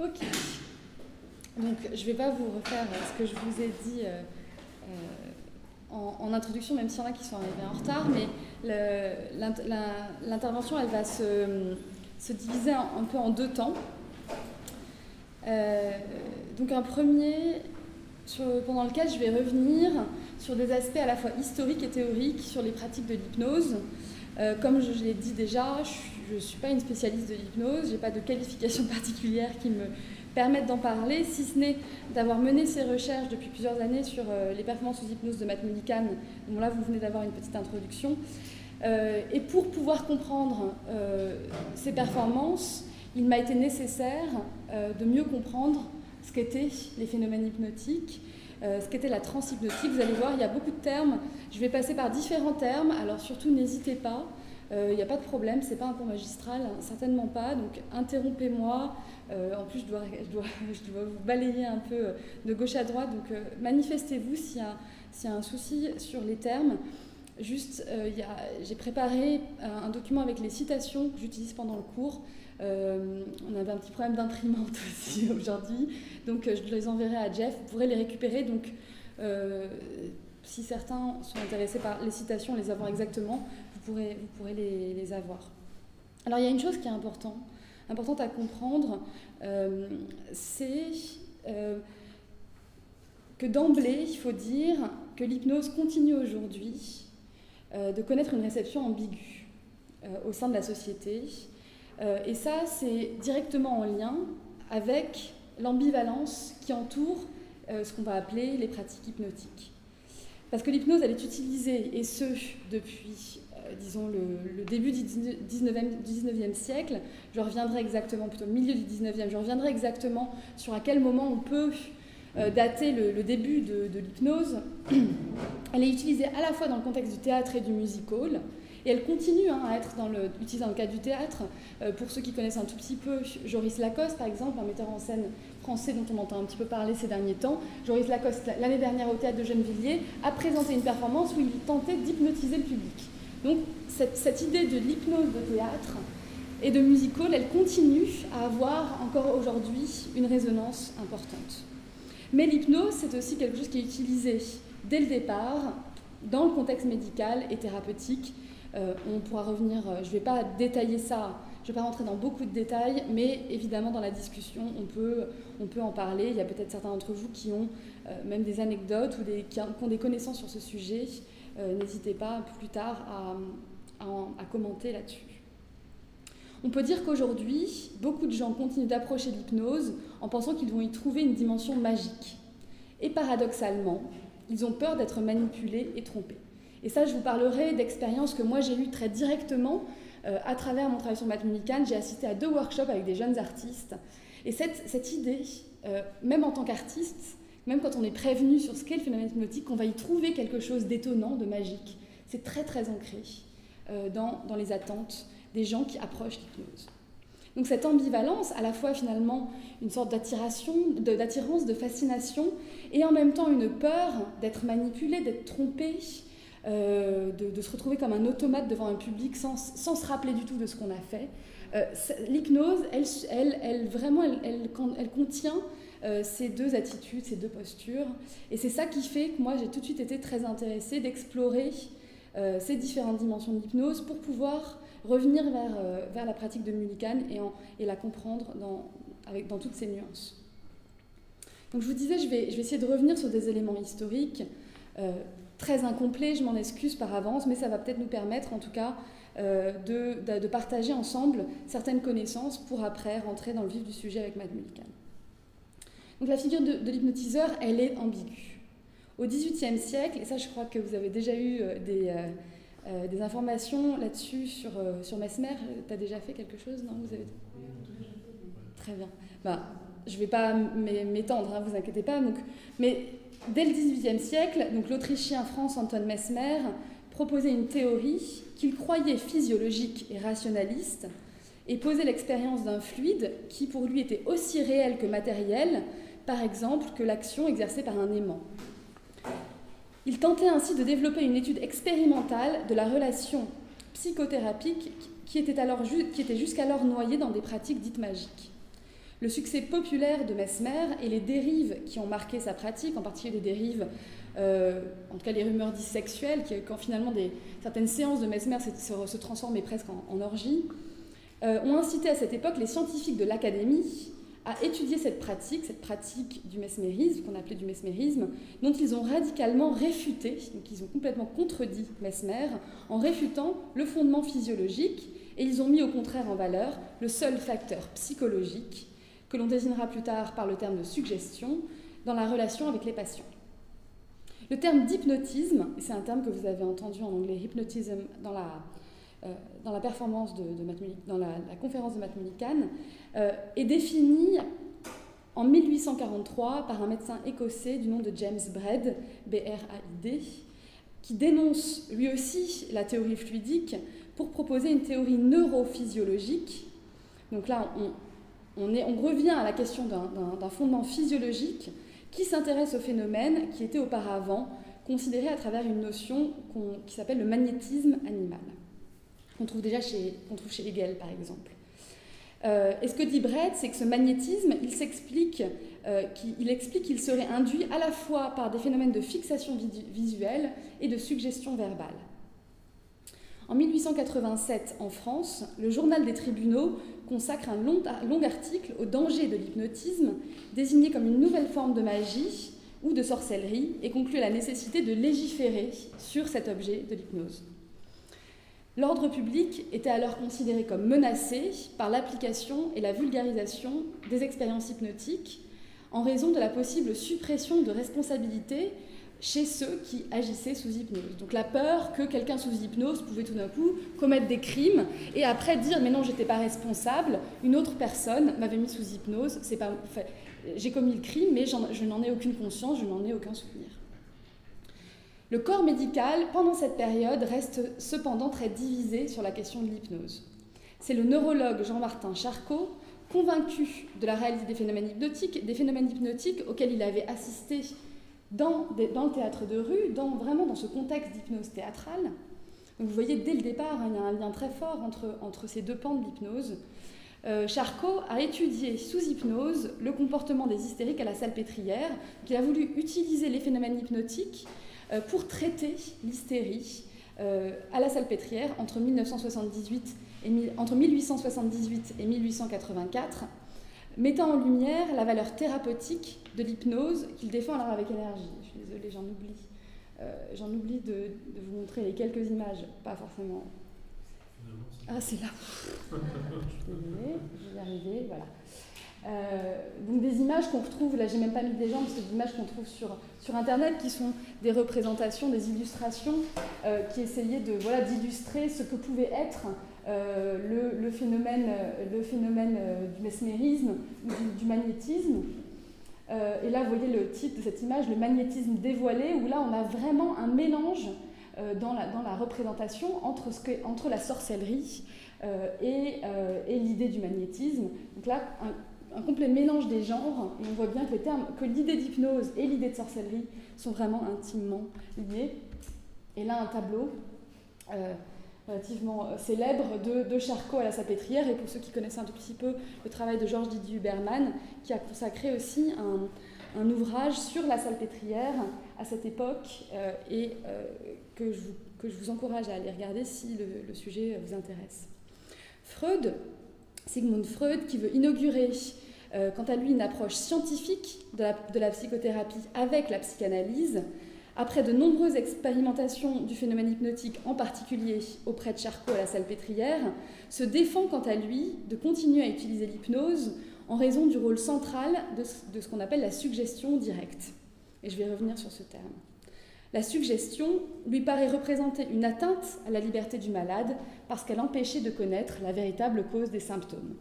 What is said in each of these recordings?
Ok. Donc, je ne vais pas vous refaire ce que je vous ai dit euh, euh, en, introduction, même s'il y en a qui sont arrivés en retard, mais l'intervention, elle va se, diviser un, peu en deux temps. Euh, donc, un premier pendant lequel je vais revenir sur des aspects à la fois historiques et théoriques sur les pratiques de l'hypnose. comme je, je l'ai dit déjà, je ne suis pas une spécialiste de l'hypnose, je n'ai pas de qualification particulière qui me permettre d'en parler, si ce n'est d'avoir mené ces recherches depuis plusieurs années sur euh, les performances sous hypnose de Matt Mullican, là vous venez d'avoir une petite introduction. Euh, et pour pouvoir comprendre euh, ces performances, il m'a été nécessaire de mieux comprendre ce qu'étaient les phénomènes hypnotiques, ce qu'était la transhypnotique. Vous allez voir, il y a beaucoup de termes. Je vais passer par différents termes, alors surtout n'hésitez pas. Il n'y a pas de problème, c'est pas un cours magistral, certainement pas. Donc interrompez-moi, euh, en plus, je dois, vous balayer un peu euh, de gauche à droite, donc euh, manifestez-vous s'il y, y, a un souci sur les termes. Juste, j'ai préparé un document avec les citations que j'utilise pendant le cours. on avait un petit problème d'imprimante aussi aujourd'hui, donc je les enverrai à Jeff. Vous pourrez les récupérer. Donc, si certains sont intéressés par les citations, les avoir exactement, vous pourrez les, avoir. Alors, il y a une chose qui est importante importante à comprendre, euh, c'est euh, que d'emblée, il faut dire que l'hypnose continue aujourd'hui euh, de connaître une réception ambiguë au sein de la société. et ça, c'est directement en lien avec l'ambivalence qui entoure ce qu'on va appeler les pratiques hypnotiques. Parce que l'hypnose, elle est utilisée, et ce, depuis disons, le, début du 19e, siècle. Je reviendrai exactement, plutôt milieu du 19e, je reviendrai exactement sur à quel moment on peut euh, dater le, début de, l'hypnose. Elle est utilisée à la fois dans le contexte du théâtre et du music hall. Et elle continue hein, à être utilisée dans le cadre du théâtre. Euh, pour ceux qui connaissent un tout petit peu, Joris Lacoste, par exemple, un metteur en scène français dont on entend un petit peu parler ces derniers temps, Joris Lacoste, l'année dernière au théâtre de Gennevilliers, a présenté une performance où il tentait d'hypnotiser le public. Donc cette, idée de l'hypnose de théâtre et de musical, elle continue à avoir encore aujourd'hui une résonance importante. Mais l'hypnose, c'est aussi quelque chose qui est utilisé dès le départ dans le contexte médical et thérapeutique. Euh, on pourra revenir, euh, je ne vais pas détailler ça, je ne vais pas rentrer dans beaucoup de détails, mais évidemment dans la discussion, on peut, on peut en parler. Il y a peut-être certains d'entre vous qui ont euh, même des anecdotes ou qui ont des connaissances sur ce sujet. Euh, n'hésitez pas plus tard à, commenter là-dessus. On peut dire qu'aujourd'hui, beaucoup de gens continuent d'approcher l'hypnose en pensant qu'ils vont y trouver une dimension magique. Et paradoxalement, ils ont peur d'être manipulés et trompés. Et ça, je vous parlerai d'expériences que moi j'ai eues très directement euh, à travers mon travail sur Matt J'ai assisté à deux workshops avec des jeunes artistes. Et cette, cette idée, euh, même en tant qu'artiste, même quand on est prévenu sur ce qu'est le phénomène hypnotique, on va y trouver quelque chose d'étonnant, de magique. C'est très très ancré euh, dans, dans, les attentes des gens qui approchent l'hypnose. Donc cette ambivalence, à la fois finalement une sorte d'attiration, d'attirance, de, fascination, et en même temps une peur d'être manipulé, d'être trompé, euh, de, se retrouver comme un automate devant un public sans, sans se rappeler du tout de ce qu'on a fait. Euh, l'hypnose, elle, elle, elle, vraiment, elle, elle contient euh, ces deux attitudes, ces deux postures. Et c'est ça qui fait que moi, j'ai tout de suite été très intéressée d'explorer euh, ces différentes dimensions de l'hypnose pour pouvoir revenir vers, euh, vers la pratique de Mulligan et, et la comprendre dans, avec, dans toutes ses nuances. Donc je vous disais, je vais, je vais essayer de revenir sur des éléments historiques très incomplets, je m'en excuse par avance, mais ça va peut-être nous permettre en tout cas de, de, partager ensemble certaines connaissances pour après rentrer dans le vif du sujet avec Matt Mulligan. Donc la figure de, l'hypnotiseur, elle est ambiguë. Au XVIIIe siècle, et ça je crois que vous avez déjà eu euh, des, euh, euh, des informations là-dessus sur, sur Mesmer, tu as déjà fait quelque chose Non? Vous avez... Très bien. Bah, je ne vais pas m'étendre, ne hein, vous inquiétez pas. Donc, mais dès le XVIIIe siècle, l'Autrichien France Anton Mesmer proposait une théorie qu'il croyait physiologique et rationaliste et posait l'expérience d'un fluide qui pour lui était aussi réel que matériel par exemple, que l'action exercée par un aimant. Il tentait ainsi de développer une étude expérimentale de la relation psychothérapique qui était, jusqu'alors noyée dans des pratiques dites magiques. Le succès populaire de Mesmer et les dérives qui ont marqué sa pratique, en particulier des dérives, euh, en tout cas les rumeurs dites sexuelles, quand finalement certaines séances de Mesmer se, se transformaient presque en, orgie, euh, ont incité à cette époque les scientifiques de l'académie à étudier cette pratique, cette pratique du mesmérisme, qu'on appelait du mesmérisme, dont ils ont radicalement réfuté, donc ils ont complètement contredit Mesmer, en réfutant le fondement physiologique, et ils ont mis au contraire en valeur le seul facteur psychologique, que l'on désignera plus tard par le terme de suggestion, dans la relation avec les patients. Le terme d'hypnotisme, c'est un terme que vous avez entendu en anglais, hypnotism, dans la, dans la performance de, dans la, conférence de Matt euh, est défini en 1843 par un médecin écossais du nom de James Braid, B-R-A-I-D, qui dénonce lui aussi la théorie fluidique pour proposer une théorie neurophysiologique. Donc là, on revient à la question d'un fondement physiologique qui s'intéresse au phénomène qui était auparavant considéré à travers une notion qui s'appelle le magnétisme animal qu'on trouve déjà chez, qu'on Hegel, par exemple. Euh, et ce que dit Brett, c'est que ce magnétisme, il s'explique, euh, explique qu'il serait induit à la fois par des phénomènes de fixation visuelle et de suggestion verbale. En 1887, en France, le journal des tribunaux consacre un long, long article au danger de l'hypnotisme, désigné comme une nouvelle forme de magie ou de sorcellerie, et conclut à la nécessité de légiférer sur cet objet de l'hypnose. L'ordre public était alors considéré comme menacé par l'application et la vulgarisation des expériences hypnotiques en raison de la possible suppression de responsabilité chez ceux qui agissaient sous hypnose. Donc la peur que quelqu'un sous hypnose pouvait tout d'un coup commettre des crimes et après dire mais non j'étais pas responsable, une autre personne m'avait mis sous hypnose, j'ai commis le crime mais je n'en ai aucune conscience, je n'en ai aucun souvenir. Le corps médical, pendant cette période, reste cependant très divisé sur la question de l'hypnose. C'est le neurologue Jean-Martin Charcot, convaincu de la réalité des phénomènes hypnotiques, des phénomènes hypnotiques auxquels il avait assisté dans, le théâtre de rue, dans, vraiment dans ce contexte d'hypnose théâtrale. vous voyez, dès le départ, hein, il y a un lien très fort entre, ces deux pans de l'hypnose. Euh, Charcot a étudié sous hypnose le comportement des hystériques à la salpêtrière, qu'il a voulu utiliser les phénomènes hypnotiques pour traiter l'hystérie euh, à la salpêtrière entre, 1978 et, entre 1878 et 1884, mettant en lumière la valeur thérapeutique de l'hypnose qu'il défend alors avec énergie. Je suis désolée, j'en oublie. Euh, j'en oublie de, de, vous montrer les quelques images, pas forcément. Ah, c'est là. je vais y arriver, voilà. Euh, donc des images qu'on retrouve, là j'ai même pas mis des gens, c'est des images qu'on trouve sur, sur Internet qui sont des représentations, des illustrations euh, qui essayaient de voilà d'illustrer ce que pouvait être euh, le, le, phénomène, le phénomène du mesmérisme ou du, magnétisme. et là vous voyez le titre de cette image, le magnétisme dévoilé, où là on a vraiment un mélange dans la, dans, la, représentation entre, ce que, entre la sorcellerie et, et l'idée du magnétisme. Donc là, un complet mélange des genres, et on voit bien que, l'idée d'hypnose et l'idée de sorcellerie sont vraiment intimement liées. Et là, un tableau euh, relativement euh, célèbre de, Charcot à la salpêtrière, et pour ceux qui connaissent un tout petit peu le travail de Georges Didier Huberman, qui a consacré aussi un, ouvrage sur la salpêtrière à cette époque, euh, et que, je vous, que, je vous, encourage à aller regarder si le sujet vous intéresse. Freud Sigmund Freud, qui veut inaugurer, euh, quant à lui, une approche scientifique de la, psychothérapie avec la psychanalyse, après de nombreuses expérimentations du phénomène hypnotique, en particulier auprès de Charcot à la salpêtrière, se défend quant à lui de continuer à utiliser l'hypnose en raison du rôle central de ce qu'on appelle la suggestion directe. Et je vais revenir sur ce terme. La suggestion lui paraît représenter une atteinte à la liberté du malade parce qu'elle empêchait de connaître la véritable cause des symptômes.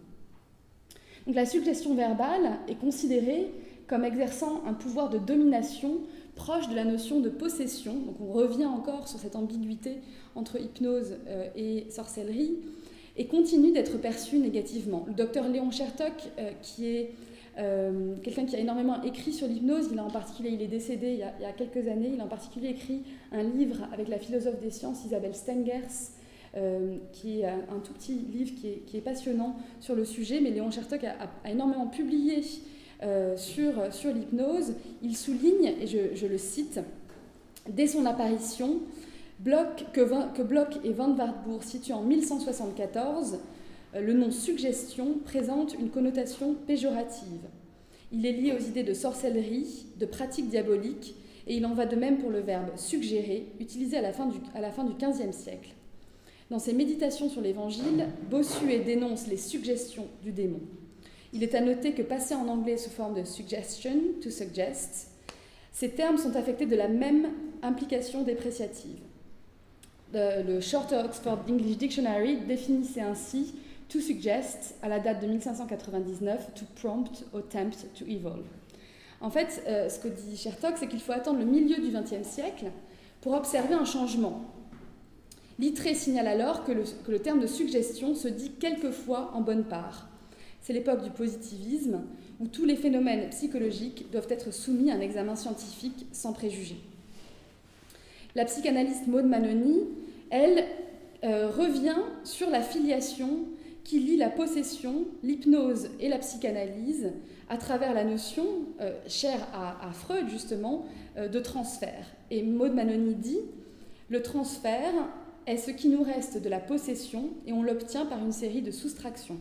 Donc la suggestion verbale est considérée comme exerçant un pouvoir de domination proche de la notion de possession. Donc on revient encore sur cette ambiguïté entre hypnose euh, et sorcellerie et continue d'être perçue négativement. Le docteur Léon Chertok, euh, qui est euh, quelqu'un qui a énormément écrit sur l'hypnose, il a en particulier, il est décédé il y, a, quelques années, il a en particulier écrit un livre avec la philosophe des sciences Isabelle Stengers qui est un tout petit livre qui est, passionnant sur le sujet, mais Léon Chertok a, énormément publié sur, sur l'hypnose. Il souligne, et je, le cite, dès son apparition, que, que Bloch et Van Wartburg situent en 1174, le nom suggestion présente une connotation péjorative. Il est lié aux idées de sorcellerie, de pratiques diaboliques, et il en va de même pour le verbe suggérer, utilisé à la fin du XVe siècle. Dans ses méditations sur l'Évangile, Bossuet dénonce les suggestions du démon. Il est à noter que passé en anglais sous forme de suggestion, to suggest, ces termes sont affectés de la même implication dépréciative. Le Shorter Oxford English Dictionary définissait ainsi to suggest à la date de 1599, to prompt or tempt to evil. En fait, euh, ce que dit Chertok, c'est qu'il faut attendre le milieu du XXe siècle pour observer un changement. Littré signale alors que le, terme de suggestion se dit quelquefois en bonne part. C'est l'époque du positivisme où tous les phénomènes psychologiques doivent être soumis à un examen scientifique sans préjugés. La psychanalyste Maud Manoni, elle, euh, revient sur la filiation qui lie la possession, l'hypnose et la psychanalyse à travers la notion, euh, chère à, Freud justement, euh, de transfert. Et Maud Manoni dit Le transfert est ce qui nous reste de la possession et on l'obtient par une série de soustractions.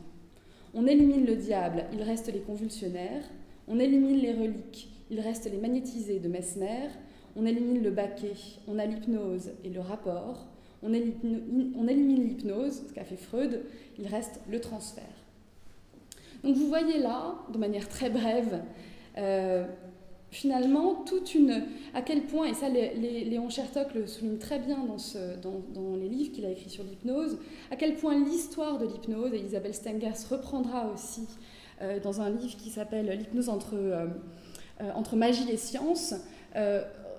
On élimine le diable, il reste les convulsionnaires. On élimine les reliques, il reste les magnétisés de Messmer. On élimine le baquet, on a l'hypnose et le rapport on élimine l'hypnose, ce qu'a fait Freud, il reste le transfert. Donc vous voyez là, de manière très brève, euh, finalement, toute une. à quel point, et ça Léon Chertok le souligne très bien dans, les livres qu'il a écrits sur l'hypnose, à quel point l'histoire de l'hypnose, et Isabelle Stengers reprendra aussi euh, dans un livre qui s'appelle L'hypnose entre, euh, entre magie et science,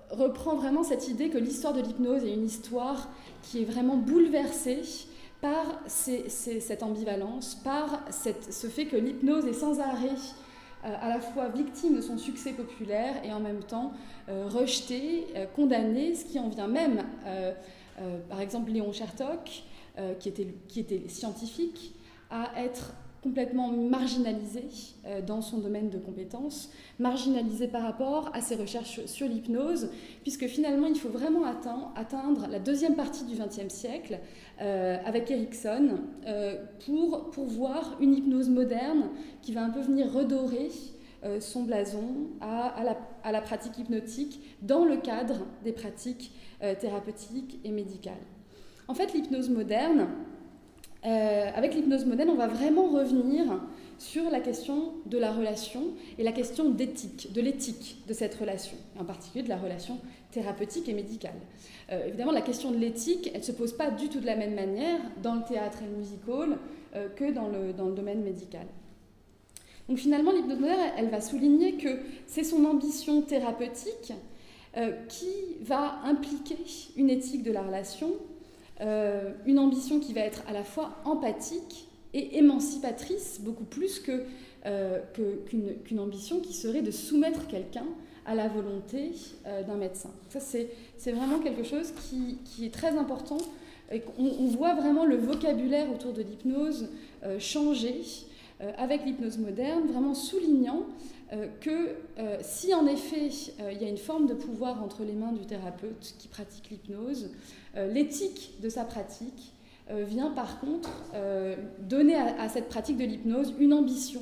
reprend vraiment cette idée que l'histoire de l'hypnose est une histoire qui est vraiment bouleversée par cette ambivalence, par ce fait que l'hypnose est sans arrêt euh, à la fois victime de son succès populaire et en même temps euh, rejetée, euh, condamnée, ce qui en vient même, par exemple Léon Chertok, qui, était, qui était scientifique, à être complètement marginalisé euh, dans son domaine de compétences, marginalisé par rapport à ses recherches sur l'hypnose, puisque finalement il faut vraiment atteindre la deuxième partie du XXe siècle euh, avec Erickson euh, pour, pour voir une hypnose moderne qui va un peu venir redorer son blason à, la, à, la, pratique hypnotique dans le cadre des pratiques thérapeutiques et médicales. En fait, l'hypnose moderne, euh, avec l'hypnose moderne, on va vraiment revenir sur la question de la relation et la question d'éthique, de l'éthique de cette relation, en particulier de la relation thérapeutique et médicale. Euh, évidemment, la question de l'éthique, elle ne se pose pas du tout de la même manière dans le théâtre et le musical euh, que dans le, dans le domaine médical. Donc finalement, moderne, elle va souligner que c'est son ambition thérapeutique qui va impliquer une éthique de la relation euh, une ambition qui va être à la fois empathique et émancipatrice, beaucoup plus euh, qu'une, ambition qui serait de soumettre quelqu'un à la volonté euh, d'un médecin. C'est, vraiment quelque chose qui, est très important. Et on, voit vraiment le vocabulaire autour de l'hypnose changer avec l'hypnose moderne, vraiment soulignant que si en effet il y a une forme de pouvoir entre les mains du thérapeute qui pratique l'hypnose, euh, l'éthique de sa pratique euh, vient par contre euh, donner à, cette pratique de l'hypnose une ambition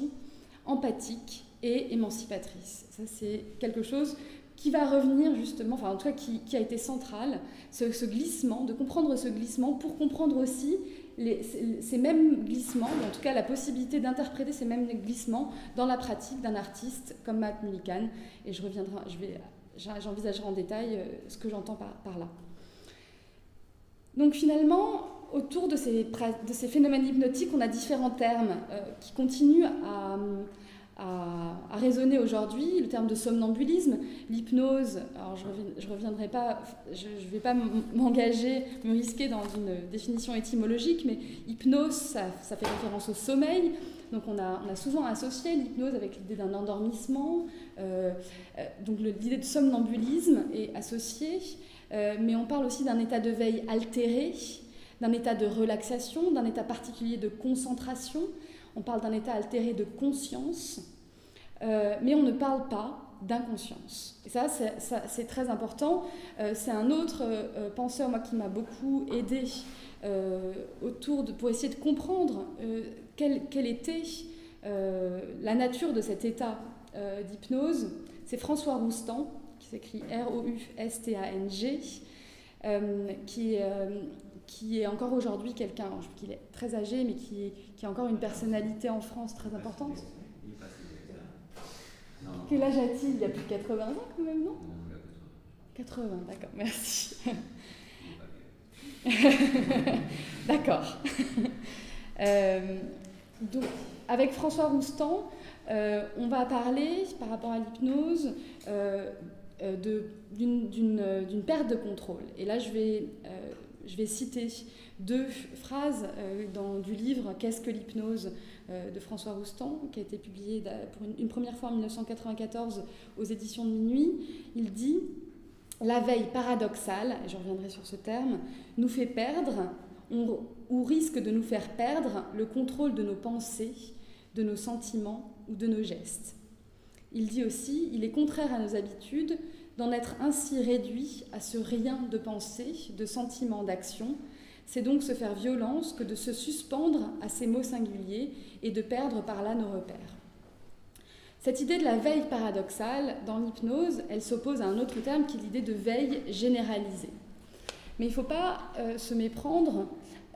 empathique et émancipatrice. Ça, c'est quelque chose qui va revenir justement, enfin en tout cas qui, a été central, ce, glissement, de comprendre ce glissement pour comprendre aussi ces mêmes glissements, en tout cas la possibilité d'interpréter ces mêmes glissements dans la pratique d'un artiste comme Matt Mullican. Et je reviendrai, je vais, j'envisagerai en détail ce que j'entends par là. Donc finalement, autour de ces, phénomènes hypnotiques, on a différents termes euh, qui continuent à, résonner aujourd'hui. Le terme de somnambulisme, l'hypnose, alors je reviendrai pas, je ne vais pas m'engager, me risquer dans une définition étymologique, mais hypnose, ça, fait référence au sommeil. Donc on a, souvent associé l'hypnose avec l'idée d'un endormissement. Euh, euh, donc l'idée de somnambulisme est associée. Mais on parle aussi d'un état de veille altéré, d'un état de relaxation, d'un état particulier de concentration, on parle d'un état altéré de conscience, euh, mais on ne parle pas d'inconscience. Et ça, c'est très important. Euh, c'est un autre euh, penseur, moi, qui m'a beaucoup aidé autour de, pour essayer de comprendre quelle, quelle, était la nature de cet état d'hypnose. C'est François Roustan, qui s'écrit R-O-U-S-T-A-N-G, qui, qui est encore aujourd'hui quelqu'un, je qu'il est très âgé, mais qui, qui, a encore une personnalité en France très importante. Quel âge a-t-il? Il a plus de 80 ans quand même, non? 80, d'accord, merci. d'accord. Euh, donc, avec François Roustan, euh, on va parler, par rapport à l'hypnose, euh, d'une perte de contrôle. Et là, je vais je vais citer deux phrases euh, dans, du livre Qu'est-ce que l'hypnose euh, de François Roustan, qui a été publié pour une, première fois en 1994 aux éditions de Minuit. Il dit La veille paradoxale, et je reviendrai sur ce terme, nous fait perdre ou risque de nous faire perdre le contrôle de nos pensées, de nos sentiments ou de nos gestes. Il dit aussi Il est contraire à nos habitudes d'en être ainsi réduit à ce rien de pensée, de sentiment, d'action, c'est donc se faire violence que de se suspendre à ces mots singuliers et de perdre par là nos repères. Cette idée de la veille paradoxale, dans l'hypnose, elle s'oppose à un autre terme qui est l'idée de veille généralisée. Mais il ne faut pas euh, se méprendre.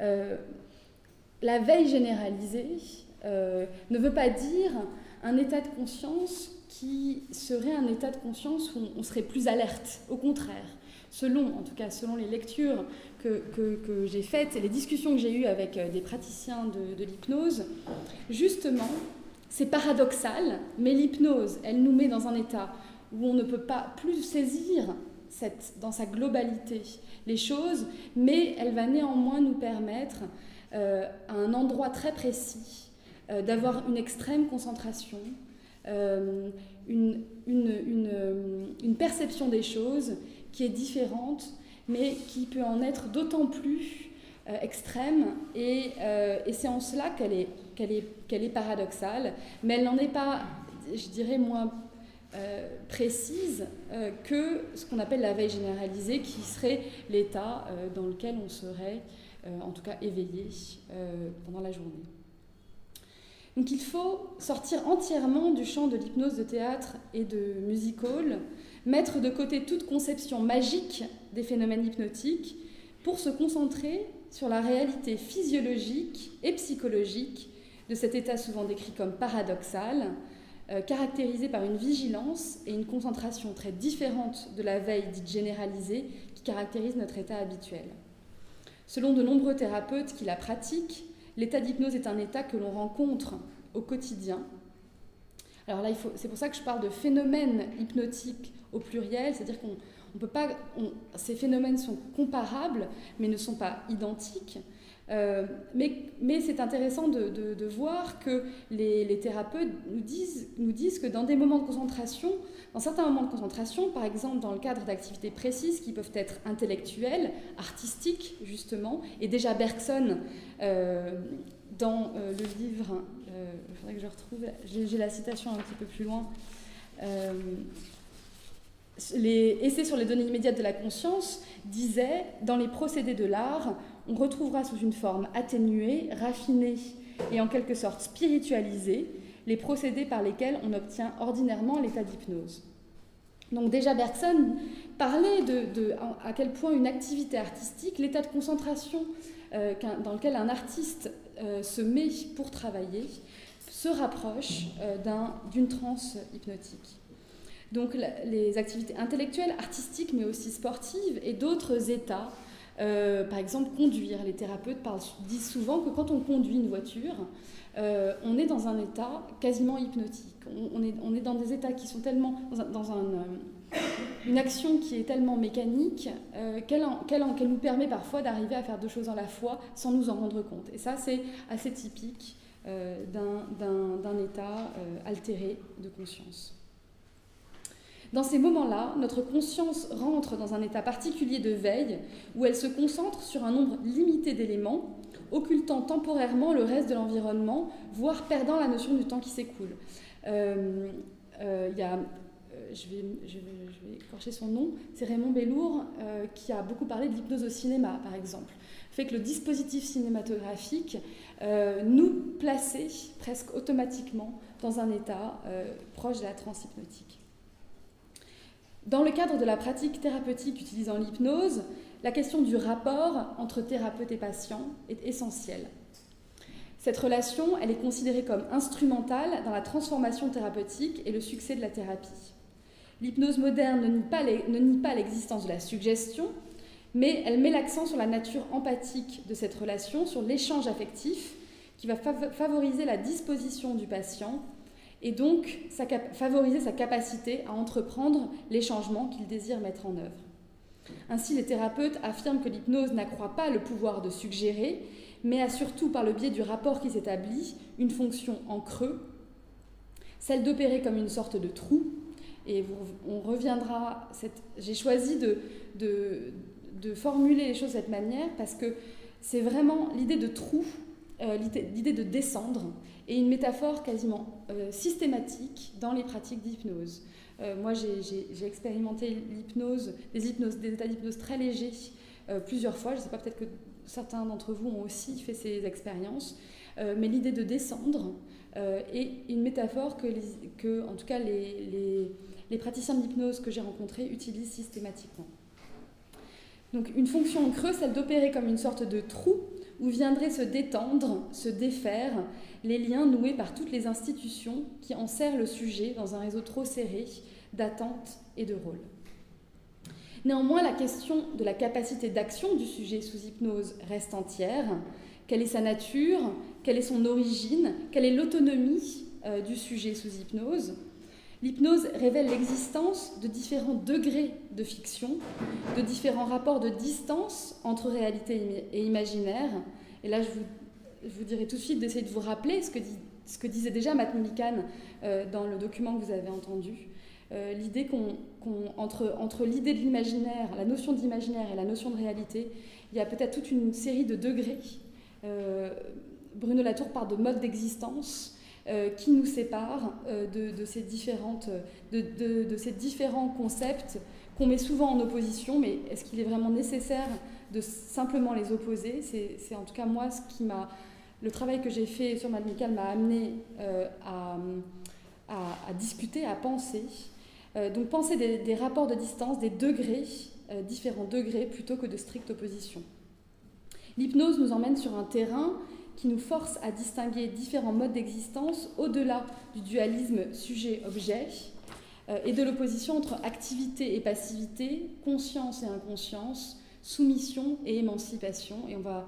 Euh, la veille généralisée euh, ne veut pas dire un état de conscience qui serait un état de conscience où on serait plus alerte. Au contraire, selon, en tout cas selon les lectures que, que, j'ai faites et les discussions que j'ai eues avec euh, des praticiens de, l'hypnose, justement, c'est paradoxal, mais l'hypnose, elle nous met dans un état où on ne peut pas plus saisir cette, dans sa globalité les choses, mais elle va néanmoins nous permettre, euh, à un endroit très précis, euh, d'avoir une extrême concentration, euh, une, une, perception des choses qui est différente, mais qui peut en être d'autant plus euh, extrême. Et, euh, c'est en cela qu'elle est, qu'elle est, qu'elle est paradoxale, mais elle n'en est pas, je dirais, moins précise que ce qu'on appelle la veille généralisée, qui serait l'état dans lequel on serait, en tout cas, éveillé pendant la journée. Donc il faut sortir entièrement du champ de l'hypnose de théâtre et de music hall, mettre de côté toute conception magique des phénomènes hypnotiques pour se concentrer sur la réalité physiologique et psychologique de cet état souvent décrit comme paradoxal, euh, caractérisé par une vigilance et une concentration très différentes de la veille dite généralisée qui caractérise notre état habituel. Selon de nombreux thérapeutes qui la pratiquent, L'état d'hypnose est un état que l'on rencontre au quotidien. Alors là, c'est pour ça que je parle de phénomènes hypnotiques au pluriel, c'est-à-dire qu'on on peut pas, ces phénomènes sont comparables, mais ne sont pas identiques. Euh, mais, c'est intéressant de, voir que les, thérapeutes nous disent, nous disent que dans des moments de concentration, dans certains moments de concentration, par exemple dans le cadre d'activités précises qui peuvent être intellectuelles, artistiques justement, et déjà Bergson, euh, dans euh, le livre, il faudrait que je retrouve, j'ai la citation un petit peu plus loin, les essais sur les données immédiates de la conscience disaient, dans les procédés de l'art, on retrouvera sous une forme atténuée, raffinée et en quelque sorte spiritualisée les procédés par lesquels on obtient ordinairement l'état d'hypnose. Donc déjà Bergson parlait de, à quel point une activité artistique, l'état de concentration euh, dans lequel un artiste euh, se met pour travailler, se rapproche euh, d'une transe hypnotique. Donc les activités intellectuelles, artistiques, mais aussi sportives et d'autres états euh, par exemple, conduire. Les thérapeutes disent souvent que quand on conduit une voiture, euh, on est dans un état quasiment hypnotique. On, est, dans des états qui sont tellement. dans, euh, une action qui est tellement mécanique qu'elle nous permet parfois d'arriver à faire deux choses à la fois sans nous en rendre compte. Et ça, c'est assez typique d'un état altéré de conscience. Dans ces moments-là, notre conscience rentre dans un état particulier de veille où elle se concentre sur un nombre limité d'éléments, occultant temporairement le reste de l'environnement, voire perdant la notion du temps qui s'écoule. Euh, euh, y a je vais, je, vais, écorcher son nom, c'est Raymond Bellour qui a beaucoup parlé de l'hypnose au cinéma, par exemple. Fait que le dispositif cinématographique nous plaçait presque automatiquement dans un état proche de la transe hypnotique. Dans le cadre de la pratique thérapeutique utilisant l'hypnose, la question du rapport entre thérapeute et patient est essentielle. Cette relation, elle est considérée comme instrumentale dans la transformation thérapeutique et le succès de la thérapie. L'hypnose moderne ne nie pas l'existence de la suggestion, mais elle met l'accent sur la nature empathique de cette relation, sur l'échange affectif qui va favoriser la disposition du patient et donc favoriser sa capacité à entreprendre les changements qu'il désire mettre en œuvre. Ainsi, les thérapeutes affirment que l'hypnose n'accroît pas le pouvoir de suggérer, mais a surtout, par le biais du rapport qui s'établit, une fonction en creux, celle d'opérer comme une sorte de trou. Et on reviendra. J'ai choisi de, formuler les choses de cette manière parce que c'est vraiment l'idée de trou, euh, l'idée de descendre, et une métaphore quasiment euh, systématique dans les pratiques d'hypnose. Euh, moi, j'ai expérimenté l'hypnose, des états d'hypnose très légers euh, plusieurs fois. Je ne sais pas, peut-être que certains d'entre vous ont aussi fait ces expériences. mais l'idée de descendre est une métaphore que, que en tout cas, les, les, les praticiens d'hypnose que j'ai rencontrés utilisent systématiquement. Donc, une fonction en creux, celle d'opérer comme une sorte de trou où viendraient se détendre, se défaire les liens noués par toutes les institutions qui enserrent le sujet dans un réseau trop serré d'attentes et de rôles. Néanmoins, la question de la capacité d'action du sujet sous hypnose reste entière. Quelle est sa nature? Quelle est son origine? Quelle est l'autonomie euh, du sujet sous hypnose? L'hypnose révèle l'existence de différents degrés de fiction, de différents rapports de distance entre réalité et imaginaire. Et là, je vous dirai tout de suite d'essayer de vous rappeler ce que, ce que disait déjà Matt Millikan euh, dans le document que vous avez entendu. Euh, l'idée qu'on, entre, entre l'idée de l'imaginaire, la notion d'imaginaire et la notion de réalité, il y a peut-être toute une série de degrés. Euh, Bruno Latour parle de modes d'existence qui nous séparent de, de, ces différentes, de, de, ces différents concepts qu'on met souvent en opposition, mais est-ce qu'il est vraiment nécessaire de simplement les opposer? C'est, en tout cas moi ce qui m'a le travail que j'ai fait sur Madmical m'a amené euh, à, discuter, à penser. Euh, donc penser des, rapports de distance, des degrés, euh, différents degrés, plutôt que de stricte opposition. L'hypnose nous emmène sur un terrain qui nous force à distinguer différents modes d'existence au-delà du dualisme sujet-objet et de l'opposition entre activité et passivité, conscience et inconscience, soumission et émancipation. Et on va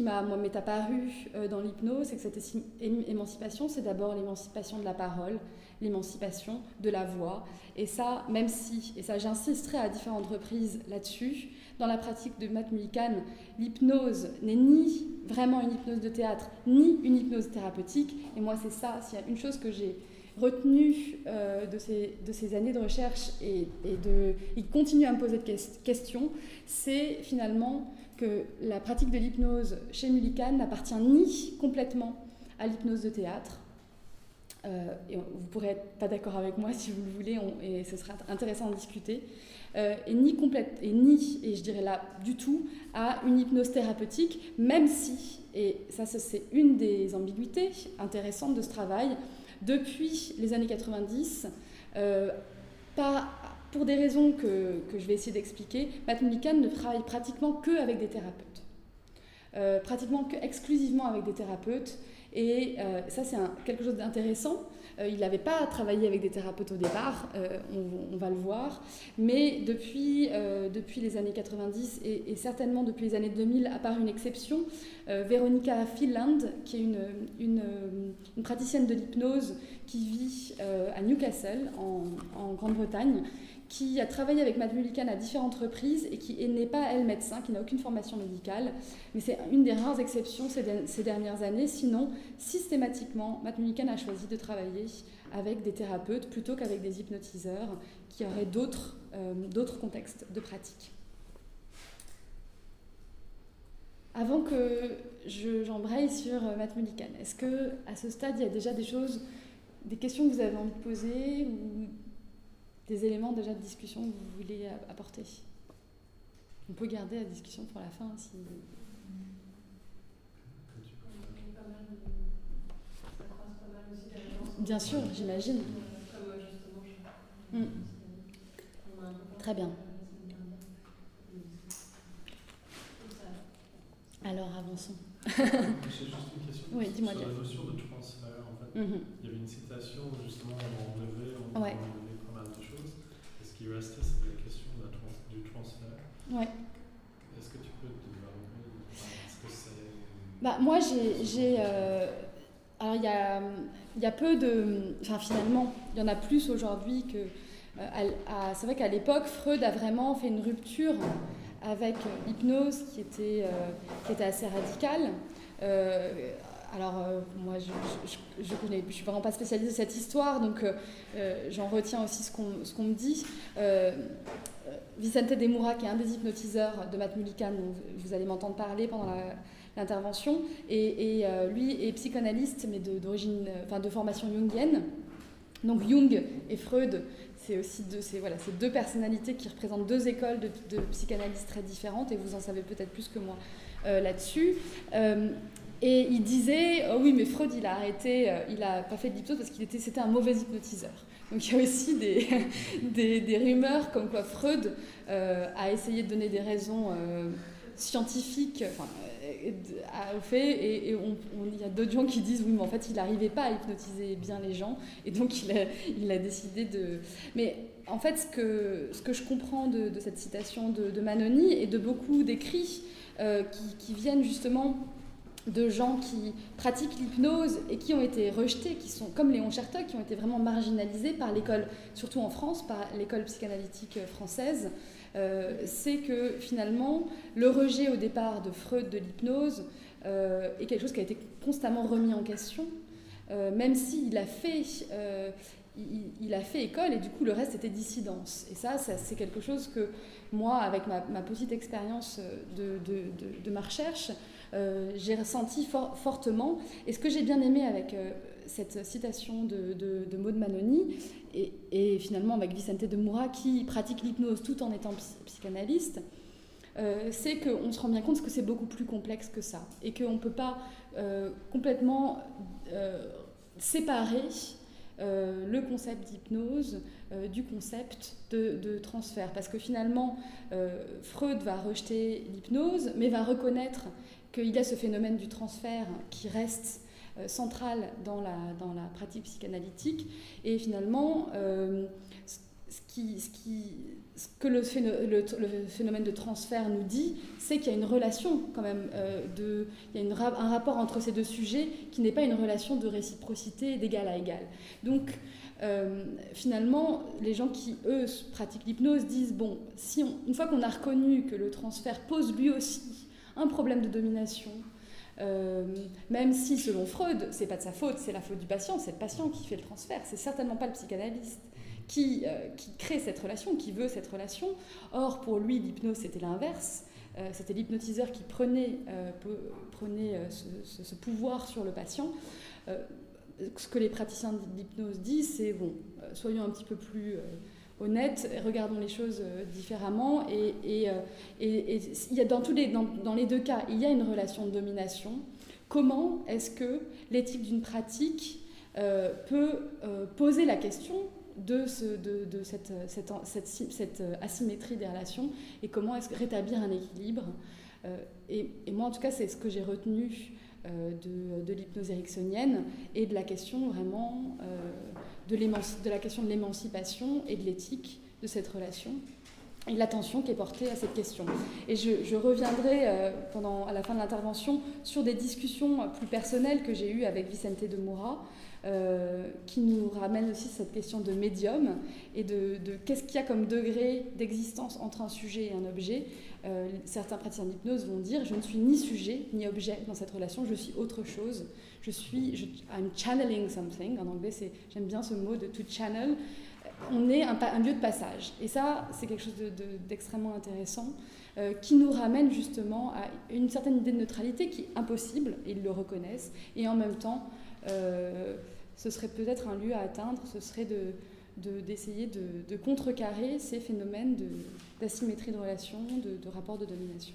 qui m'a m'est apparu euh, dans l'hypnose, c'est que cette émancipation, c'est d'abord l'émancipation de la parole, l'émancipation de la voix. Et ça, même si, et ça j'insisterai à différentes reprises là-dessus, dans la pratique de Matt Mullican, l'hypnose n'est ni vraiment une hypnose de théâtre, ni une hypnose thérapeutique. Et moi, c'est ça, s'il y a une chose que j'ai retenue euh, de, ces, années de recherche et, et de, il continue à me poser de questions, c'est finalement que la pratique de l'hypnose chez Mullican n'appartient ni complètement à l'hypnose de théâtre, euh, et vous pourrez être pas d'accord avec moi si vous le voulez, et ce sera intéressant de discuter, euh, et ni complète, et ni, et je dirais là du tout, à une hypnose thérapeutique, même si, et ça c'est une des ambiguïtés intéressantes de ce travail, depuis les années 90, euh, pour des raisons que, je vais essayer d'expliquer, Matt Millikan ne travaille pratiquement que avec des thérapeutes. Pratiquement que exclusivement avec des thérapeutes. Et euh, ça, c'est quelque chose d'intéressant. Euh, il n'avait pas travaillé avec des thérapeutes au départ, on, va le voir. Mais depuis, depuis les années 90 et, certainement depuis les années 2000, à part une exception, Veronica Finland, qui est une, une, praticienne de l'hypnose qui vit à Newcastle, en Grande-Bretagne, qui a travaillé avec Matt Mullican à différentes reprises et qui n'est pas, elle, médecin, qui n'a aucune formation médicale. Mais c'est une des rares exceptions ces, dernières années. Sinon, systématiquement, Matt Mullican a choisi de travailler avec des thérapeutes plutôt qu'avec des hypnotiseurs qui auraient d'autres contextes de pratique. Avant que j'embraye sur Matt Mullican, est-ce que à ce stade il y a déjà des choses, des questions que vous avez envie de poser ou des éléments déjà de discussion que vous voulez apporter On peut garder la discussion pour la fin si. Bien sûr, j'imagine. Mm. Très bien. Alors avançons. J'ai juste une question oui, sur la notion de transfert. En fait. Mhm. Il y avait une citation justement on Ouais. enlevait pas mal de choses. Et ce qui restait, c'était la question de la trans- du transfert. Ouais. Est-ce que tu peux développer Est-ce que c'est. Bah, moi, j'ai. euh, Alors, il y a, y a peu de. Enfin, finalement, il y en a plus aujourd'hui que. euh, c'est vrai qu'à l'époque, Freud a vraiment fait une rupture avec euh, l'hypnose qui était, euh, qui était assez radicale. Alors, euh, moi, je je, suis vraiment pas spécialisée de cette histoire, donc euh, euh, j'en retiens aussi ce qu'on me dit. Vicente de qui est un des hypnotiseurs de Matt Mullican, dont vous allez m'entendre parler pendant l'intervention, et, lui est psychanalyste, mais d'origine, de formation jungienne. Donc Jung et Freud, c'est aussi deux, c'est, voilà, deux personnalités qui représentent deux écoles de, de très différentes, et vous en savez peut-être plus que moi là-dessus. Et il disait, oh oui, mais Freud, il a arrêté, euh, il a pas fait de l'hypnose parce qu'il était, c'était un mauvais hypnotiseur. Donc il y a aussi des, des, rumeurs comme quoi Freud euh, a essayé de donner des raisons euh, scientifiques enfin, euh, au fait, et, il y a d'autres gens qui disent oui, mais en fait, il n'arrivait pas à hypnotiser bien les gens, et donc il a, il a décidé de. Mais en fait, ce que, ce que je comprends de, cette citation de, de Manoni et de beaucoup d'écrits qui, qui viennent justement de gens qui pratiquent l'hypnose et qui ont été rejetés, qui sont comme Léon Chertok, qui ont été vraiment marginalisés par l'école, surtout en France, par l'école psychanalytique française, euh, c'est que finalement, le rejet au départ de Freud de l'hypnose euh, est quelque chose qui a été constamment remis en question, euh, même s'il a fait... il, a fait école et du coup le reste était dissidence. Et ça, c'est quelque chose que moi, avec ma, petite expérience de, ma recherche, j'ai ressenti for- fortement. Et ce que j'ai bien aimé avec euh, cette citation de, de, de Maud Manoni, et, finalement avec Vicente de Moura, qui pratique l'hypnose tout en étant psy- psychanalyste, euh, c'est qu'on se rend bien compte que c'est beaucoup plus complexe que ça. Et qu'on ne peut pas euh, complètement euh, séparer euh, le concept d'hypnose euh, du concept de, transfert. Parce que finalement, euh, Freud va rejeter l'hypnose, mais va reconnaître qu'il y a ce phénomène du transfert qui reste euh, central dans la, dans la pratique psychanalytique. Et finalement, euh, ce, qui, ce, qui, ce que le, le, le, phénomène de transfert nous dit, c'est qu'il y a une relation quand même, euh, de, il y a une, un rapport entre ces deux sujets qui n'est pas une relation de réciprocité d'égal à égal. Donc, finalement, les gens qui, eux, pratiquent l'hypnose disent, bon, si on, une fois qu'on a reconnu que le transfert pose lui aussi un problème de domination, euh, même si selon Freud, c'est pas de sa faute, c'est la faute du patient, c'est le patient qui fait le transfert, c'est certainement pas le psychanalyste qui, euh, qui, crée cette relation, qui veut cette relation. Or, pour lui, l'hypnose, c'était l'inverse. Euh, c'était l'hypnotiseur qui prenait, prenait ce, ce, pouvoir sur le patient. Ce que les praticiens d'hypnose disent, c'est bon, soyons un petit peu plus honnêtes, regardons les choses différemment. Et, et, il y a dans, les, deux cas, il y a une relation de domination. Comment est-ce que l'éthique d'une pratique euh, peut euh, poser la question de, ce, de, de cette, asymétrie des relations et comment est-ce rétablir un équilibre. Euh, et, moi, en tout cas, c'est ce que j'ai retenu euh, de, l'hypnose ericksonienne et de la question vraiment euh, de, la question de l'émancipation et de l'éthique de cette relation. et l'attention qui est portée à cette question. Et je, reviendrai euh, pendant, à la fin de l'intervention sur des discussions plus personnelles que j'ai eues avec Vicente de Moura, euh, qui nous ramènent aussi cette question de médium et de, qu'est-ce qu'il y a comme degré d'existence entre un sujet et un objet. Euh, certains praticiens d'hypnose vont dire je ne suis ni sujet ni objet dans cette relation, je suis autre chose. Je suis, je, I'm channeling something. En anglais, j'aime bien ce mot de to channel on est un, lieu de passage. Et ça, c'est quelque chose d'extrêmement intéressant euh, qui nous ramène justement à une certaine idée de neutralité qui est impossible, ils le reconnaissent, et en même temps, euh, ce serait peut-être un lieu à atteindre, ce serait d'essayer de, contrecarrer ces phénomènes d'asymétrie de, relations, de, rapports de domination.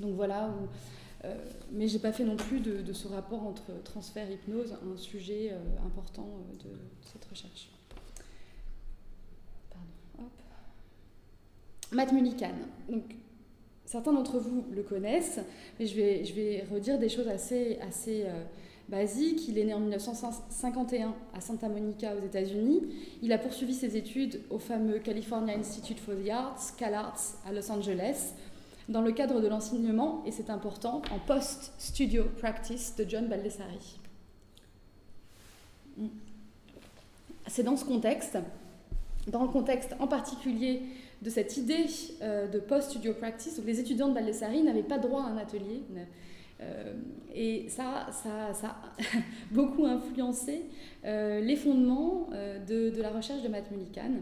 Donc voilà où. Euh, mais j'ai pas fait non plus de, ce rapport entre transfert et hypnose un sujet important de cette recherche. Matt Mullican. Donc, certains d'entre vous le connaissent, mais je vais, je vais redire des choses assez, assez euh, basiques. Il est né en 1951 à Santa Monica aux États-Unis. Il a poursuivi ses études au fameux California Institute for the Arts, CalArts, à Los Angeles, dans le cadre de l'enseignement, et c'est important, en post-studio practice de John Baldessari. Hmm. C'est dans ce contexte, dans le contexte en particulier de cette idée euh, de post-studio practice, où les étudiants de Baldessari n'avaient pas droit à un atelier. Euh, et ça, ça, a beaucoup influencé euh, les fondements de, la recherche de Matt Mullican.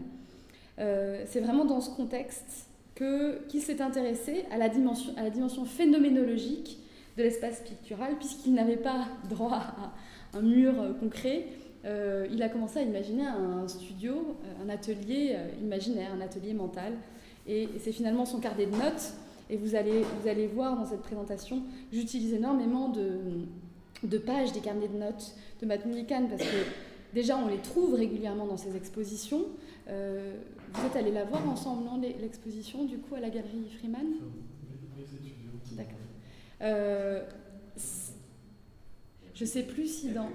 C'est vraiment dans ce contexte qu'il s'est intéressé à la, dimension, à la dimension phénoménologique de l'espace pictural, puisqu'il n'avait pas droit à un mur concret, euh, il a commencé à imaginer un studio, euh, un atelier euh, imaginaire, un atelier mental. Et, c'est finalement son carnet de notes. Et vous allez, vous allez voir dans cette présentation, j'utilise énormément de, pages des carnets de notes de Matt Mullican parce que déjà on les trouve régulièrement dans ses expositions. Vous êtes allé la voir ensemble, non, l'exposition du coup à la galerie Freeman D'accord. je sais plus si dans.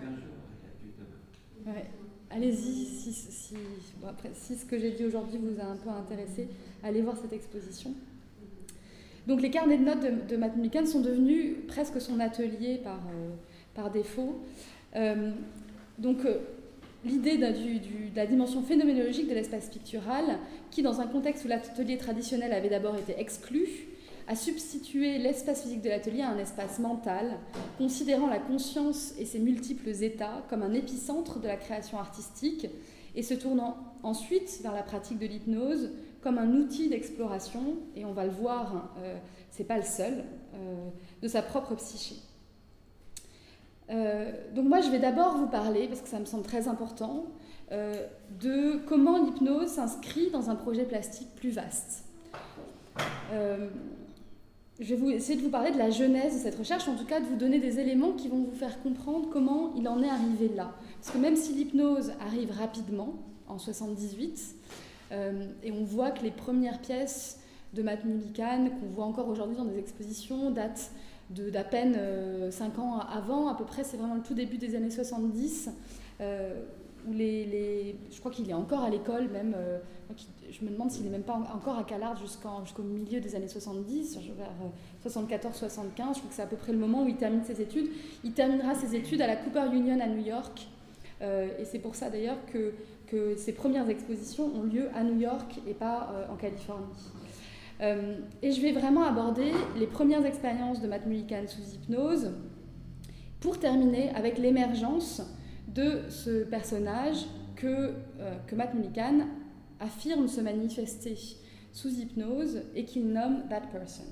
Allez-y, si, si, après, si ce que j'ai dit aujourd'hui vous a un peu intéressé, allez voir cette exposition. Donc les carnets de notes de, de Matt Millikan sont devenus presque son atelier par, euh, par défaut. Euh, donc euh, l'idée de la dimension phénoménologique de l'espace pictural, qui dans un contexte où l'atelier traditionnel avait d'abord été exclu, a substitué l'espace physique de l'atelier à un espace mental, considérant la conscience et ses multiples états comme un épicentre de la création artistique et se tournant ensuite vers la pratique de l'hypnose comme un outil d'exploration, et on va le voir, euh, c'est pas le seul, euh, de sa propre psyché. Euh, donc moi je vais d'abord vous parler, parce que ça me semble très important, de comment l'hypnose s'inscrit dans un projet plastique plus vaste je vais vous, essayer de vous parler de la genèse de cette recherche, en tout cas de vous donner des éléments qui vont vous faire comprendre comment il en est arrivé là. Parce que même si l'hypnose arrive rapidement, en 78, euh, et on voit que les premières pièces de Matt Mullican, qu'on voit encore aujourd'hui dans des expositions, datent d'à peine 5 euh, ans avant, à peu près, c'est vraiment le tout début des années 70, euh, où les, je crois qu'il est encore à l'école même, je me demande s'il n'est même pas encore à CalArts jusqu'au milieu des années 70, vers 74-75. Euh, je crois que c'est à peu près le moment où il termine ses études. Il terminera ses études à la Cooper Union à New York. Euh, et c'est pour ça d'ailleurs que, que, ses premières expositions ont lieu à New York et pas euh, en Californie. Et je vais vraiment aborder les premières expériences de Matt Mullican sous hypnose pour terminer avec l'émergence de ce personnage que, que Matt Mullican affirme se manifester sous hypnose et qu'il nomme that person.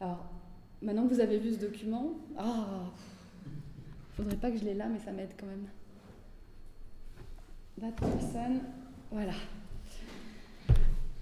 Alors, maintenant que vous avez vu ce document, ah, faudrait pas que je l'ai là, mais ça m'aide quand même. That person, voilà.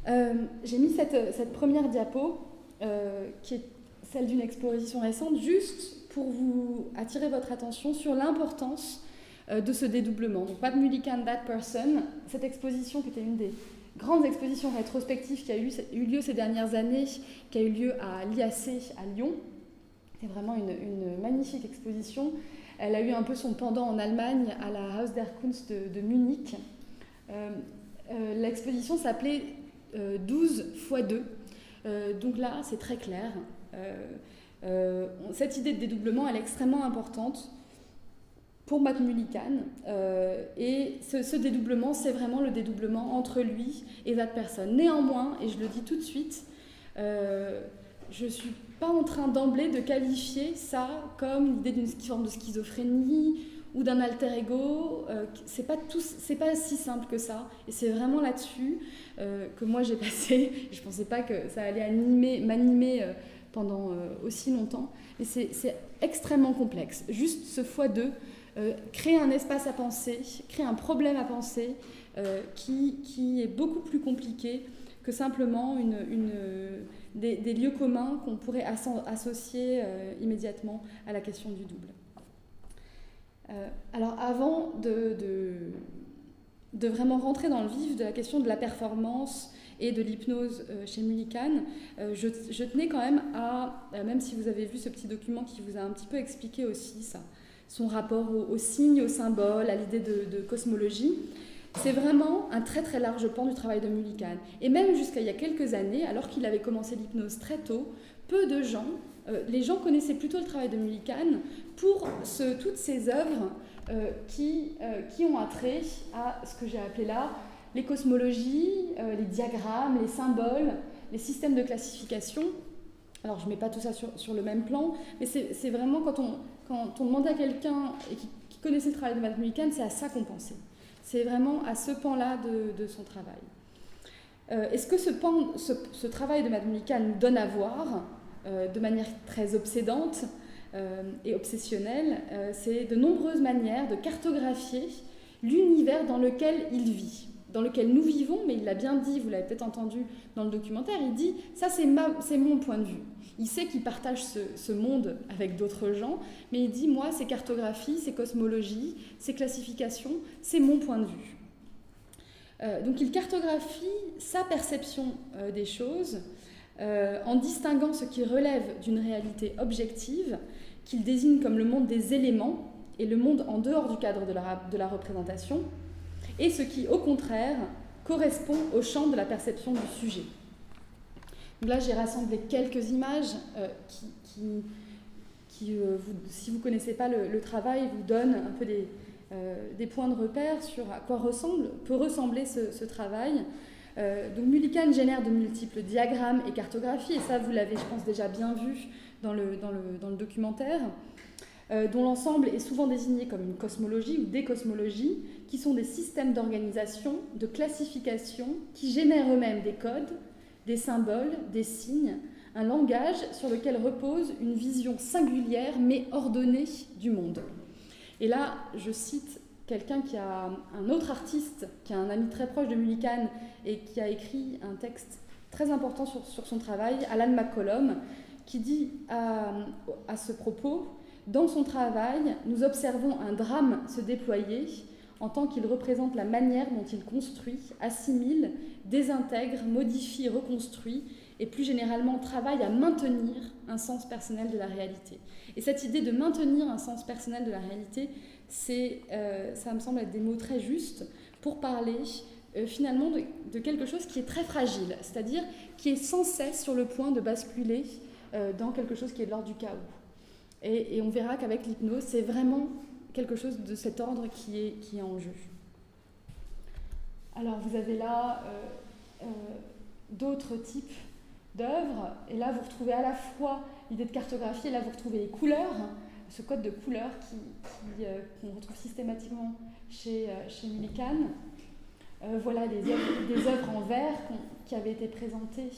Euh, j'ai mis cette, première diapo, euh, qui est celle d'une exposition récente, juste pour vous attirer votre attention sur l'importance euh, de ce dédoublement. Donc, Pat Mullican, That Person, cette exposition qui était une des grandes expositions rétrospectives qui a eu, eu lieu ces dernières années, qui a eu lieu à l'IAC à Lyon. C'est vraiment une, magnifique exposition. Elle a eu un peu son pendant en Allemagne à la Haus der Kunst de, Munich. L'exposition s'appelait 12 x 2. donc là, c'est très clair. cette idée de dédoublement, elle est extrêmement importante pour Matt et ce, dédoublement, c'est vraiment le dédoublement entre lui et cette personne. Néanmoins, et je le dis tout de suite, je ne suis pas en train d'emblée de qualifier ça comme l'idée d'une forme de schizophrénie ou d'un alter ego. Euh, c'est pas c'est pas si simple que ça. Et c'est vraiment là-dessus euh, que moi j'ai passé. Je pensais pas que ça allait animer, m'animer euh, pendant aussi longtemps. Et c'est extrêmement complexe. Juste ce fois deux, créer un espace à penser, créer un problème à penser qui, est beaucoup plus compliqué que simplement des, lieux communs qu'on pourrait associer immédiatement à la question du double. Euh, alors avant de, vraiment rentrer dans le vif de la question de la performance et de l'hypnose euh, chez Mullican, euh, je, tenais quand même à, même si vous avez vu ce petit document qui vous a un petit peu expliqué aussi ça, son rapport aux, signes, aux symboles, à l'idée de, de cosmologie, c'est vraiment un très très large pan du travail de Mullican. Et même jusqu'à il y a quelques années, alors qu'il avait commencé l'hypnose très tôt, peu de gens euh, les gens connaissaient plutôt le travail de Mullican pour toutes ces œuvres euh, qui, euh, qui ont attrait à ce que j'ai appelé là les cosmologies, les diagrammes, les symboles, les systèmes de classification. Alors je ne mets pas tout ça sur, le même plan, mais c'est vraiment quand on, quand demandait à quelqu'un qui, connaissait le travail de Matt Mullican, c'est à ça qu'on pensait. C'est vraiment à ce pan-là de, son travail. Est-ce que ce, pan, ce, travail de Matt Mullican donne à voir? De manière très obsédante euh, et obsessionnelle, euh, c'est de nombreuses manières de cartographier l'univers dans lequel il vit, dans lequel nous vivons, mais il l'a bien dit, vous l'avez peut-être entendu dans le documentaire, il dit, ça c'est mon point de vue. Il sait qu'il partage ce, monde avec d'autres gens, mais il dit, moi, ces cartographies, ces cosmologies, ces classifications, c'est mon point de vue. donc il cartographie sa perception des choses euh, en distinguant ce qui relève d'une réalité objective, qu'il désigne comme le monde des éléments et le monde en dehors du cadre de la, représentation, et ce qui, au contraire, correspond au champ de la perception du sujet. Donc là, j'ai rassemblé quelques images euh, qui, euh, si vous ne connaissez pas le, travail, vous donnent un peu des, points de repère sur à quoi ressemble, peut ressembler ce travail. Euh, donc Mullican génère de multiples diagrammes et cartographies, et ça vous l'avez je pense déjà bien vu dans le, dans le, documentaire, euh, dont l'ensemble est souvent désigné comme une cosmologie ou des cosmologies, qui sont des systèmes d'organisation, de classification, qui génèrent eux-mêmes des codes, des symboles, des signes, un langage sur lequel repose une vision singulière mais ordonnée du monde. Et là, je cite quelqu'un qui a un autre artiste, qui a un ami très proche de Mullican et qui a écrit un texte très important sur, son travail, Alan McCollum, qui dit à, à ce propos Dans son travail, nous observons un drame se déployer en tant qu'il représente la manière dont il construit, assimile, désintègre, modifie, reconstruit et plus généralement travaille à maintenir un sens personnel de la réalité. Et cette idée de maintenir un sens personnel de la réalité, c'est, euh, ça me semble être des mots très justes pour parler euh, finalement de, quelque chose qui est très fragile, c'est-à-dire qui est sans cesse sur le point de basculer euh, dans quelque chose qui est de l'ordre du chaos. Et, on verra qu'avec l'hypnose, c'est vraiment quelque chose de cet ordre qui est, qui est en jeu. Alors vous avez là d'autres types d'œuvres, et là vous retrouvez à la fois l'idée de cartographie, et là vous retrouvez les couleurs ce code de couleur euh, qu'on retrouve systématiquement chez, euh, chez Millikan. Euh, voilà des œuvres, en verre qui avaient été présentées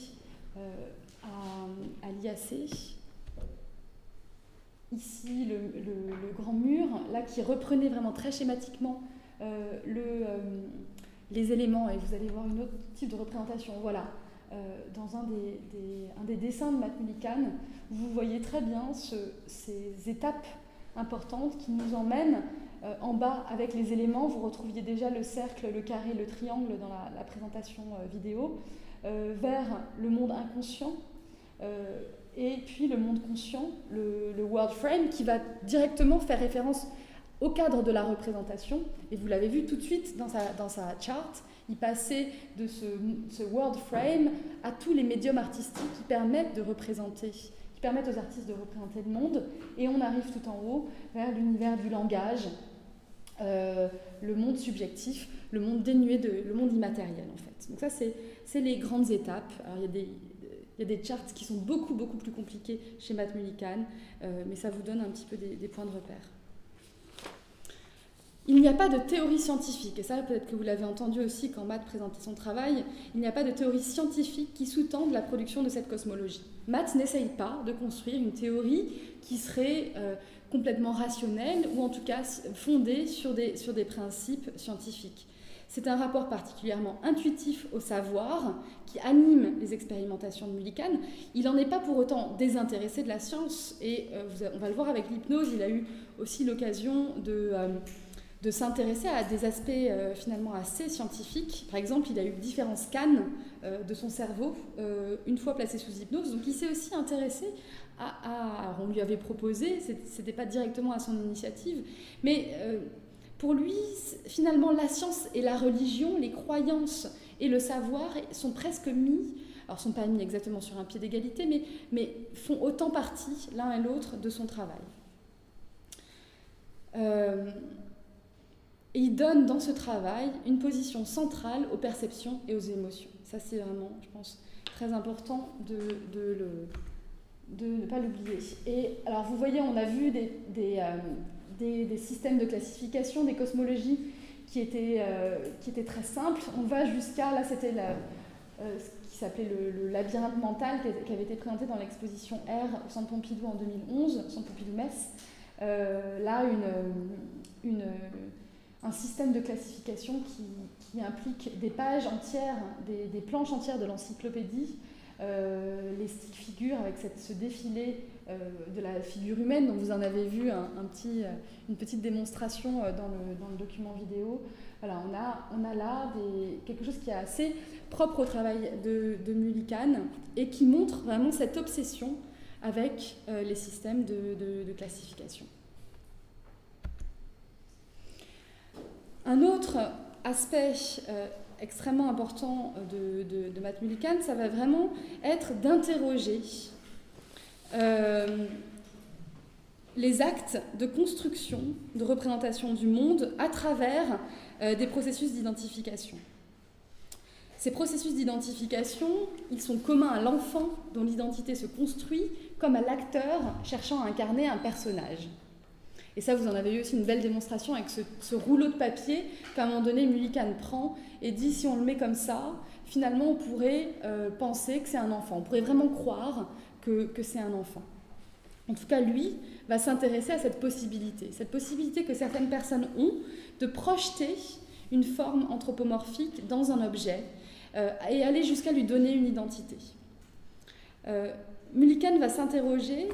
à, l'IAC. Ici, le, grand mur, là, qui reprenait vraiment très schématiquement le, les éléments, et vous allez voir une autre type de représentation. Voilà, dans un des, un des, dessins de Matt Millikan, vous voyez très bien ces étapes importantes qui nous emmènent euh, en bas avec les éléments. Vous retrouviez déjà le cercle, le carré, le triangle dans la, présentation euh, vidéo, euh, vers le monde inconscient. et puis le monde conscient, le, le world frame, qui va directement faire référence au cadre de la représentation. Et vous l'avez vu tout de suite dans sa, charte, il passait de ce, word frame à tous les médiums artistiques qui permettent de représenter, qui permettent aux artistes de représenter le monde. Et on arrive tout en haut vers l'univers du langage, euh, le monde subjectif, le monde dénué de, le monde immatériel en fait. Donc ça c'est les grandes étapes. Il y a des charts qui sont beaucoup, beaucoup plus compliqués chez Matt Mullican, euh, mais ça vous donne un petit peu des points de repère. Il n'y a pas de théorie scientifique, et ça peut-être que vous l'avez entendu aussi quand Matt présentait son travail, il n'y a pas de théorie scientifique qui sous-tende la production de cette cosmologie. Matt n'essaye pas de construire une théorie qui serait euh, complètement rationnelle ou en tout cas fondée sur des, sur des principes scientifiques. C'est un rapport particulièrement intuitif au savoir qui anime les expérimentations de Mullican. Il n'en est pas pour autant désintéressé de la science et euh, on va le voir avec l'hypnose, il a eu aussi l'occasion de... Euh, de s'intéresser à des aspects euh, finalement assez scientifiques. Par exemple, il a eu différents scans euh, de son cerveau euh, une fois placé sous hypnose. Donc il s'est aussi intéressé à, Alors on lui avait proposé, c'était pas directement à son initiative, mais pour lui, finalement, la science et la religion, les croyances et le savoir sont presque mis alors sont pas mis exactement sur un pied d'égalité, mais, mais, font autant partie l'un et l'autre de son travail. Et il donne dans ce travail une position centrale aux perceptions et aux émotions. Ça, c'est vraiment, je pense, très important de, ne pas l'oublier. Et alors, vous voyez, on a vu des, euh, systèmes de classification, des cosmologies qui étaient, euh, qui étaient très simples. On va jusqu'à, là, c'était euh, ce qui s'appelait le, labyrinthe mental, qui avait été présenté dans l'exposition R au Centre Pompidou en 2011, Centre Pompidou-Metz. Là, une un système de classification qui, implique des pages entières, des, planches entières de l'encyclopédie, euh, les stick figures avec cette, ce défilé euh, de la figure humaine, dont vous en avez vu un, petit, euh, une petite démonstration dans le, document vidéo. Voilà, on a, on a là quelque chose qui est assez propre au travail de, de Mullican et qui montre vraiment cette obsession avec les systèmes de classification. Un autre aspect euh, extrêmement important de, de, de, Matt ça va vraiment être d'interroger euh, les actes de construction, de représentation du monde à travers euh, des processus d'identification. Ces processus d'identification, ils sont communs à l'enfant dont l'identité se construit comme à l'acteur cherchant à incarner un personnage. Et ça, vous en avez eu aussi une belle démonstration avec ce, rouleau de papier qu'à un moment donné, Mullican prend et dit si on le met comme ça, finalement, on pourrait euh, penser que c'est un enfant. On pourrait vraiment croire que, c'est un enfant. En tout cas, lui va s'intéresser à cette possibilité, cette possibilité que certaines personnes ont de projeter une forme anthropomorphique dans un objet euh, et aller jusqu'à lui donner une identité. Euh, Mullican va s'interroger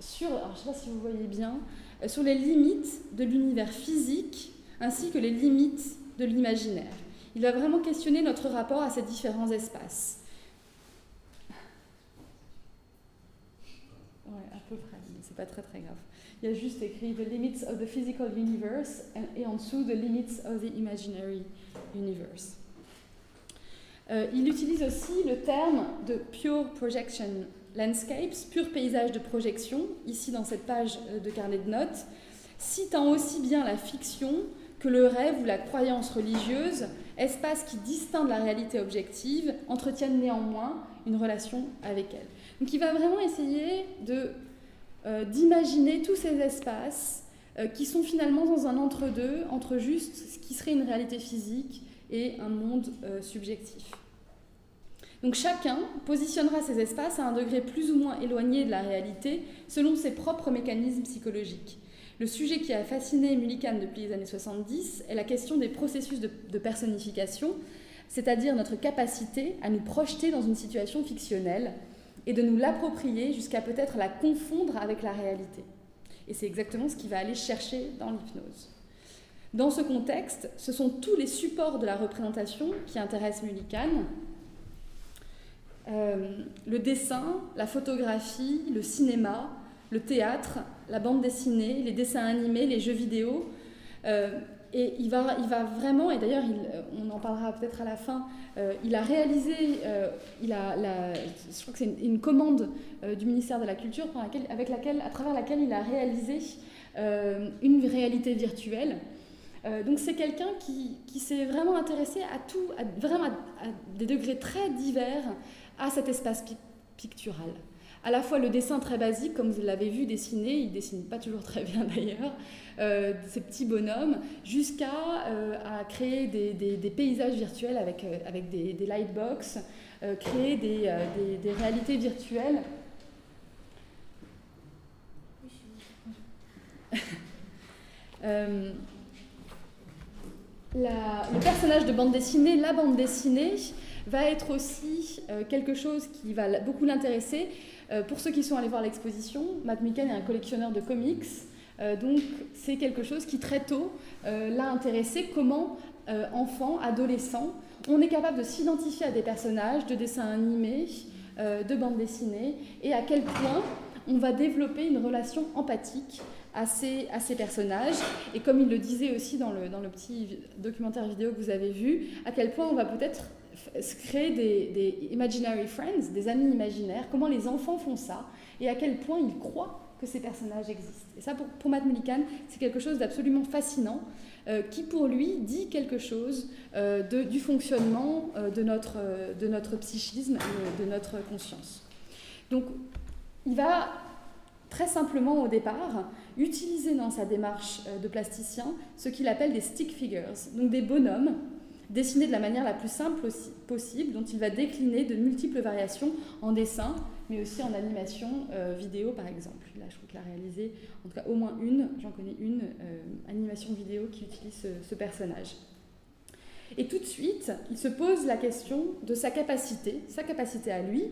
sur, alors je sais pas si vous voyez bien, euh, sur les limites de l'univers physique ainsi que les limites de l'imaginaire. Il va vraiment questionner notre rapport à ces différents espaces. Ouais, à peu près, mais c'est pas très très grave. Il y a juste écrit The limits of the physical universe et en dessous The limits of the imaginary universe. Euh, il utilise aussi le terme de pure projection landscapes, pur paysage de projection, ici dans cette page euh, de carnet de notes, citant aussi bien la fiction que le rêve ou la croyance religieuse, espaces qui distinguent la réalité objective, entretiennent néanmoins une relation avec elle. Donc il va vraiment essayer euh, d'imaginer tous ces espaces euh, qui sont finalement dans un entre-deux, entre juste ce qui serait une réalité physique et un monde subjectif. Donc chacun positionnera ces espaces à un degré plus ou moins éloigné de la réalité selon ses propres mécanismes psychologiques. Le sujet qui a fasciné Mullican depuis les années 70 est la question des processus de, de personnification, c'est-à-dire notre capacité à nous projeter dans une situation fictionnelle et de nous l'approprier jusqu'à peut-être la confondre avec la réalité. Et c'est exactement ce qu'il va aller chercher dans l'hypnose. Dans ce contexte, ce sont tous les supports de la représentation qui intéressent Mullican, euh, le dessin, la photographie, le cinéma, le théâtre, la bande dessinée, les dessins animés, les jeux vidéo. et il va, il va vraiment, et d'ailleurs on en parlera peut-être à la fin, il a réalisé, je crois que c'est une, commande du ministère de la Culture avec laquelle, à travers laquelle il a réalisé une réalité virtuelle euh, donc c'est quelqu'un qui, s'est vraiment intéressé à tout, vraiment à, des degrés très divers à cet espace pictural. À la fois le dessin très basique, comme vous l'avez vu dessiner, il dessine pas toujours très bien d'ailleurs, euh, ces petits bonhommes, jusqu'à euh, créer des, paysages virtuels avec, des, des lightbox, créer des, réalités virtuelles. le personnage de bande dessinée, la bande dessinée, va être aussi euh, quelque chose qui va beaucoup l'intéresser. Euh, pour ceux qui sont allés voir l'exposition, Matt Mikan est un collectionneur de comics, euh, donc c'est quelque chose qui très tôt l'a intéressé, comment enfant, adolescent, on est capable de s'identifier à des personnages de dessins animés, de bande dessinée, et à quel point on va développer une relation empathique à ces, à ces personnages. Et comme il le disait aussi dans le, dans le petit documentaire vidéo que vous avez vu, à quel point on va peut-être créer des, imaginary friends, des amis imaginaires, comment les enfants font ça, et à quel point ils croient que ces personnages existent. Et ça, pour, pour Matt Mullican, c'est quelque chose d'absolument fascinant, euh, qui pour lui dit quelque chose euh, de, du fonctionnement euh, de, notre, de notre psychisme et de notre conscience. Donc, il va très simplement au départ utiliser dans sa démarche de plasticien ce qu'il appelle des stick figures, donc des bonhommes dessinés de la manière la plus simple possible, dont il va décliner de multiples variations en dessin, mais aussi en animation euh, vidéo par exemple. Là, je crois qu'il a réalisé en tout cas au moins une, j'en connais une, euh, animation vidéo qui utilise ce, personnage. Et tout de suite, il se pose la question de sa capacité, sa capacité à lui,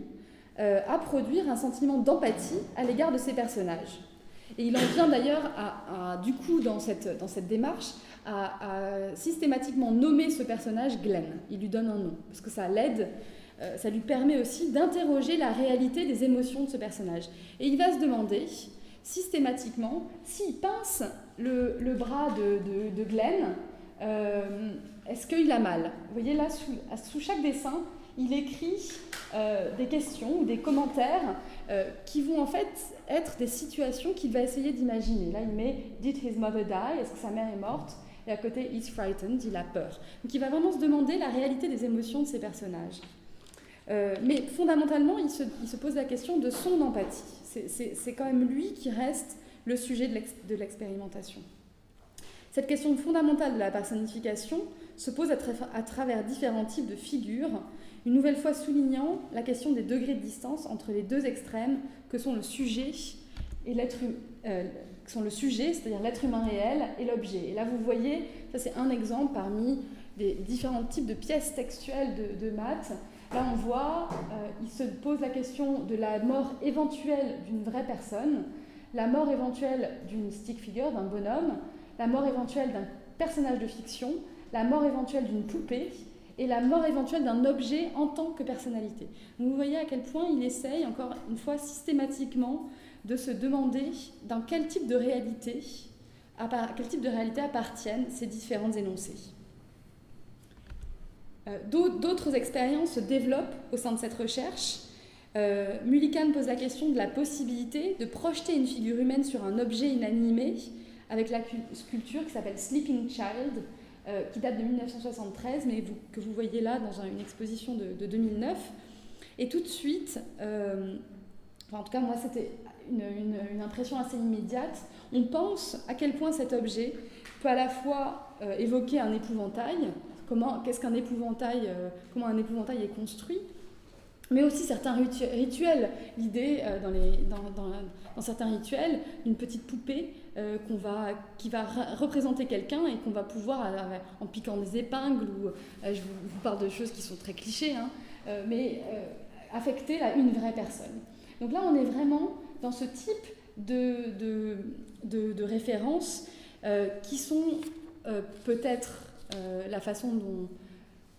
à produire un sentiment d'empathie à l'égard de ses personnages. Et il en vient d'ailleurs, à, du coup, dans cette, dans cette démarche, à, systématiquement nommer ce personnage Glenn. Il lui donne un nom, parce que ça l'aide, euh, ça lui permet aussi d'interroger la réalité des émotions de ce personnage. Et il va se demander, systématiquement, s'il pince le, bras de, de, Glenn, euh, est-ce qu'il a mal? Vous voyez là, sous, chaque dessin, il écrit euh, des questions ou des commentaires qui vont en fait être des situations qu'il va essayer d'imaginer. Là, il met Did his mother die? Est-ce que sa mère est morte? Et à côté, He's frightened, il a peur. Donc il va vraiment se demander la réalité des émotions de ces personnages. Euh, mais fondamentalement, il se, pose la question de son empathie. C'est quand même lui qui reste le sujet de l'expérimentation. Cette question fondamentale de la personnification se pose à, travers différents types de figures une nouvelle fois soulignant la question des degrés de distance entre les deux extrêmes que sont le sujet et l'être hum-, euh, sont le sujet, c'est-à-dire l'être humain réel, et l'objet. Et là, vous voyez, ça c'est un exemple parmi des différents types de pièces textuelles de, maths. Là, on voit, euh, il se pose la question de la mort éventuelle d'une vraie personne, la mort éventuelle d'une stick figure, d'un bonhomme, la mort éventuelle d'un personnage de fiction, la mort éventuelle d'une poupée, et la mort éventuelle d'un objet en tant que personnalité. vous voyez à quel point il essaye, encore une fois, systématiquement, de se demander dans quel type de réalité, appartiennent ces différents énoncés. Euh, d'autres expériences se développent au sein de cette recherche. Euh, Mullican pose la question de la possibilité de projeter une figure humaine sur un objet inanimé avec la sculpture qui s'appelle Sleeping Child, euh, qui date de 1973, mais que vous voyez là dans une exposition de, 2009. Et tout de suite, euh, en tout cas moi c'était une, impression assez immédiate, on pense à quel point cet objet peut à la fois euh, évoquer un épouvantail, comment, qu'est-ce qu'un épouvantail, comment un épouvantail est construit, mais aussi certains rituels. L'idée dans, les, dans, certains rituels, une petite poupée euh, va, qui va représenter quelqu'un et qu'on va pouvoir, euh, en piquant des épingles, ou euh, je vous, parle de choses qui sont très clichés, hein, mais affecter une vraie personne. Donc là, on est vraiment dans ce type de, de, de, de références qui sont peut-être la façon dont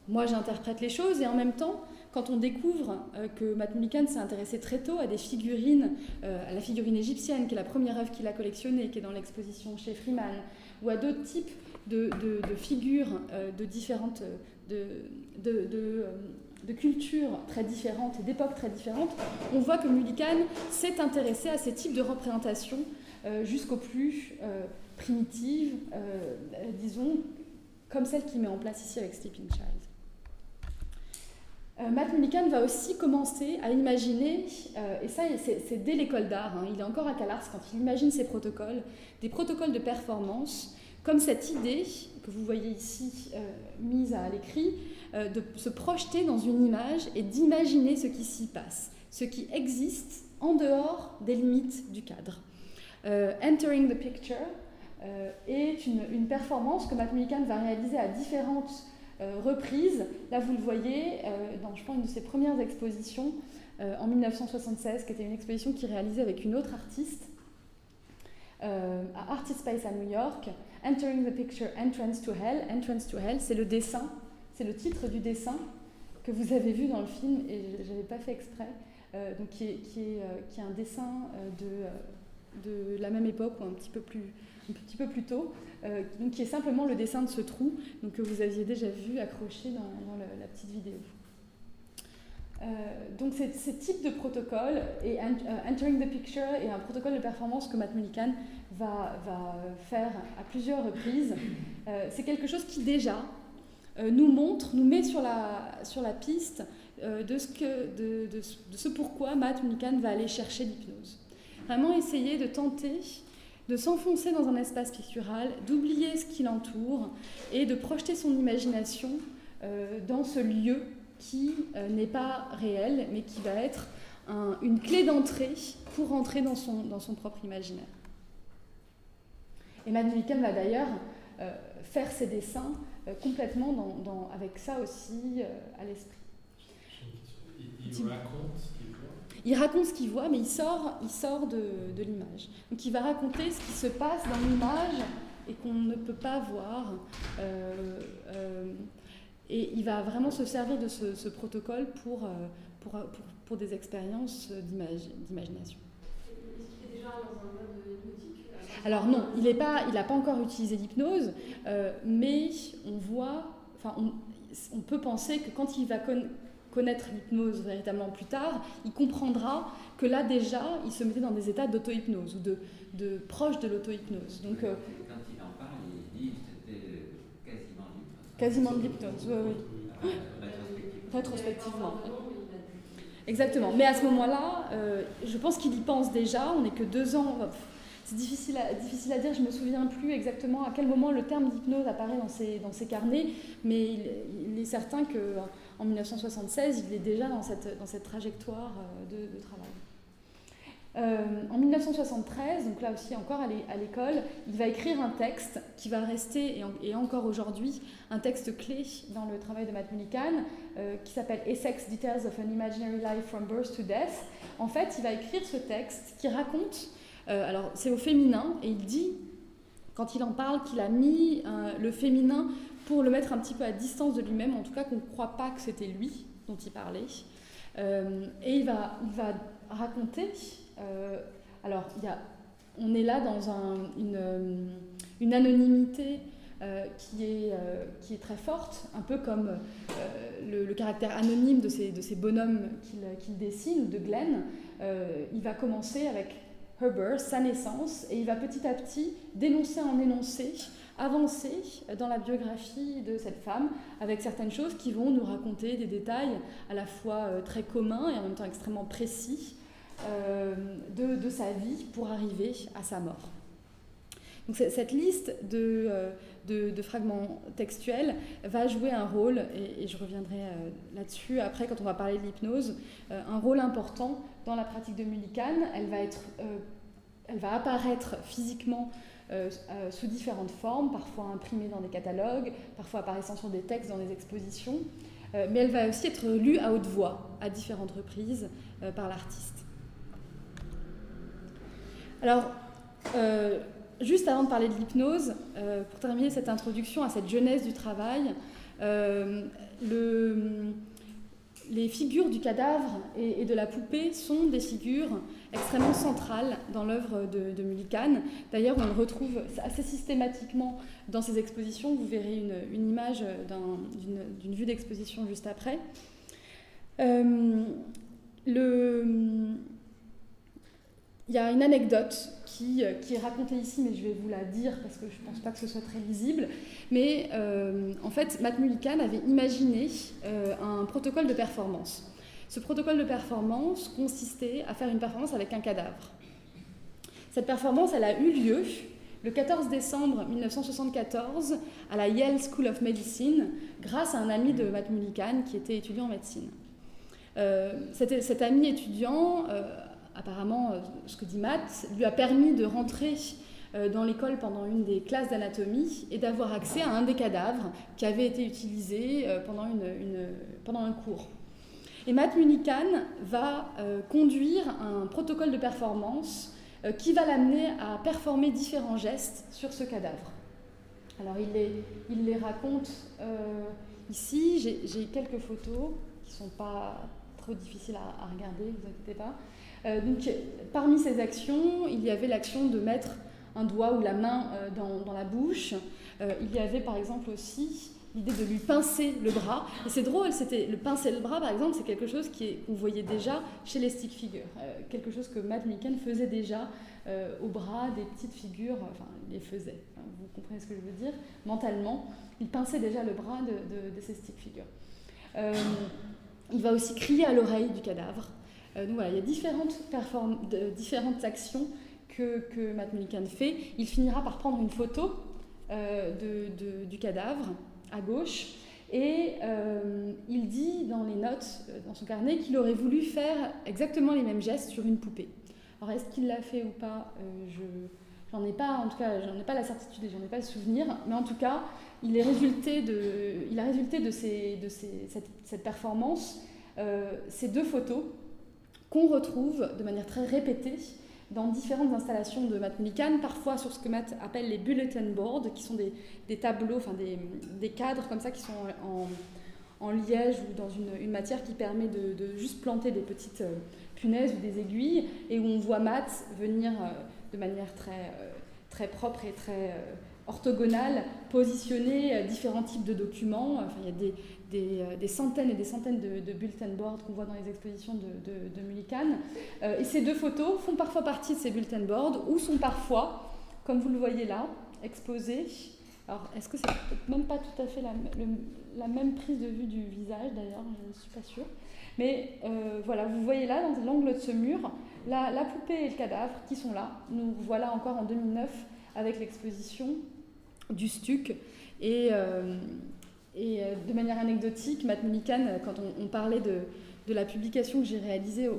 moi j'interprète les choses. Et en même temps, quand on découvre que Matt Mullican s'est intéressé très tôt à des figurines, à la figurine égyptienne, qui est la première œuvre qu'il a collectionnée, qui est dans l'exposition chez Freeman, ou à d'autres types de, figures de différentes de, de cultures très différentes et d'époques très différentes, on voit que Mullican s'est intéressé à ces types de représentations euh, jusqu'aux plus euh, primitives, euh, disons, comme celle qu'il met en place ici avec Sleeping Child. Matt Mullican va aussi commencer à imaginer, et ça c'est dès l'école d'art, hein, il est encore à CalArts quand il imagine ces protocoles, des protocoles de performance, comme cette idée que vous voyez ici mise à l'écrit, de se projeter dans une image et d'imaginer ce qui s'y passe, ce qui existe en dehors des limites du cadre. Euh, Entering the Picture euh, est une, performance que Matt Mullican va réaliser à différentes reprises. Là, vous le voyez dans, je pense, une de ses premières expositions en 1976, qui était une exposition qu'il réalisait avec une autre artiste à Artist Space à New York. Entering the Picture, Entrance to Hell. Entrance to Hell, c'est le dessin c'est le titre du dessin que vous avez vu dans le film et je n'avais pas fait exprès, euh, euh, qui est, un dessin euh, de, la même époque ou un petit peu plus, tôt, qui est simplement le dessin de ce trou que vous aviez déjà vu accroché dans, la, petite vidéo. donc ce type de protocole, et Entering the Picture est un protocole de performance que Matt Mullican va, faire à plusieurs reprises. c'est quelque chose qui déjà nous montre, nous met sur la, sur la piste euh, de, ce que, de, de, ce pourquoi Matt Mullican va aller chercher l'hypnose. Vraiment essayer de tenter de s'enfoncer dans un espace pictural, d'oublier ce qui l'entoure et de projeter son imagination euh, dans ce lieu qui n'est pas réel, mais qui va être une clé d'entrée pour entrer dans son, dans son propre imaginaire. Et Matt Mullican va d'ailleurs faire ses dessins euh, complètement dans, avec ça aussi euh, à l'esprit. Il, raconte ce qu'il voit Il raconte ce qu'il voit, mais il sort, il sort de, de l'image. Donc il va raconter ce qui se passe dans l'image et qu'on ne peut pas voir. Euh, et il va vraiment se servir de ce, protocole pour, pour, pour, pour, des expériences d'imagination. Est-ce qu'il est déjà dans un mode alors non, il n'a pas, pas encore utilisé l'hypnose, euh, mais on voit, enfin, on, peut penser que quand il va connaître l'hypnose véritablement plus tard, il comprendra que là déjà, il se mettait dans des états d'auto-hypnose ou de, de proche de l'auto-hypnose. Donc, euh, quand il en parle, il dit que c'était quasiment l'hypnose. Quasiment de l'hypnose, oui, oui. Rétrospectivement. Exactement. Mais à ce moment-là, euh, je pense qu'il y pense déjà. On n'est que deux ans, c'est difficile à, difficile à dire, je ne me souviens plus exactement à quel moment le terme d'hypnose apparaît dans ses, dans ses carnets, mais il, est certain qu'en 1976, il est déjà dans cette, dans cette trajectoire euh, de, travail. Euh, en 1973, donc là aussi encore à l'école, il va écrire un texte qui va rester, et, encore aujourd'hui, un texte clé dans le travail de Matt Mullican, euh, qui s'appelle Essex Details of an Imaginary Life from Birth to Death. En fait, il va écrire ce texte qui raconte euh, alors, c'est au féminin, et il dit, quand il en parle, qu'il a mis euh, le féminin pour le mettre un petit peu à distance de lui-même, en tout cas qu'on ne croit pas que c'était lui dont il parlait. Euh, et il va, raconter, alors on est là dans un, une, anonymité qui, est, très forte, un peu comme le, caractère anonyme de ces, de ces bonhommes qu'il dessine, de Glenn. il va commencer avec Her sa naissance, et il va petit à petit dénoncer en énoncer, avancer dans la biographie de cette femme avec certaines choses qui vont nous raconter des détails à la fois euh, très communs et en même temps extrêmement précis euh, de, sa vie pour arriver à sa mort. Donc cette liste de, euh, de, fragments textuels va jouer un rôle, et, je reviendrai là-dessus après quand on va parler de l'hypnose, un rôle important dans la pratique de Mullican. Elle va, être, euh, elle va apparaître physiquement sous différentes formes, parfois imprimée dans des catalogues, parfois apparaissant sur des textes dans des expositions, mais elle va aussi être lue à haute voix à différentes reprises par l'artiste. Alors, juste avant de parler de l'hypnose, euh, pour terminer cette introduction à cette jeunesse du travail, euh, le, les figures du cadavre et, de la poupée sont des figures extrêmement centrales dans l'œuvre de, de Mullican. D'ailleurs, on le retrouve assez systématiquement dans ses expositions. Vous verrez une, image d'une vue d'exposition juste après. Euh, il y a une anecdote qui, qui, est racontée ici, mais je vais vous la dire parce que je ne pense pas que ce soit très lisible. Mais euh, en fait, Matt Mullican avait imaginé euh, un protocole de performance. Ce protocole de performance consistait à faire une performance avec un cadavre. Cette performance, elle a eu lieu le 14 décembre 1974 à la Yale School of Medicine grâce à un ami de Matt Mullican qui était étudiant en médecine. Euh, cet, cet, ami étudiant, euh, apparemment, euh, ce que dit Matt, lui a permis de rentrer euh, dans l'école pendant une des classes d'anatomie et d'avoir accès à un des cadavres qui avait été utilisé euh, pendant, une, pendant un cours. Et Matt Mullican va conduire un protocole de performance qui va l'amener à performer différents gestes sur ce cadavre. Alors il les, il les raconte ici, j'ai quelques photos qui ne sont pas trop difficiles à, à regarder, ne vous inquiétez pas. Euh, donc, parmi ces actions, il y avait l'action de mettre un doigt ou la main euh, dans, la bouche. Euh, il y avait par exemple aussi l'idée de lui pincer le bras. Et c'est drôle, c'était le pincer le bras, par exemple, c'est quelque chose qu'on voyait déjà chez les stick figures, quelque chose que Matt Miken faisait déjà au bras des petites figures, enfin, il les faisait, enfin, vous comprenez ce que je veux dire, mentalement, il pinçait déjà le bras de, de, ces stick figures. Il va aussi crier à l'oreille du cadavre. Euh, il y a différentes, actions que, que Matt Mullican fait. Il finira par prendre une photo euh, du cadavre à gauche et euh, il dit dans les notes, dans son carnet, qu'il aurait voulu faire exactement les mêmes gestes sur une poupée. Alors est-ce qu'il l'a fait ou pas Je j'en ai pas, en tout cas, j'en ai pas la certitude et j'en ai pas le souvenir, mais en tout cas, il est résulté de, a résulté de, cette, performance ces deux photos qu'on retrouve de manière très répétée dans différentes installations de Matt Mullican, parfois sur ce que Matt appelle les bulletin boards, qui sont des, des tableaux, enfin des, des, cadres comme ça qui sont en, en liège ou dans une, une, matière qui permet de, de, juste planter des petites euh, punaises ou des aiguilles, et où on voit Matt venir euh, de manière très, euh, très propre et très orthogonale positionner différents types de documents. Enfin, il y a des, des, euh, des, centaines et des centaines de, de bulletin boards qu'on voit dans les expositions de, de, de Mullican. Euh, et ces deux photos font parfois partie de ces bulletin boards ou sont parfois, comme vous le voyez là, exposées. Alors, est-ce que c'est peut-être même pas tout à fait la, la, même prise de vue du visage d'ailleurs, je ne suis pas sûre. Mais euh, voilà, vous voyez là, dans l'angle de ce mur, la, la, poupée et le cadavre qui sont là. Nous voilà encore en 2009 avec l'exposition du Stuc. Et, et euh, de manière anecdotique, Matt Mullican, quand on, parlait de, la publication que j'ai réalisée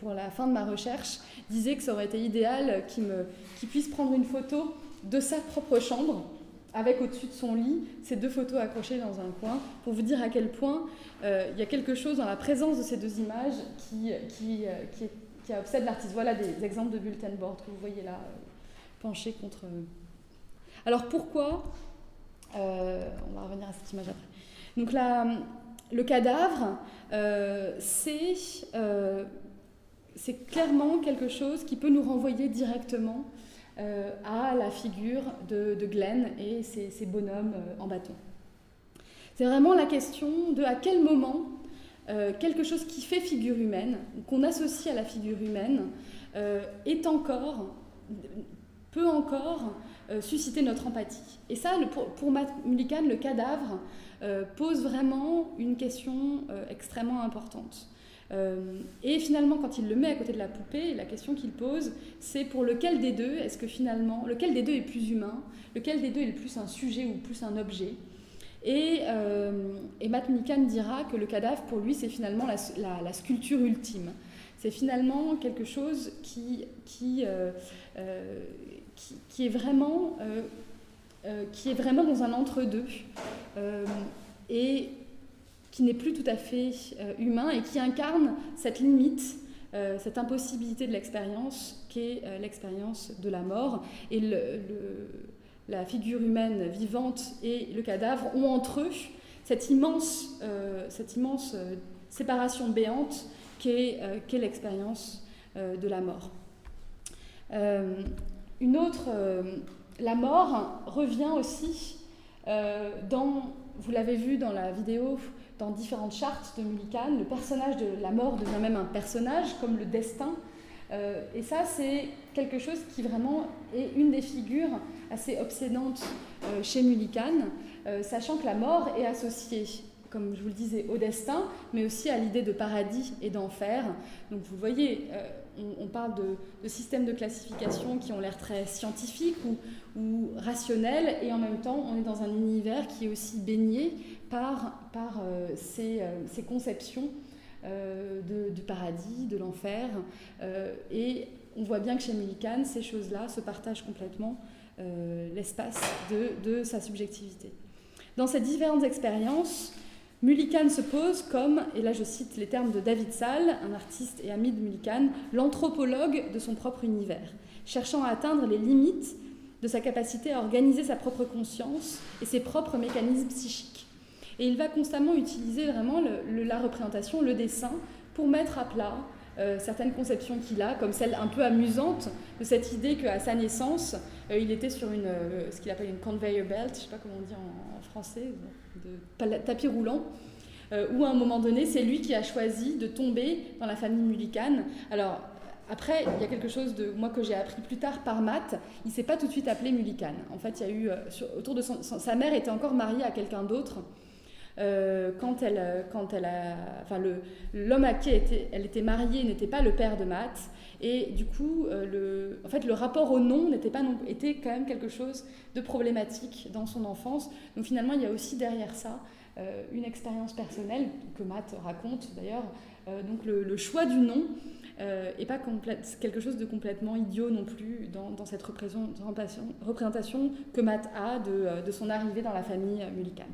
pour la fin de ma recherche, disait que ça aurait été idéal qu'il qu puisse prendre une photo de sa propre chambre avec au-dessus de son lit ces deux photos accrochées dans un coin, pour vous dire à quel point euh, il y a quelque chose dans la présence de ces deux images qui, euh, obsède l'artiste. Voilà des exemples de bulletin board que vous voyez là, euh, penchés contre... Alors pourquoi euh, on va revenir à cette image après. Donc la, le cadavre, euh, c'est euh, clairement quelque chose qui peut nous renvoyer directement euh, à la figure de, de Glenn et ses, ses bonhommes euh, en bâton. C'est vraiment la question de à quel moment euh, quelque chose qui fait figure humaine, qu'on associe à la figure humaine, est encore, peut encore euh, susciter notre empathie. Et ça, le, pour, pour le cadavre euh, pose vraiment une question euh, extrêmement importante. Et finalement, quand il le met à côté de la poupée, la question qu'il pose, c'est pour lequel des deux est-ce que finalement, lequel des deux est plus humain, lequel des deux est plus un sujet ou plus un objet. Et, et Matt dira que le cadavre, pour lui, c'est finalement la, sculpture ultime. C'est finalement quelque chose qui, qui, est vraiment, euh, euh, qui est vraiment dans un entre-deux euh, et qui n'est plus tout à fait humain et qui incarne cette limite, cette impossibilité de l'expérience qu'est l'expérience de la mort. Et le, la figure humaine vivante et le cadavre ont entre eux cette immense, cette immense séparation béante qu'est l'expérience de la mort. Une autre, la mort revient aussi dans, vous l'avez vu dans la vidéo, dans différentes chartes de Mullican, le personnage de la mort devient même un personnage, comme le destin. Euh, et ça, c'est quelque chose qui vraiment est une des figures assez obsédantes euh, chez Mullican, euh, sachant que la mort est associée, comme je vous le disais, au destin, mais aussi à l'idée de paradis et d'enfer. Donc vous voyez, on, parle de, systèmes de classification qui ont l'air très scientifiques ou, rationnels, et en même temps, on est dans un univers qui est aussi baigné par, euh, ces, euh, ces, conceptions euh, de, du paradis, de l'enfer. et on voit bien que chez Millikan, ces choses-là se partagent complètement l'espace de, de, sa subjectivité. Dans ces différentes expériences, Mullican se pose comme, et là je cite les termes de David Sall, un artiste et ami de Mullican, l'anthropologue de son propre univers, cherchant à atteindre les limites de sa capacité à organiser sa propre conscience et ses propres mécanismes psychiques. Et il va constamment utiliser vraiment la représentation, le dessin, pour mettre à plat euh, certaines conceptions qu'il a, comme celle un peu amusante de cette idée qu'à sa naissance, euh, il était sur une, euh, ce qu'il appelle une conveyor belt, je ne sais pas comment on dit en, français, de tapis roulant, où à un moment donné, c'est lui qui a choisi de tomber dans la famille Mullican. Alors, après, il y a quelque chose de moi que j'ai appris plus tard par Matt. Il s'est pas tout de suite appelé Mullican. En fait, il y a eu autour de son, sa mère était encore mariée à quelqu'un d'autre euh, quand, elle, quand elle a, enfin l'homme à qui elle était, mariée n'était pas le père de Matt, et du coup, euh, le, en fait, le rapport au nom n'était pas non, était quand même quelque chose de problématique dans son enfance. Donc finalement, il y a aussi derrière ça euh, une expérience personnelle que Matt raconte d'ailleurs. donc le, choix du nom n'est pas quelque chose de complètement idiot non plus dans, cette représentation, que Matt a de, de son arrivée dans la famille Mullican.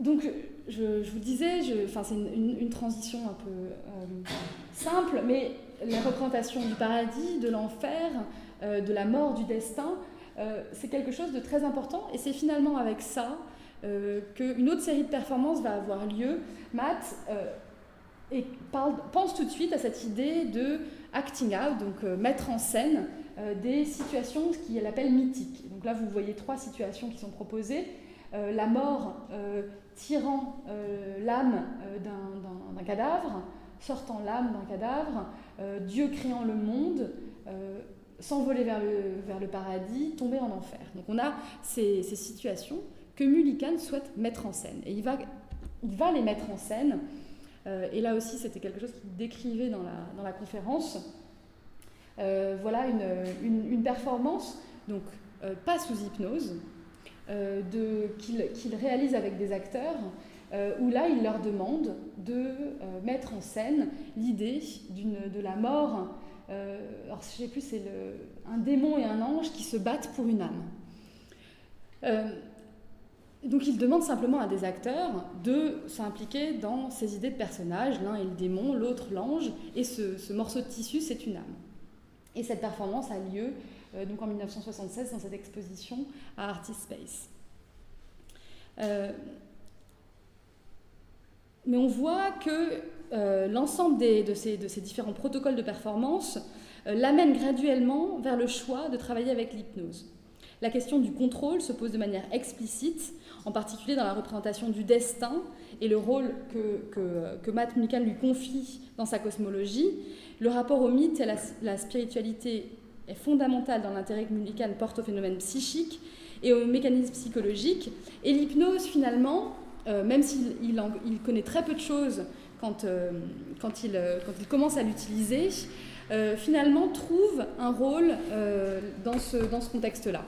Donc, je, vous disais, c'est une, transition un peu euh, simple, mais la représentation du paradis, de l'enfer, euh, de la mort, du destin, euh, c'est quelque chose de très important, et c'est finalement avec ça qu'une autre série de performances va avoir lieu. Matt pense tout de suite à cette idée de acting out, donc mettre en scène des situations qu'il appelle mythiques. Donc là, vous voyez trois situations qui sont proposées. la mort tirant euh, l'âme euh, d'un cadavre, sortant l'âme d'un cadavre, euh, Dieu créant le monde, s'envoler vers le, paradis, tomber en enfer. Donc on a ces, situations que Mullican souhaite mettre en scène. Et il va, les mettre en scène. et là aussi, c'était quelque chose qu'il décrivait dans la, conférence. voilà une, performance, donc pas sous hypnose, euh, qu'il réalise avec des acteurs, euh, où là, il leur demande de euh, mettre en scène l'idée de la mort. alors, je ne sais plus, c'est un démon et un ange qui se battent pour une âme. Donc il demande simplement à des acteurs de s'impliquer dans ces idées de personnages. L'un est le démon, l'autre l'ange, et ce, ce, morceau de tissu, c'est une âme. Et cette performance a lieu donc en 1976 dans cette exposition à Artist Space. Euh, mais on voit que euh, l'ensemble de ces, de, ces, différents protocoles de performance l'amène graduellement vers le choix de travailler avec l'hypnose. La question du contrôle se pose de manière explicite, en particulier dans la représentation du destin et le rôle que, que, que Matt Mullican lui confie dans sa cosmologie. Le rapport au mythe et à la spiritualité est fondamentale dans l'intérêt que Mullican porte au phénomène psychique et aux mécanismes psychologiques. Et l'hypnose, finalement, euh, même s'il il, connaît très peu de choses quand, euh, quand, il, euh, quand il, commence à l'utiliser, finalement trouve un rôle dans ce, dans ce contexte-là.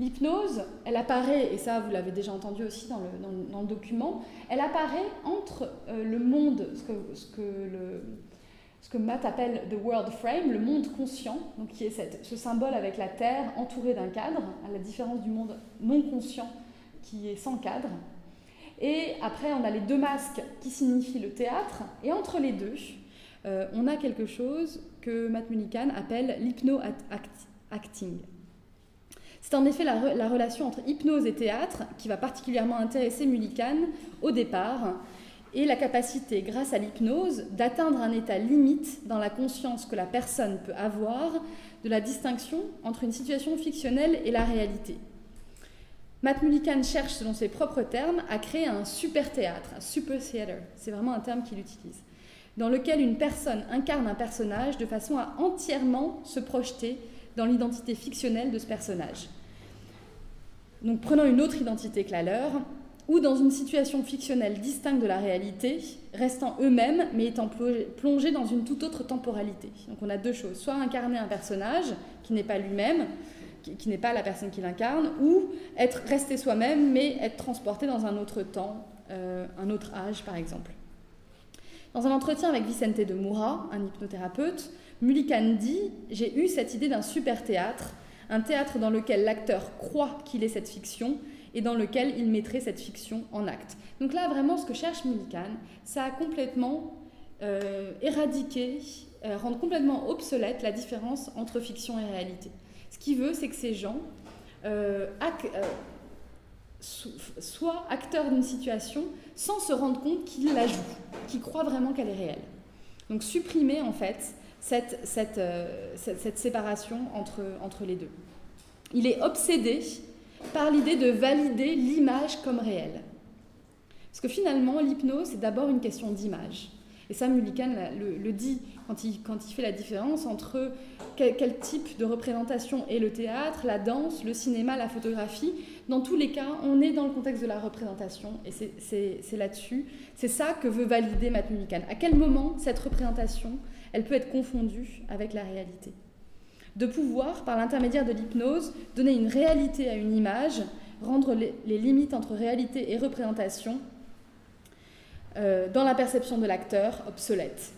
L'hypnose, elle apparaît, et ça vous l'avez déjà entendu aussi dans le, dans, le, document, elle apparaît entre le monde, ce que, ce que le, ce que Matt appelle the world frame, le monde conscient, qui est ce symbole avec la Terre entourée d'un cadre, à la différence du monde non conscient qui est sans cadre. Et après, on a les deux masques qui signifient le théâtre, et entre les deux, euh, on a quelque chose que Matt Mullican appelle l'hypno-acting. C'est en effet la relation entre hypnose et théâtre qui va particulièrement intéresser Mullican au départ, et la capacité, grâce à l'hypnose, d'atteindre un état limite dans la conscience que la personne peut avoir de la distinction entre une situation fictionnelle et la réalité. Matt Mullican cherche, selon ses propres termes, à créer un super théâtre, un super theater, c'est vraiment un terme qu'il utilise, dans lequel une personne incarne un personnage de façon à entièrement se projeter dans l'identité fictionnelle de ce personnage. Donc prenant une autre identité que la leur, ou dans une situation fictionnelle distincte de la réalité, restant eux-mêmes, mais étant plo- plongés dans une toute autre temporalité. Donc on a deux choses, soit incarner un personnage qui n'est pas lui-même, qui, n'est pas la personne qui l'incarne, ou être resté soi-même, mais être transporté dans un autre temps, euh, un autre âge par exemple. Dans un entretien avec Vicente de Moura, un hypnothérapeute, Mullican dit J'ai eu cette idée d'un super théâtre, un théâtre dans lequel l'acteur croit qu'il est cette fiction et dans lequel il mettrait cette fiction en acte. Donc là, vraiment, ce que cherche Mullican, ça a complètement euh, éradiqué, euh, rendre complètement obsolète la différence entre fiction et réalité. Ce qu'il veut, c'est que ces gens euh, euh, so- soient acteurs d'une situation sans se rendre compte qu'ils la jouent, qu'ils croient vraiment qu'elle est réelle. Donc supprimer en fait cette, euh, séparation entre les deux. Il est obsédé par l'idée de valider l'image comme réelle. Parce que finalement, l'hypnose, c'est d'abord une question d'image. Et ça, Mullican le, dit quand il, fait la différence entre quel, quel type de représentation est le théâtre, la danse, le cinéma, la photographie. Dans tous les cas, on est dans le contexte de la représentation, et c'est là-dessus. C'est ça que veut valider Matt Mullican. À quel moment cette représentation, elle peut être confondue avec la réalité? De pouvoir, par l'intermédiaire de l'hypnose, donner une réalité à une image, rendre les, limites entre réalité et représentation euh, dans la perception de l'acteur obsolètes.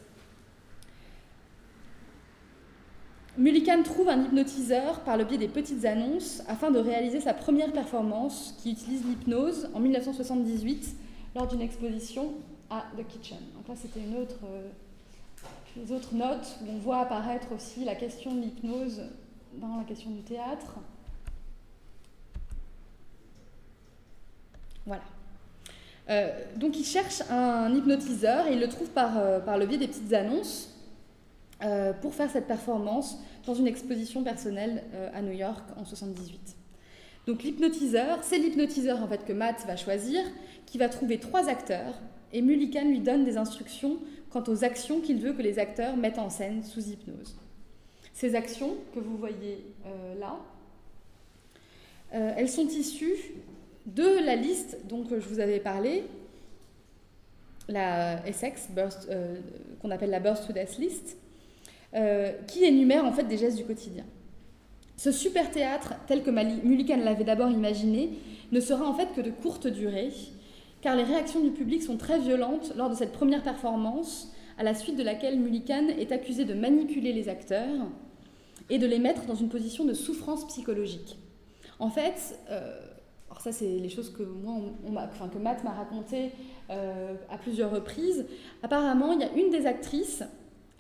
Mullican trouve un hypnotiseur par le biais des petites annonces afin de réaliser sa première performance qui utilise l'hypnose en 1978 lors d'une exposition à The Kitchen. Donc là, c'était une autre, euh, les autres notes où on voit apparaître aussi la question de l'hypnose dans la question du théâtre. Voilà. Euh, donc il cherche un hypnotiseur et il le trouve par, euh, par le biais des petites annonces euh, pour faire cette performance dans une exposition personnelle à New York en 78. Donc l'hypnotiseur, c'est l'hypnotiseur en fait que Matt va choisir, qui va trouver trois acteurs et Mullican lui donne des instructions quant aux actions qu'il veut que les acteurs mettent en scène sous hypnose. Ces actions que vous voyez euh, là, euh, elles sont issues de la liste dont je vous avais parlé, la Essex, burst, euh, qu'on appelle la Burst to Death List, qui énumère en fait des gestes du quotidien. Ce super théâtre, tel que Mullican l'avait d'abord imaginé, ne sera en fait que de courte durée, car les réactions du public sont très violentes lors de cette première performance, à la suite de laquelle Mullican est accusé de manipuler les acteurs et de les mettre dans une position de souffrance psychologique. En fait, euh, alors ça c'est les choses que moi, Matt m'a raconté euh, à plusieurs reprises. Apparemment, il y a une des actrices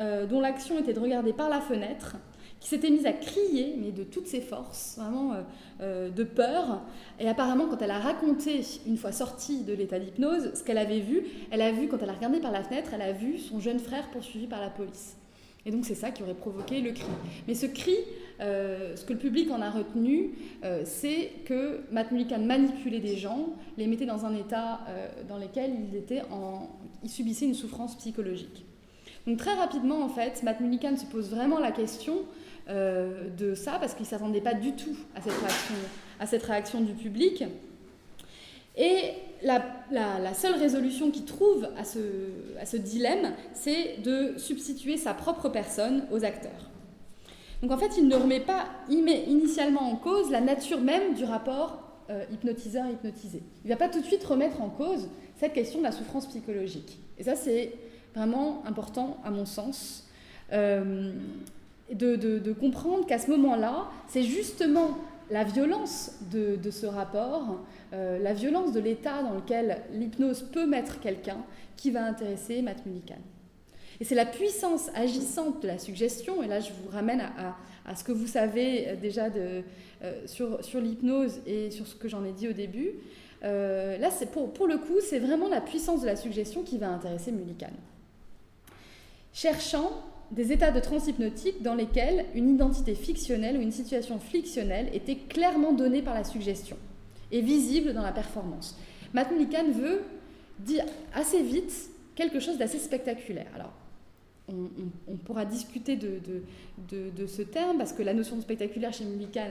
euh, dont l'action était de regarder par la fenêtre, qui s'était mise à crier, mais de toutes ses forces, vraiment euh, euh, de peur. Et apparemment, quand elle a raconté, une fois sortie de l'état d'hypnose, ce qu'elle avait vu, elle a vu, quand elle a regardé par la fenêtre, elle a vu son jeune frère poursuivi par la police. Et donc c'est ça qui aurait provoqué le cri. Mais ce cri, euh, ce que le public en a retenu, c'est que Matt Mullican manipulait des gens, les mettait dans un état dans lequel ils, étaient en, ils subissaient une souffrance psychologique. Donc très rapidement, en fait, Matt Mullican se pose vraiment la question euh, de ça, parce qu'il ne s'attendait pas du tout à cette réaction, du public. Et la, seule résolution qu'il trouve à ce, dilemme, c'est de substituer sa propre personne aux acteurs. Donc en fait, il ne remet pas immé- initialement en cause la nature même du rapport euh, hypnotiseur-hypnotisé. Il ne va pas tout de suite remettre en cause cette question de la souffrance psychologique. Et ça, c'est vraiment important à mon sens. Euh, de, comprendre qu'à ce moment-là, c'est justement la violence de, ce rapport, euh, la violence de l'état dans lequel l'hypnose peut mettre quelqu'un qui va intéresser Matt Mullican. Et c'est la puissance agissante de la suggestion, et là je vous ramène à, ce que vous savez euh, déjà euh, sur, l'hypnose et sur ce que j'en ai dit au début. Là, pour, pour le coup, c'est vraiment la puissance de la suggestion qui va intéresser Mullican. Cherchant des états de transe hypnotique dans lesquels une identité fictionnelle ou une situation fictionnelle était clairement donnée par la suggestion et visible dans la performance. Matt Mullican veut dire assez vite quelque chose d'assez spectaculaire. Alors, on, pourra discuter de, ce terme parce que la notion de spectaculaire chez Mullican,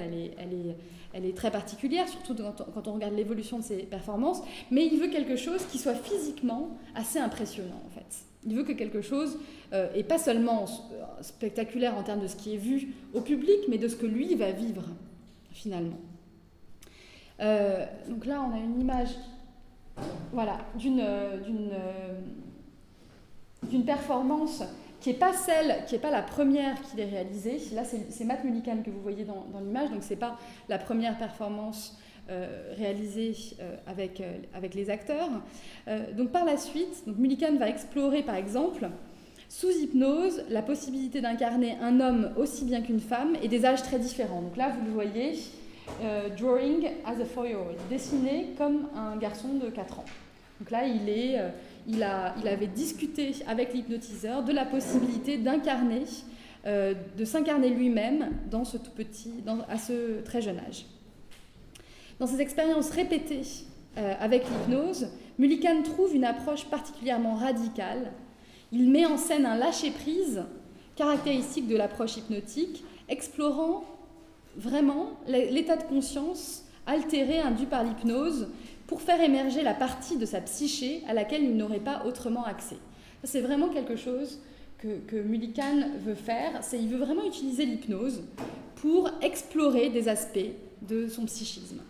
elle est, très particulière, surtout quand on regarde l'évolution de ses performances, mais il veut quelque chose qui soit physiquement assez impressionnant en fait. Il veut que quelque chose, euh, et pas seulement euh, spectaculaire en termes de ce qui est vu au public, mais de ce que lui va vivre finalement. Euh, donc là, on a une image voilà, d'une euh, performance qui n'est pas celle, qui n'est pas la première qu'il ait réalisée. Là, c'est Matt Mullican que vous voyez dans, l'image, donc c'est pas la première performance euh, réalisée euh, avec, euh, avec les acteurs. Donc par la suite, donc Mullican va explorer par exemple sous hypnose la possibilité d'incarner un homme aussi bien qu'une femme et des âges très différents. Donc là, vous le voyez, drawing as a four-year-old, dessiné comme un garçon de 4 ans. Donc là, il, est, il, a, il avait discuté avec l'hypnotiseur de la possibilité d'incarner, de s'incarner lui-même dans ce tout petit, dans- à ce très jeune âge. Dans ses expériences répétées euh, avec l'hypnose, Mullican trouve une approche particulièrement radicale. Il met en scène un lâcher-prise caractéristique de l'approche hypnotique, explorant vraiment l'état de conscience altéré induit par l'hypnose pour faire émerger la partie de sa psyché à laquelle il n'aurait pas autrement accès. C'est vraiment quelque chose que, que Mullican veut faire, c'est il veut vraiment utiliser l'hypnose pour explorer des aspects de son psychisme.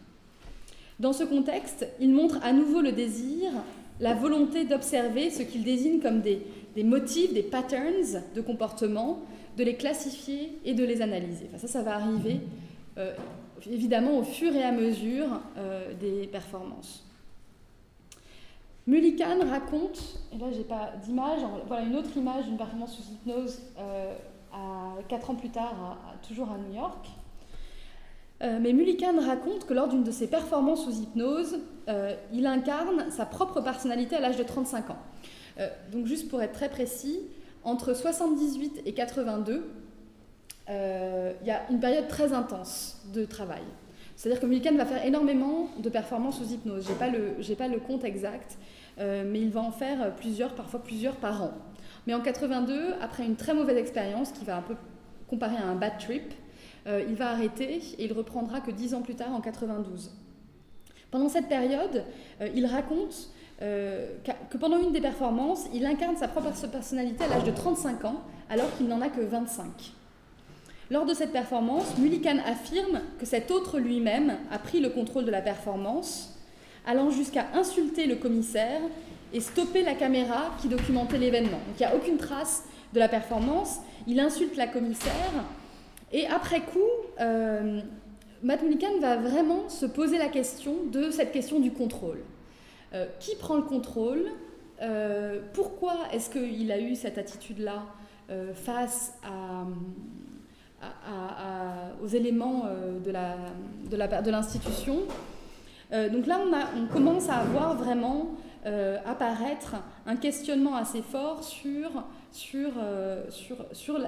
Dans ce contexte, il montre à nouveau le désir, la volonté d'observer ce qu'il désigne comme des, motifs, des patterns de comportement, de les classifier et de les analyser. Ça, ça va arriver euh, évidemment au fur et à mesure euh, des performances. Mullican raconte, et là j'ai pas d'image, voilà une autre image d'une performance sous hypnose euh, à, quatre ans plus tard, toujours à New York. Euh, mais Mullican raconte que lors d'une de ses performances sous hypnose, euh, il incarne sa propre personnalité à l'âge de 35 ans. Euh, donc juste pour être très précis, entre 78 et 82, euh, il y a une période très intense de travail. C'est-à-dire que Mullican va faire énormément de performances sous hypnose. Je n'ai pas, pas le compte exact, mais il va en faire plusieurs, parfois plusieurs par an. Mais en 82, après une très mauvaise expérience qui va un peu comparer à un bad trip, euh, il va arrêter et il reprendra que dix ans plus tard, en 92. Pendant cette période, euh, il raconte euh, que pendant une des performances, il incarne sa propre personnalité à l'âge de 35 ans, alors qu'il n'en a que 25. Lors de cette performance, Mullican affirme que cet autre lui-même a pris le contrôle de la performance, allant jusqu'à insulter le commissaire et stopper la caméra qui documentait l'événement. Donc il n'y a aucune trace de la performance. Il insulte la commissaire et après coup, euh, Matt Mullican va vraiment se poser la question de cette question du contrôle. Euh, qui prend le contrôle? Euh, Pourquoi est-ce qu'il a eu cette attitude-là euh, face aux éléments de l'institution? Donc là, on, commence à avoir vraiment apparaître un questionnement assez fort sur,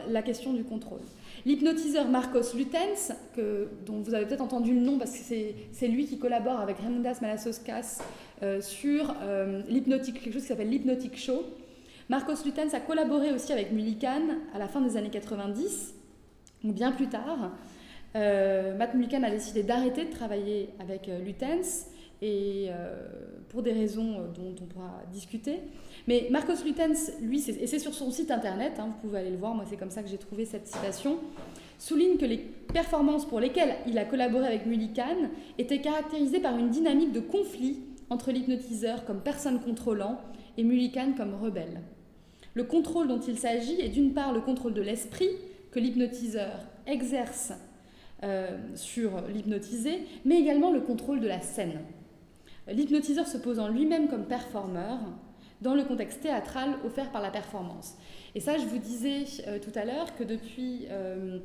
la question du contrôle. L'hypnotiseur Marcos Lutens, dont vous avez peut-être entendu le nom parce que c'est- lui qui collabore avec Raimundas Malasoskas euh, sur euh, l'hypnotique, quelque chose qui s'appelle l'hypnotic show. Marcos Lutens a collaboré aussi avec Mullican à la fin des années 90, ou bien plus tard. Euh, Matt Mullican a décidé d'arrêter de travailler avec Lutens et pour des raisons dont on pourra discuter. Mais Marcos Lutens, lui, et c'est sur son site internet, hein, vous pouvez aller le voir, moi c'est comme ça que j'ai trouvé cette citation, souligne que les performances pour lesquelles il a collaboré avec Mullican étaient caractérisées par une dynamique de conflit entre l'hypnotiseur comme personne contrôlant et Mullican comme rebelle. Le contrôle dont il s'agit est d'une part le contrôle de l'esprit que l'hypnotiseur exerce euh, sur l'hypnotisé, mais également le contrôle de la scène. L'hypnotiseur se pose en lui-même comme performeur dans le contexte théâtral offert par la performance. Et ça, je vous disais euh, tout à l'heure que depuis, euh,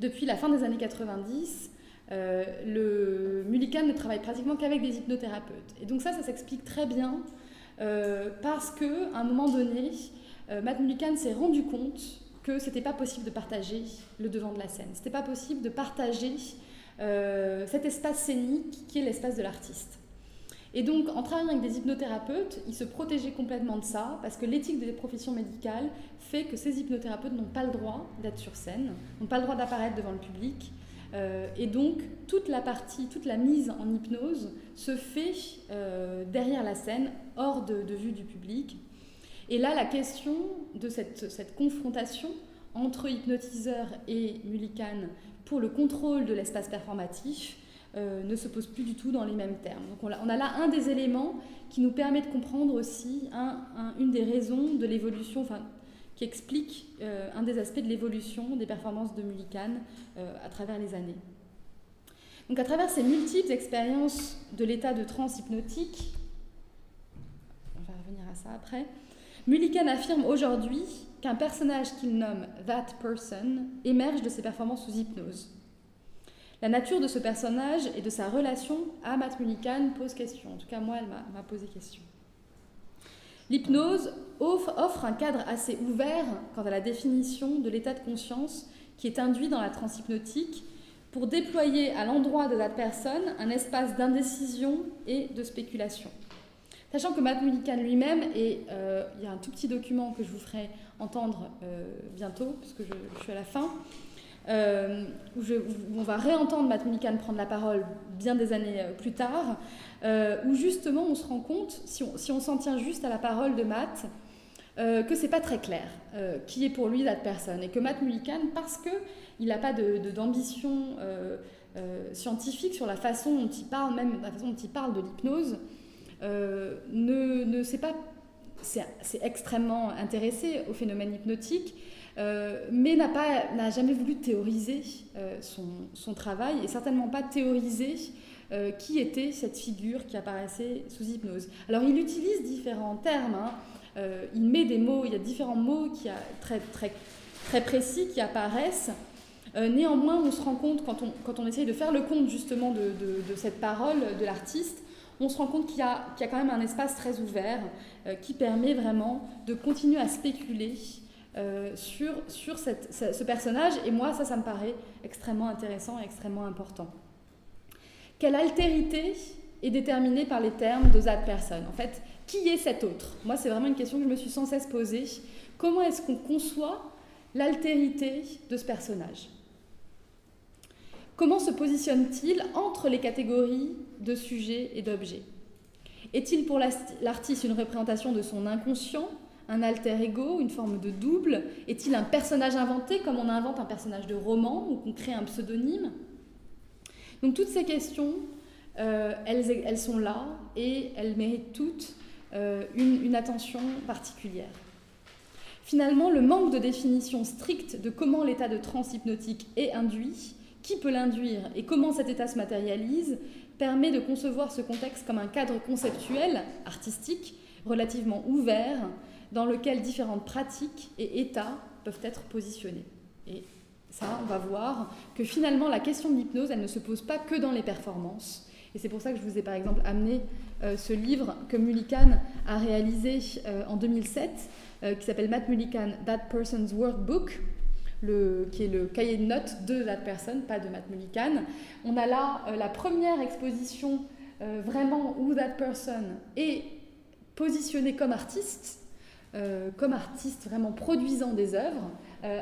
Depuis la fin des années 90, euh, le Mullican ne travaille pratiquement qu'avec des hypnothérapeutes. Et donc ça, ça s'explique très bien euh, parce qu'à un moment donné, Matt Mullican s'est rendu compte que c'était pas possible de partager le devant de la scène. C'était pas possible de partager cet espace scénique qui est l'espace de l'artiste. Et donc, en travaillant avec des hypnothérapeutes, il se protégeait complètement de ça, parce que l'éthique des professions médicales fait que ces hypnothérapeutes n'ont pas le droit d'être sur scène, n'ont pas le droit d'apparaître devant le public. Euh, et donc, toute la partie, toute la mise en hypnose se fait euh, derrière la scène, hors de, vue du public. Et là, la question de cette, cette confrontation entre hypnotiseur et Mullican pour le contrôle de l'espace performatif euh, ne se pose plus du tout dans les mêmes termes. On a, là un des éléments qui nous permet de comprendre aussi un, une des raisons de l'évolution, enfin, qui explique euh, un des aspects de l'évolution des performances de Mullican euh, à travers les années. Donc à travers ces multiples expériences de l'état de transe hypnotique, on va revenir à ça après, Mullican affirme aujourd'hui qu'un personnage qu'il nomme That Person émerge de ses performances sous hypnose. La nature de ce personnage et de sa relation à Matt Mullican pose question. En tout cas, moi, elle m'a posé question. L'hypnose offre un cadre assez ouvert quant à la définition de l'état de conscience qui est induit dans la transhypnotique pour déployer à l'endroit de la personne un espace d'indécision et de spéculation. Sachant que Matt Mullican lui-même, et euh, il y a un tout petit document que je vous ferai entendre euh, bientôt, puisque je, suis à la fin, euh, où, on va réentendre Matt Mullican prendre la parole bien des années euh, plus tard, euh, où justement on se rend compte, si on, s'en tient juste à la parole de Matt, que c'est pas très clair qui est pour lui cette personne, et que Matt Mullican, parce qu'il n'a pas d'ambition scientifique sur la façon dont il parle, même la façon dont il parle de l'hypnose, ne, ne pas, c'est extrêmement intéressé au phénomène hypnotique, euh, mais n'a, jamais voulu théoriser euh, son, travail et certainement pas théoriser euh, qui était cette figure qui apparaissait sous hypnose. Alors il utilise différents termes, hein. il met des mots, il y a différents mots qui très, précis qui apparaissent. néanmoins, on se rend compte, quand on, essaye de faire le compte justement de, cette parole de l'artiste, on se rend compte qu'il qu'il y a quand même un espace très ouvert qui permet vraiment de continuer à spéculer euh, sur, sur cette, ce, personnage. Et moi, ça, ça me paraît extrêmement intéressant et extrêmement important. Quelle altérité est déterminée par les termes de that person En fait, qui est cet autre? Moi, c'est vraiment une question que je me suis sans cesse posée. Comment est-ce qu'on conçoit l'altérité de ce personnage? Comment se positionne-t-il entre les catégories de sujets et d'objets? Est-il pour l'artiste une représentation de son inconscient? Un alter ego, une forme de double? Est-il un personnage inventé comme on invente un personnage de roman ou qu'on crée un pseudonyme? Donc toutes ces questions, euh, elles, sont là et elles méritent toutes euh, une, une attention particulière. Finalement, le manque de définition stricte de comment l'état de transe hypnotique est induit, qui peut l'induire et comment cet état se matérialise, permet de concevoir ce contexte comme un cadre conceptuel, artistique, relativement ouvert, dans lequel différentes pratiques et états peuvent être positionnés. Et ça, on va voir que finalement, la question de l'hypnose, elle ne se pose pas que dans les performances. Et c'est pour ça que je vous ai par exemple amené euh, ce livre que Mullican a réalisé euh, en 2007, euh, qui s'appelle Matt Mullican, That Person's Workbook, qui est le cahier de notes de That Person, pas de Matt Mullican. On a là la première exposition vraiment où That Person est positionné comme artiste, euh, comme artiste vraiment produisant des œuvres euh,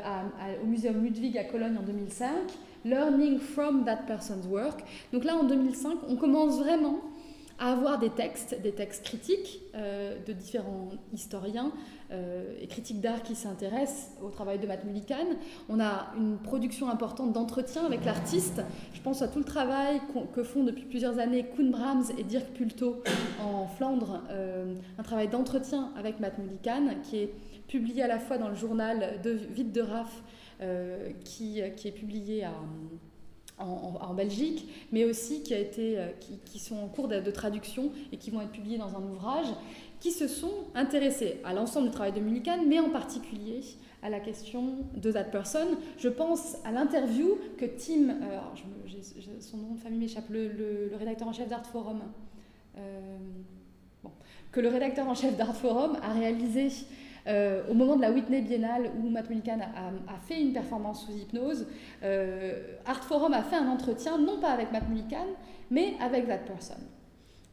au Muséum Ludwig à Cologne en 2005, Learning from that person's work. Donc là, en 2005, on commence vraiment à avoir des textes, des textes critiques euh, de différents historiens euh, et critiques d'art qui s'intéressent au travail de Matt Mullican. On a une production importante d'entretien avec l'artiste. Je pense à tout le travail que font depuis plusieurs années Koen Brahms et Dirk Pulto en Flandre, euh, un travail d'entretien avec Matt Mullican qui est publié à la fois dans le journal de Vite de Raff, qui, est publié à en, Belgique, mais aussi qui, a été, qui, qui sont en cours de, traduction et qui vont être publiés dans un ouvrage, qui se sont intéressés à l'ensemble du travail de Mullican, mais en particulier à la question de that person. Je pense à l'interview que Tim, euh, son nom de famille m'échappe, le, rédacteur en chef d'Art Forum, euh, que le rédacteur en chef d'Art Forum a réalisé euh, au moment de la Whitney Biennale où Matt Mullican a, fait une performance sous hypnose. Euh, Art Forum a fait un entretien, non pas avec Matt Mullican, mais avec that person.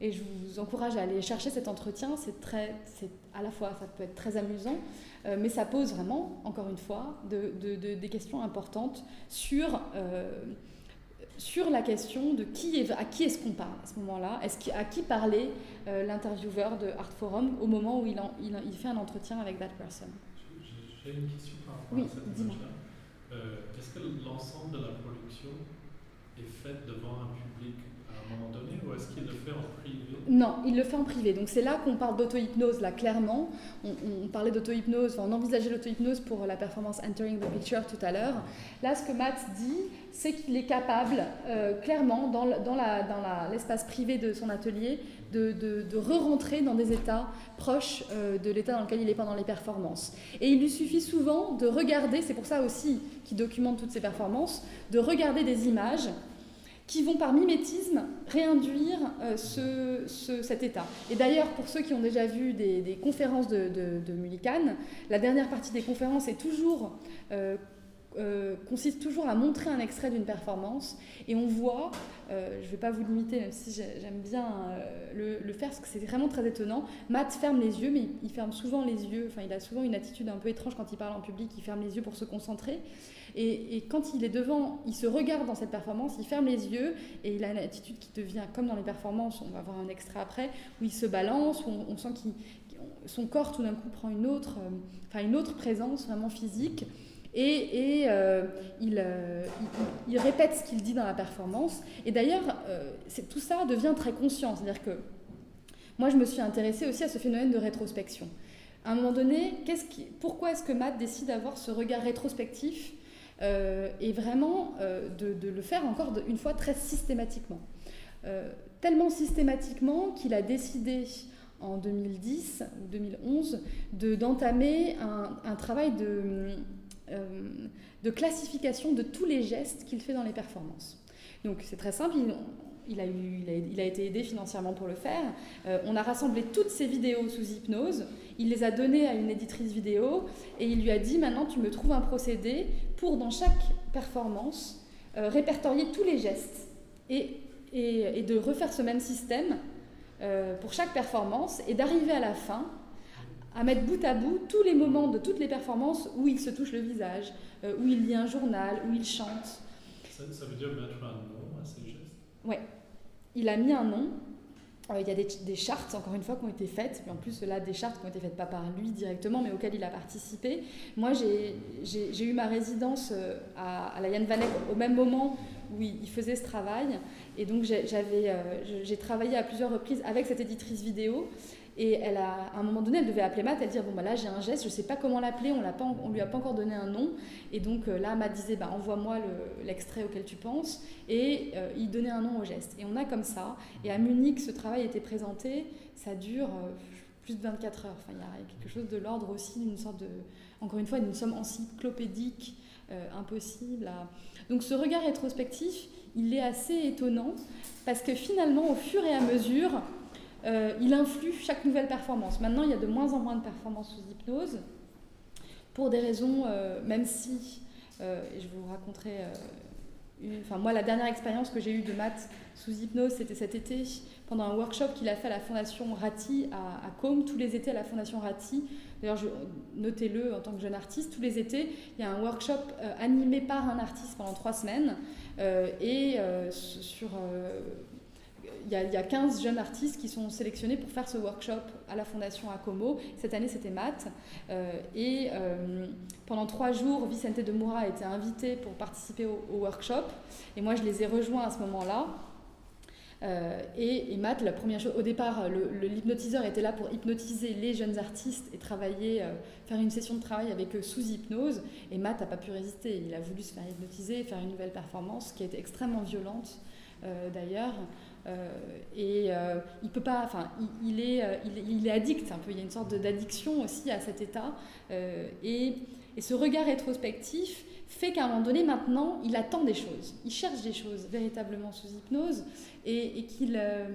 Et je vous encourage à aller chercher cet entretien. C'est très, c'est à la fois, ça peut être très amusant, euh, mais ça pose vraiment, encore une fois, de, de, de, des questions importantes sur, euh, sur la question de qui est, à qui est-ce qu'on parle à ce moment-là? Est-ce à qui parlait euh, l'intervieweur de Art Forum au moment où il, en, il, il, fait un entretien avec that person? J'ai une question par rapport oui, à cette image-là. Est-ce que l'ensemble de la production est faite devant un public à un moment donné ou est-ce qu'il le fait en privé Non, il le fait en privé. Donc c'est là qu'on parle d'auto-hypnose, là clairement. On, parlait d'auto-hypnose, on envisageait l'auto-hypnose pour la performance Entering the Picture tout à l'heure. Là, ce que Matt dit, c'est qu'il est capable, euh, clairement, dans, l'espace privé de son atelier, de re-rentrer dans des états proches euh, de l'état dans lequel il est pendant les performances. Et il lui suffit souvent de regarder, c'est pour ça aussi qu'il documente toutes ses performances, de regarder des images qui vont par mimétisme réinduire euh, ce, ce, cet état. Et d'ailleurs, pour ceux qui ont déjà vu des, conférences de, de, la dernière partie des conférences euh, euh, consiste toujours à montrer un extrait d'une performance. Et on voit, je ne vais pas vous limiter même si j'aime bien le, le, faire parce que c'est vraiment très étonnant, Matt ferme les yeux mais il ferme souvent les yeux, enfin il a souvent une attitude un peu étrange quand il parle en public, il ferme les yeux pour se concentrer et, quand il est devant, il se regarde dans cette performance, il ferme les yeux et il a une attitude qui devient comme dans les performances, on va voir un extrait après, où il se balance, où on, sent qu'il son corps tout d'un coup prend une autre, euh, enfin une autre présence vraiment physique. Et, et euh, il, euh, il, il, répète ce qu'il dit dans la performance. Et d'ailleurs, tout ça devient très conscient. C'est-à-dire que moi, je me suis intéressée aussi à ce phénomène de rétrospection. À un moment donné, pourquoi est-ce que Matt décide d'avoir ce regard rétrospectif euh, et vraiment euh, de, le faire encore une fois très systématiquement. Euh, tellement systématiquement qu'il a décidé en 2010 ou 2011 d'entamer de, un, un, travail de, de classification de tous les gestes qu'il fait dans les performances. Donc c'est très simple, il, a, eu, il, a, été aidé financièrement pour le faire. On a rassemblé toutes ces vidéos sous hypnose. Il les a données à une éditrice vidéo et il lui a dit maintenant tu me trouves un procédé pour dans chaque performance euh, répertorier tous les gestes et, et, et, de refaire ce même système euh, pour chaque performance et d'arriver à la fin à mettre bout à bout tous les moments de toutes les performances où il se touche le visage, euh, où il lit un journal, où il chante. Ça, ça veut dire mettre un nom à ces gestes? Ouais, il a mis un nom. Euh, il y a des, chartes, encore une fois, qui ont été faites. Mais en plus, là, des chartes qui ont été faites pas par lui directement, mais auxquelles il a participé. Moi, j'ai eu ma résidence euh, à, la Yann Vanek au même moment où il, faisait ce travail. Et donc, j'ai euh, travaillé à plusieurs reprises avec cette éditrice vidéo. Et elle a, à un moment donné, elle devait appeler Matt, elle dire bon bah là j'ai un geste, je sais pas comment l'appeler, on on lui a pas encore donné un nom. Et donc euh, là Matt disait bah envoie-moi l'extrait le, auquel tu penses, et euh, il donnait un nom au geste. Et on a comme ça. Et à Munich, ce travail été présenté, ça dure euh, plus de 24 heures. Enfin il y a quelque chose de l'ordre aussi d'une sorte de, encore une fois, d'une somme encyclopédique euh, impossible. Donc ce regard rétrospectif, il est assez étonnant parce que finalement, au fur et à mesure, euh, il influe chaque nouvelle performance. Maintenant, il y a de moins en moins de performances sous hypnose, pour des raisons, euh, même si, euh, et je vous raconterai, enfin moi, la dernière expérience que j'ai eue de maths sous hypnose, c'était cet été, pendant un workshop qu'il a fait à la Fondation Ratti à, à Côme, tous les étés à la Fondation Ratti. D'ailleurs, notez-le en tant que jeune artiste, tous les étés, il y a un workshop animé par un artiste pendant trois semaines, et sur il y, a, il y, a 15 jeunes artistes qui sont sélectionnés pour faire ce workshop à la Fondation Acomo. Cette année, c'était Matt. Euh, et euh, pendant trois jours, Vicente de Moura a été invité pour participer au, workshop. Et moi, je les ai rejoints à ce moment-là. Euh, et, Matt, la première chose, au départ, l'hypnotiseur était là pour hypnotiser les jeunes artistes et travailler, euh, faire une session de travail avec eux sous hypnose. Et Matt n'a pas pu résister. Il a voulu se faire hypnotiser, faire une nouvelle performance qui a été extrêmement violente d'ailleurs. Et il peut pas, enfin, il, est, il, est addict un peu. Il y a une sorte d'addiction aussi à cet état. Et, et, ce regard rétrospectif fait qu'à un moment donné, maintenant, il attend des choses. Il cherche des choses véritablement sous hypnose et, qu'il euh,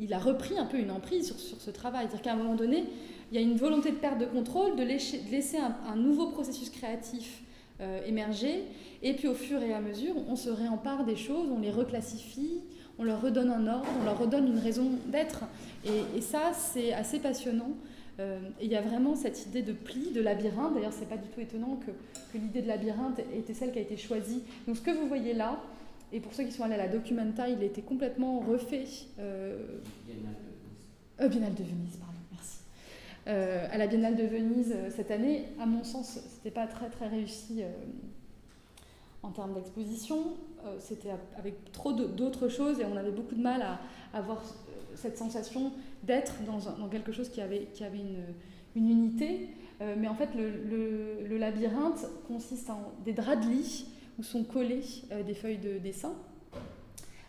il, a repris un peu une emprise sur, ce travail. C'est-à-dire qu'à un moment donné, il y a une volonté de perte de contrôle, de laisser, un, nouveau processus créatif euh, émerger, et puis au fur et à mesure, on se réempare des choses, on les reclassifie, on leur redonne un ordre, on leur redonne une raison d'être. Et, ça, c'est assez passionnant. Euh, et il y a vraiment cette idée de pli, de labyrinthe. D'ailleurs, c'est pas du tout étonnant que, que l'idée de labyrinthe était celle qui a été choisie. Donc, ce que vous voyez là, et pour ceux qui sont allés à la Documenta, il a été complètement refait. Euh, euh, Biennale de Venise. pardon, merci. Euh, à la Biennale de Venise cette année, à mon sens, c'était pas très très réussi en termes d'exposition. C'était avec trop d'autres choses et on avait beaucoup de mal à, avoir cette sensation d'être dans, quelque chose qui avait, une, unité. mais en fait, le, labyrinthe consiste en des draps de lit où sont collées euh, des feuilles de dessin.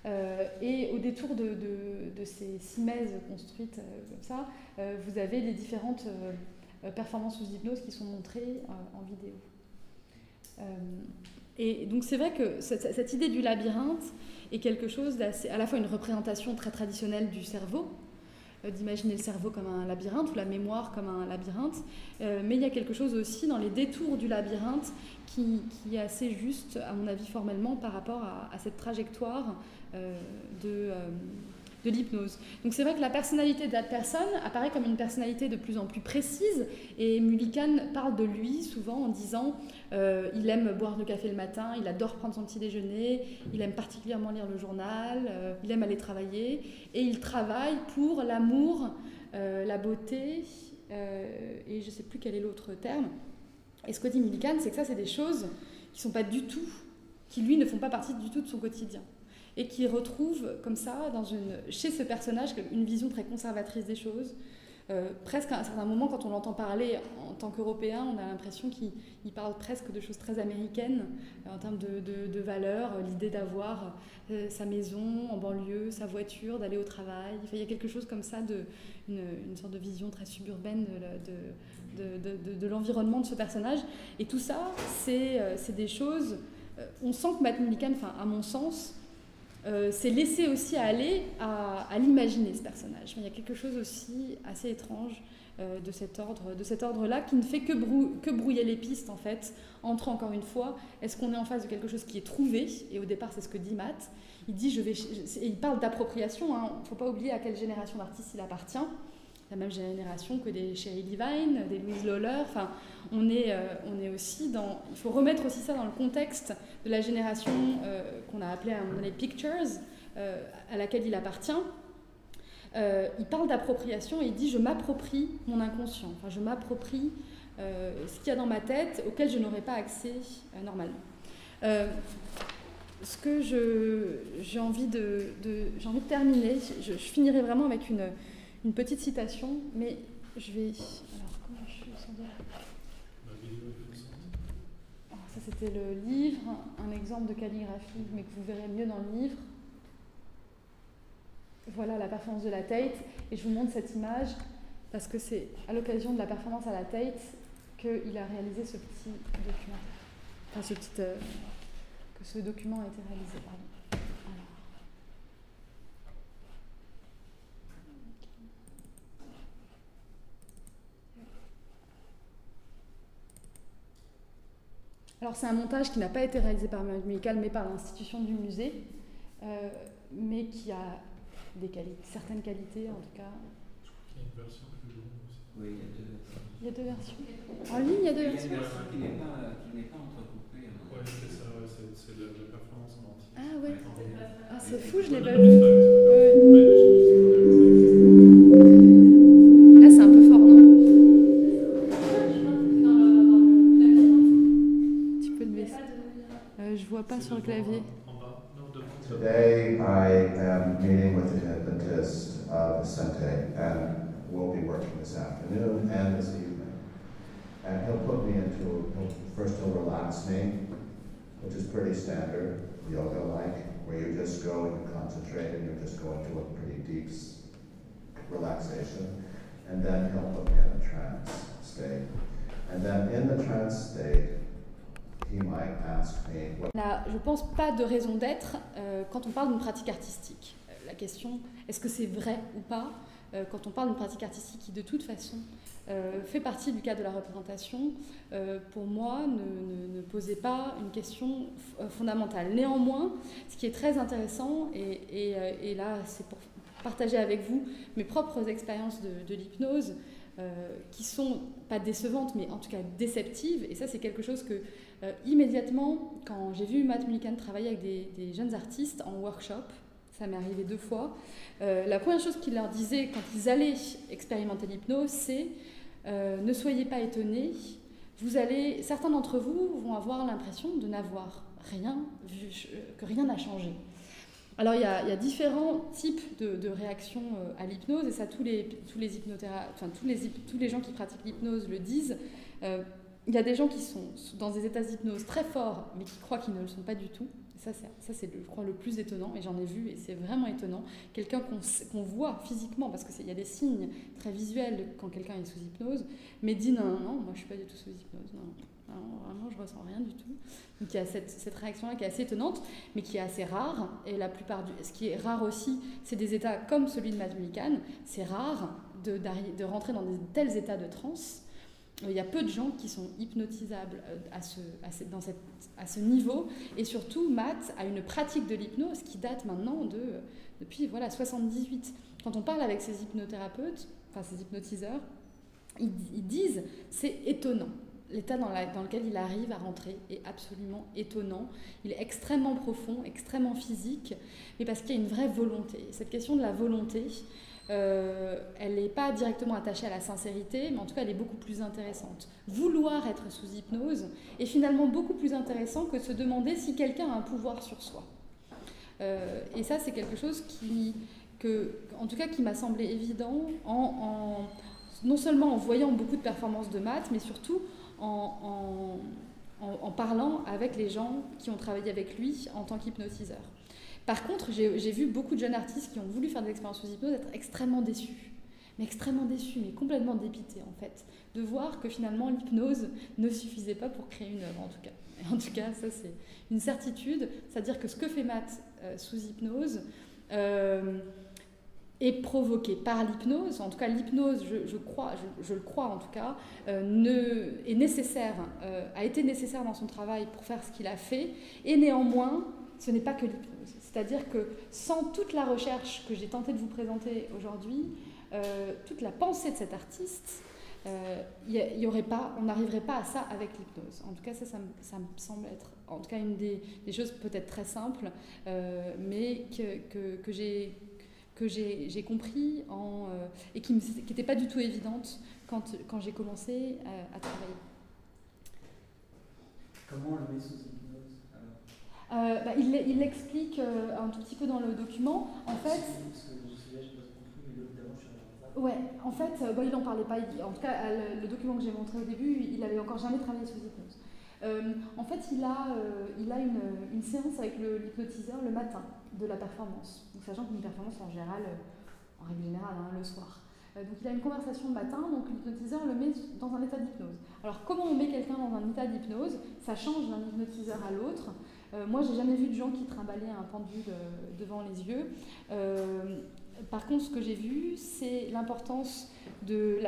Euh, et au détour de, ces simèses construites euh, comme ça, vous avez les différentes performances sous hypnose qui sont montrées en vidéo. Et donc c'est vrai que cette, idée du labyrinthe est quelque chose d'assez, à la fois une représentation très traditionnelle du cerveau, d'imaginer le cerveau comme un labyrinthe ou la mémoire comme un labyrinthe, mais il y a quelque chose aussi dans les détours du labyrinthe qui, est assez juste, à mon avis, formellement, par rapport à, cette trajectoire euh, de, euh, l'hypnose. Donc c'est vrai que la personnalité de la personne apparaît comme une personnalité de plus en plus précise, et Mullican parle de lui souvent en disant euh, il aime boire le café le matin, il adore prendre son petit déjeuner, il aime particulièrement lire le journal, il aime aller travailler, et il travaille pour l'amour, la beauté, et je ne sais plus quel est l'autre terme, et ce que dit Millikan, c'est que ça, c'est des choses qui sont pas du tout, qui lui ne font pas partie du tout de son quotidien. Et qui retrouve comme ça, dans une, chez ce personnage, une vision très conservatrice des choses. Euh, presque à un certain moment, quand on l'entend parler en tant qu'Européen, on a l'impression qu'il parle presque de choses très américaines euh, en termes de, valeurs, euh, l'idée d'avoir sa maison en banlieue, sa voiture, d'aller au travail. il y a quelque chose comme ça, de, une, sorte de vision très suburbaine de, l'environnement de ce personnage. Et tout ça, c'est des choses. On sent que Matt Mullican, à mon sens, euh, s'est laissé aussi aller à, l'imaginer, ce personnage. il y a quelque chose aussi assez étrange de cet ordre de cet ordre-là qui ne fait que, brouiller les pistes, en fait, entre, encore une fois, est-ce qu'on est en face de quelque chose qui est trouvé? Et au départ, c'est ce que dit Matt. Il dit, je vais, il parle d'appropriation. Il hein. ne faut pas oublier à quelle génération d'artistes il appartient la même génération que des Sherry Levine, des Louise Lawler. Enfin, on est, euh, on est aussi dans. Il faut remettre aussi ça dans le contexte de la génération euh, qu'on a appelée à un moment donné Pictures, euh, à laquelle il appartient. il parle d'appropriation et il dit Je m'approprie mon inconscient. Enfin, je m'approprie ce qu'il y a dans ma tête auquel je n'aurais pas accès normalement. ce que j'ai envie de, envie de terminer, je finirai vraiment avec une une petite citation, mais je vais. Alors, comment je suis ah, Ça, c'était le livre, un exemple de calligraphie, mais que vous verrez mieux dans le livre. Voilà la performance de la Tate, et je vous montre cette image parce que c'est à l'occasion de la performance à la Tate qu'il a réalisé ce petit document. Enfin, ce petit. Euh, que ce document a été réalisé, pardon. Alors c'est un montage qui n'a pas été réalisé par Musical mais par l'institution du musée, euh, mais qui a des qualités, certaines qualités en tout cas. Je crois qu'il y a une version plus longue aussi. Oui, il y a deux versions. Il y a deux versions. En ligne, il y a deux versions. Il y a une version qui n'est pas, pas entrecoupée. Hein. Oui, c'est ça, c'est la, la performance en entier. Ah ouais. Ah c'est fou, je l'ai pas vu. Today I Sente, and we'll be working this afternoon and this evening. And he'll put me into, he'll, first he'll relax me, which is pretty standard, yoga-like, where you just go and concentrate and you just go into a pretty deep relaxation. And then he'll put me in a trance state. And then in the trance state, je pense pas de raison d'être euh, quand on parle d'une pratique artistique. Euh, la question, est-ce que c'est vrai ou pas euh, quand on parle d'une pratique artistique qui, de toute façon, fait partie du cadre de la représentation, pour moi, ne, ne, posait pas une question fondamentale. Néanmoins, ce qui est très intéressant, et, et, et là, c'est pour partager avec vous mes propres expériences de, de l'hypnose, qui sont pas décevantes, mais en tout cas déceptives. Et ça, c'est quelque chose que, euh, immédiatement, quand j'ai vu Matt Mullican travailler avec des, jeunes artistes en workshop, ça m'est arrivé deux fois, euh, la première chose qu'il leur disait quand ils allaient expérimenter l'hypnose, c'est euh, ne soyez pas étonnés, vous allez, certains d'entre vous vont avoir l'impression de n'avoir rien vu, que rien n'a changé. Alors il y, a, différents types de, réactions euh, à l'hypnose et ça tous les, tous les enfin tous les, tous les gens qui pratiquent l'hypnose le disent. Il y a des gens qui sont dans des états d'hypnose très forts mais qui croient qu'ils ne le sont pas du tout. Ça, c'est, je crois, le plus étonnant et j'en ai vu et c'est vraiment étonnant. Quelqu'un qu'on, voit physiquement, parce qu'il y a des signes très visuels quand quelqu'un est sous hypnose, mais dit non, non, non, moi je ne suis pas du tout sous hypnose. Non. Non, vraiment, je ressens rien du tout. Donc il y a cette, réaction-là qui est assez étonnante, mais qui est assez rare. Et la plupart du, ce qui est rare aussi, c'est des états comme celui de Matt Mullican. C'est rare de, de rentrer dans de tels états de transe. Il y a peu de gens qui sont hypnotisables à ce, à ce, niveau. Et surtout, Matt a une pratique de l'hypnose qui date maintenant de, depuis voilà, 78. Quand on parle avec ces hypnothérapeutes, enfin ces hypnotiseurs, ils, disent c'est étonnant l'état dans, lequel il arrive à rentrer est absolument étonnant. Il est extrêmement profond, extrêmement physique, mais parce qu'il y a une vraie volonté. Cette question de la volonté, euh, elle n'est pas directement attachée à la sincérité, mais en tout cas, elle est beaucoup plus intéressante. Vouloir être sous hypnose est finalement beaucoup plus intéressant que se demander si quelqu'un a un pouvoir sur soi. Euh, et ça, c'est quelque chose qui, que, en tout cas, qui m'a semblé évident en, en, non seulement en voyant beaucoup de performances de maths, mais surtout en, parlant avec les gens qui ont travaillé avec lui en tant qu'hypnotiseur. Par contre, j'ai vu beaucoup de jeunes artistes qui ont voulu faire des expériences sous hypnose être extrêmement déçus. Mais extrêmement déçus, mais complètement dépités en fait, de voir que finalement l'hypnose ne suffisait pas pour créer une œuvre en tout cas. En tout cas, ça c'est une certitude, c'est-à-dire que ce que fait Matt euh, sous hypnose, euh, est provoqué par l'hypnose, en tout cas l'hypnose, je, le crois en tout cas, euh, est nécessaire, a été nécessaire dans son travail pour faire ce qu'il a fait, et néanmoins, ce n'est pas que l'hypnose. C'est-à-dire que sans toute la recherche que j'ai tenté de vous présenter aujourd'hui, euh, toute la pensée de cet artiste, il y, aurait pas, on n'arriverait pas à ça avec l'hypnose. En tout cas, ça, ça me, semble être, en tout cas, une des, choses peut-être très simples, mais que, que, que j'ai que j'ai compris en, euh, et qui n'était pas du tout évidente quand, quand j'ai commencé à, travailler. Comment on le met sous euh, bah, Il l'explique euh, un tout petit peu dans le document. En fait. Ouais, en fait, bon, il n'en parlait pas. Il, en tout cas, le, le document que j'ai montré au début, il n'avait encore jamais travaillé sous hypnose. Euh, en fait, il a, euh, il a une, une, séance avec l'hypnotiseur le, le matin de la performance. Donc, sachant qu'une performance en général, euh, en règle générale, hein, le soir. Euh, donc il a une conversation le matin, donc l'hypnotiseur le met dans un état d'hypnose. Alors comment on met quelqu'un dans un état d'hypnose? Ça change d'un hypnotiseur à l'autre. Euh, moi, j'ai jamais vu de gens qui trimbalaient un pendule devant les yeux. Euh, par contre, ce que j'ai vu, c'est l'importance de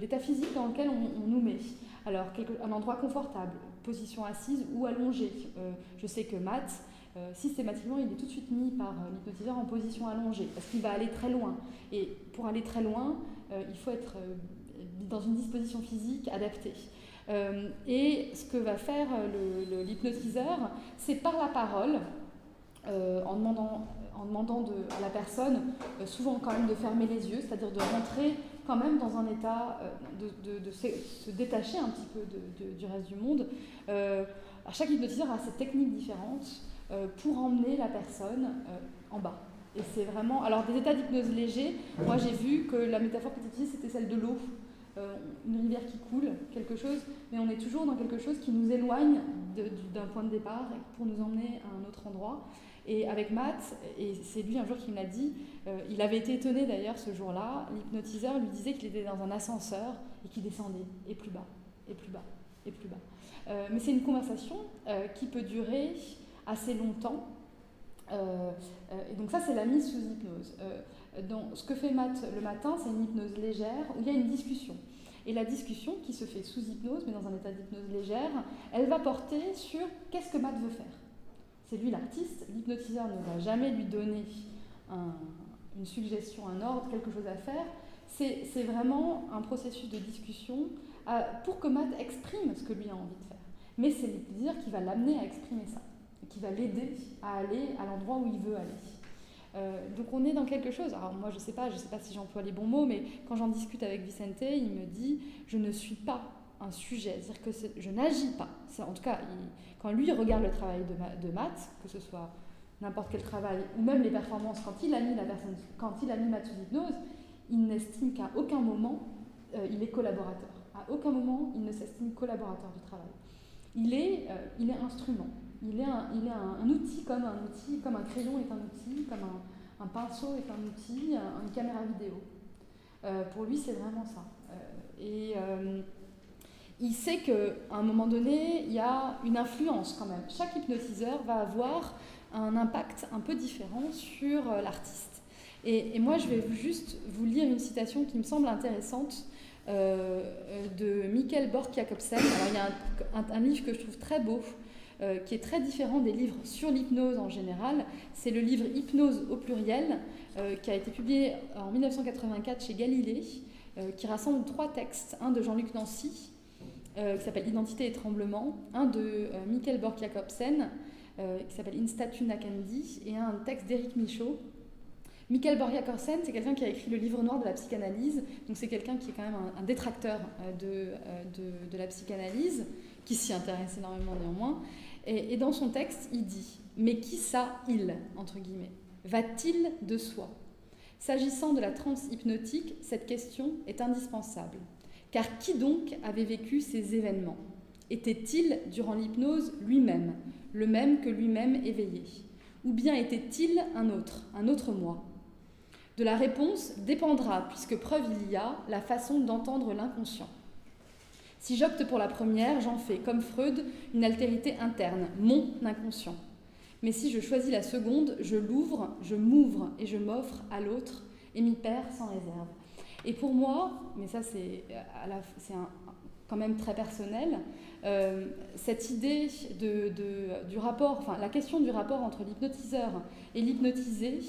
l'état physique dans lequel on, nous met. Alors, un endroit confortable, position assise ou allongée. Euh, je sais que Matt, euh, systématiquement, il est tout de suite mis par euh, l'hypnotiseur en position allongée, parce qu'il va aller très loin. Et pour aller très loin, euh, il faut être euh, dans une disposition physique adaptée. Euh, et ce que va faire l'hypnotiseur, c'est par la parole, en demandant, en demandant de, à la personne, souvent quand même de fermer les yeux, c'est-à-dire de rentrer quand même dans un état de, se, détacher un petit peu du reste du monde. Euh, chaque hypnotiseur a ses techniques différentes euh, pour emmener la personne euh, en bas. Et c'est vraiment. Alors, des états d'hypnose légers, moi j'ai vu que la métaphore que tu utilises, c'était celle de l'eau. Euh, une rivière qui coule, quelque chose, mais on est toujours dans quelque chose qui nous éloigne d'un point de départ pour nous emmener à un autre endroit. Et avec Matt, et c'est lui un jour qui me l'a dit, euh, il avait été étonné d'ailleurs ce jour-là, l'hypnotiseur lui disait qu'il était dans un ascenseur et qu'il descendait, et plus bas, et plus bas, et plus bas. Euh, mais c'est une conversation qui peut durer assez longtemps. et donc ça, c'est la mise sous hypnose. Donc, ce que fait Matt le matin, c'est une hypnose légère où il y a une discussion. Et la discussion qui se fait sous hypnose, mais dans un état d'hypnose légère, elle va porter sur qu'est-ce que Matt veut faire. C'est lui l'artiste, l'hypnotiseur ne va jamais lui donner une suggestion, un ordre, quelque chose à faire. C'est vraiment un processus de discussion euh, pour que Matt exprime ce que lui a envie de faire. Mais c'est l'hypnotiseur qui va l'amener à exprimer ça, qui va l'aider à aller à l'endroit où il veut aller. Euh, donc on est dans quelque chose. Alors moi je sais pas, je sais pas si j'emploie les bons mots, mais quand j'en discute avec Vicente, il me dit je ne suis pas un sujet, c'est-à-dire que je n'agis pas. En tout cas, quand lui regarde le travail de, de maths, que ce soit n'importe quel travail ou même les performances, quand il a mis la personne, quand il a mis maths sous hypnose, il n'estime qu'à aucun moment euh, il est collaborateur. À aucun moment il ne s'estime collaborateur du travail. Il est, euh, il est instrument. Il est, un, un, outil comme un outil, comme un crayon est un outil, comme un, pinceau est un outil, une caméra vidéo. Euh, pour lui, c'est vraiment ça. Euh, et euh, il sait qu'à un moment donné, il y a une influence quand même. Chaque hypnotiseur va avoir un impact un peu différent sur l'artiste. Et, moi, je vais juste vous lire une citation qui me semble intéressante de Michael Bork-Jacobsen. Alors, il y a un, livre que je trouve très beau euh, qui est très différent des livres sur l'hypnose en général. C'est le livre Hypnose au pluriel, euh, qui a été publié en 1984 chez Galilée, euh, qui rassemble trois textes, un de Jean-Luc Nancy, qui s'appelle Identité et tremblement, un de Michael Bork-Jacobsen, qui s'appelle Instatu Nakandi, et un texte d'Éric Michaud, Michael Borja-Korsen, c'est quelqu'un qui a écrit le livre noir de la psychanalyse, donc c'est quelqu'un qui est quand même un, détracteur de, la psychanalyse, qui s'y intéresse énormément néanmoins, et, dans son texte, il dit Mais qui ça, il? entre guillemets Va-t-il de soi? S'agissant de la transe hypnotique, cette question est indispensable. Car qui donc avait vécu ces événements? Était-il, durant l'hypnose, lui-même, le même que lui-même éveillé? Ou bien était-il un autre, un autre moi? De la réponse dépendra, puisque preuve il y a, la façon d'entendre l'inconscient. Si j'opte pour la première, j'en fais, comme Freud, une altérité interne, mon inconscient. Mais si je choisis la seconde, je l'ouvre, je m'ouvre et je m'offre à l'autre et m'y perds sans réserve. Et pour moi, mais ça c'est quand même très personnel, euh, cette idée du rapport, enfin la question du rapport entre l'hypnotiseur et l'hypnotisé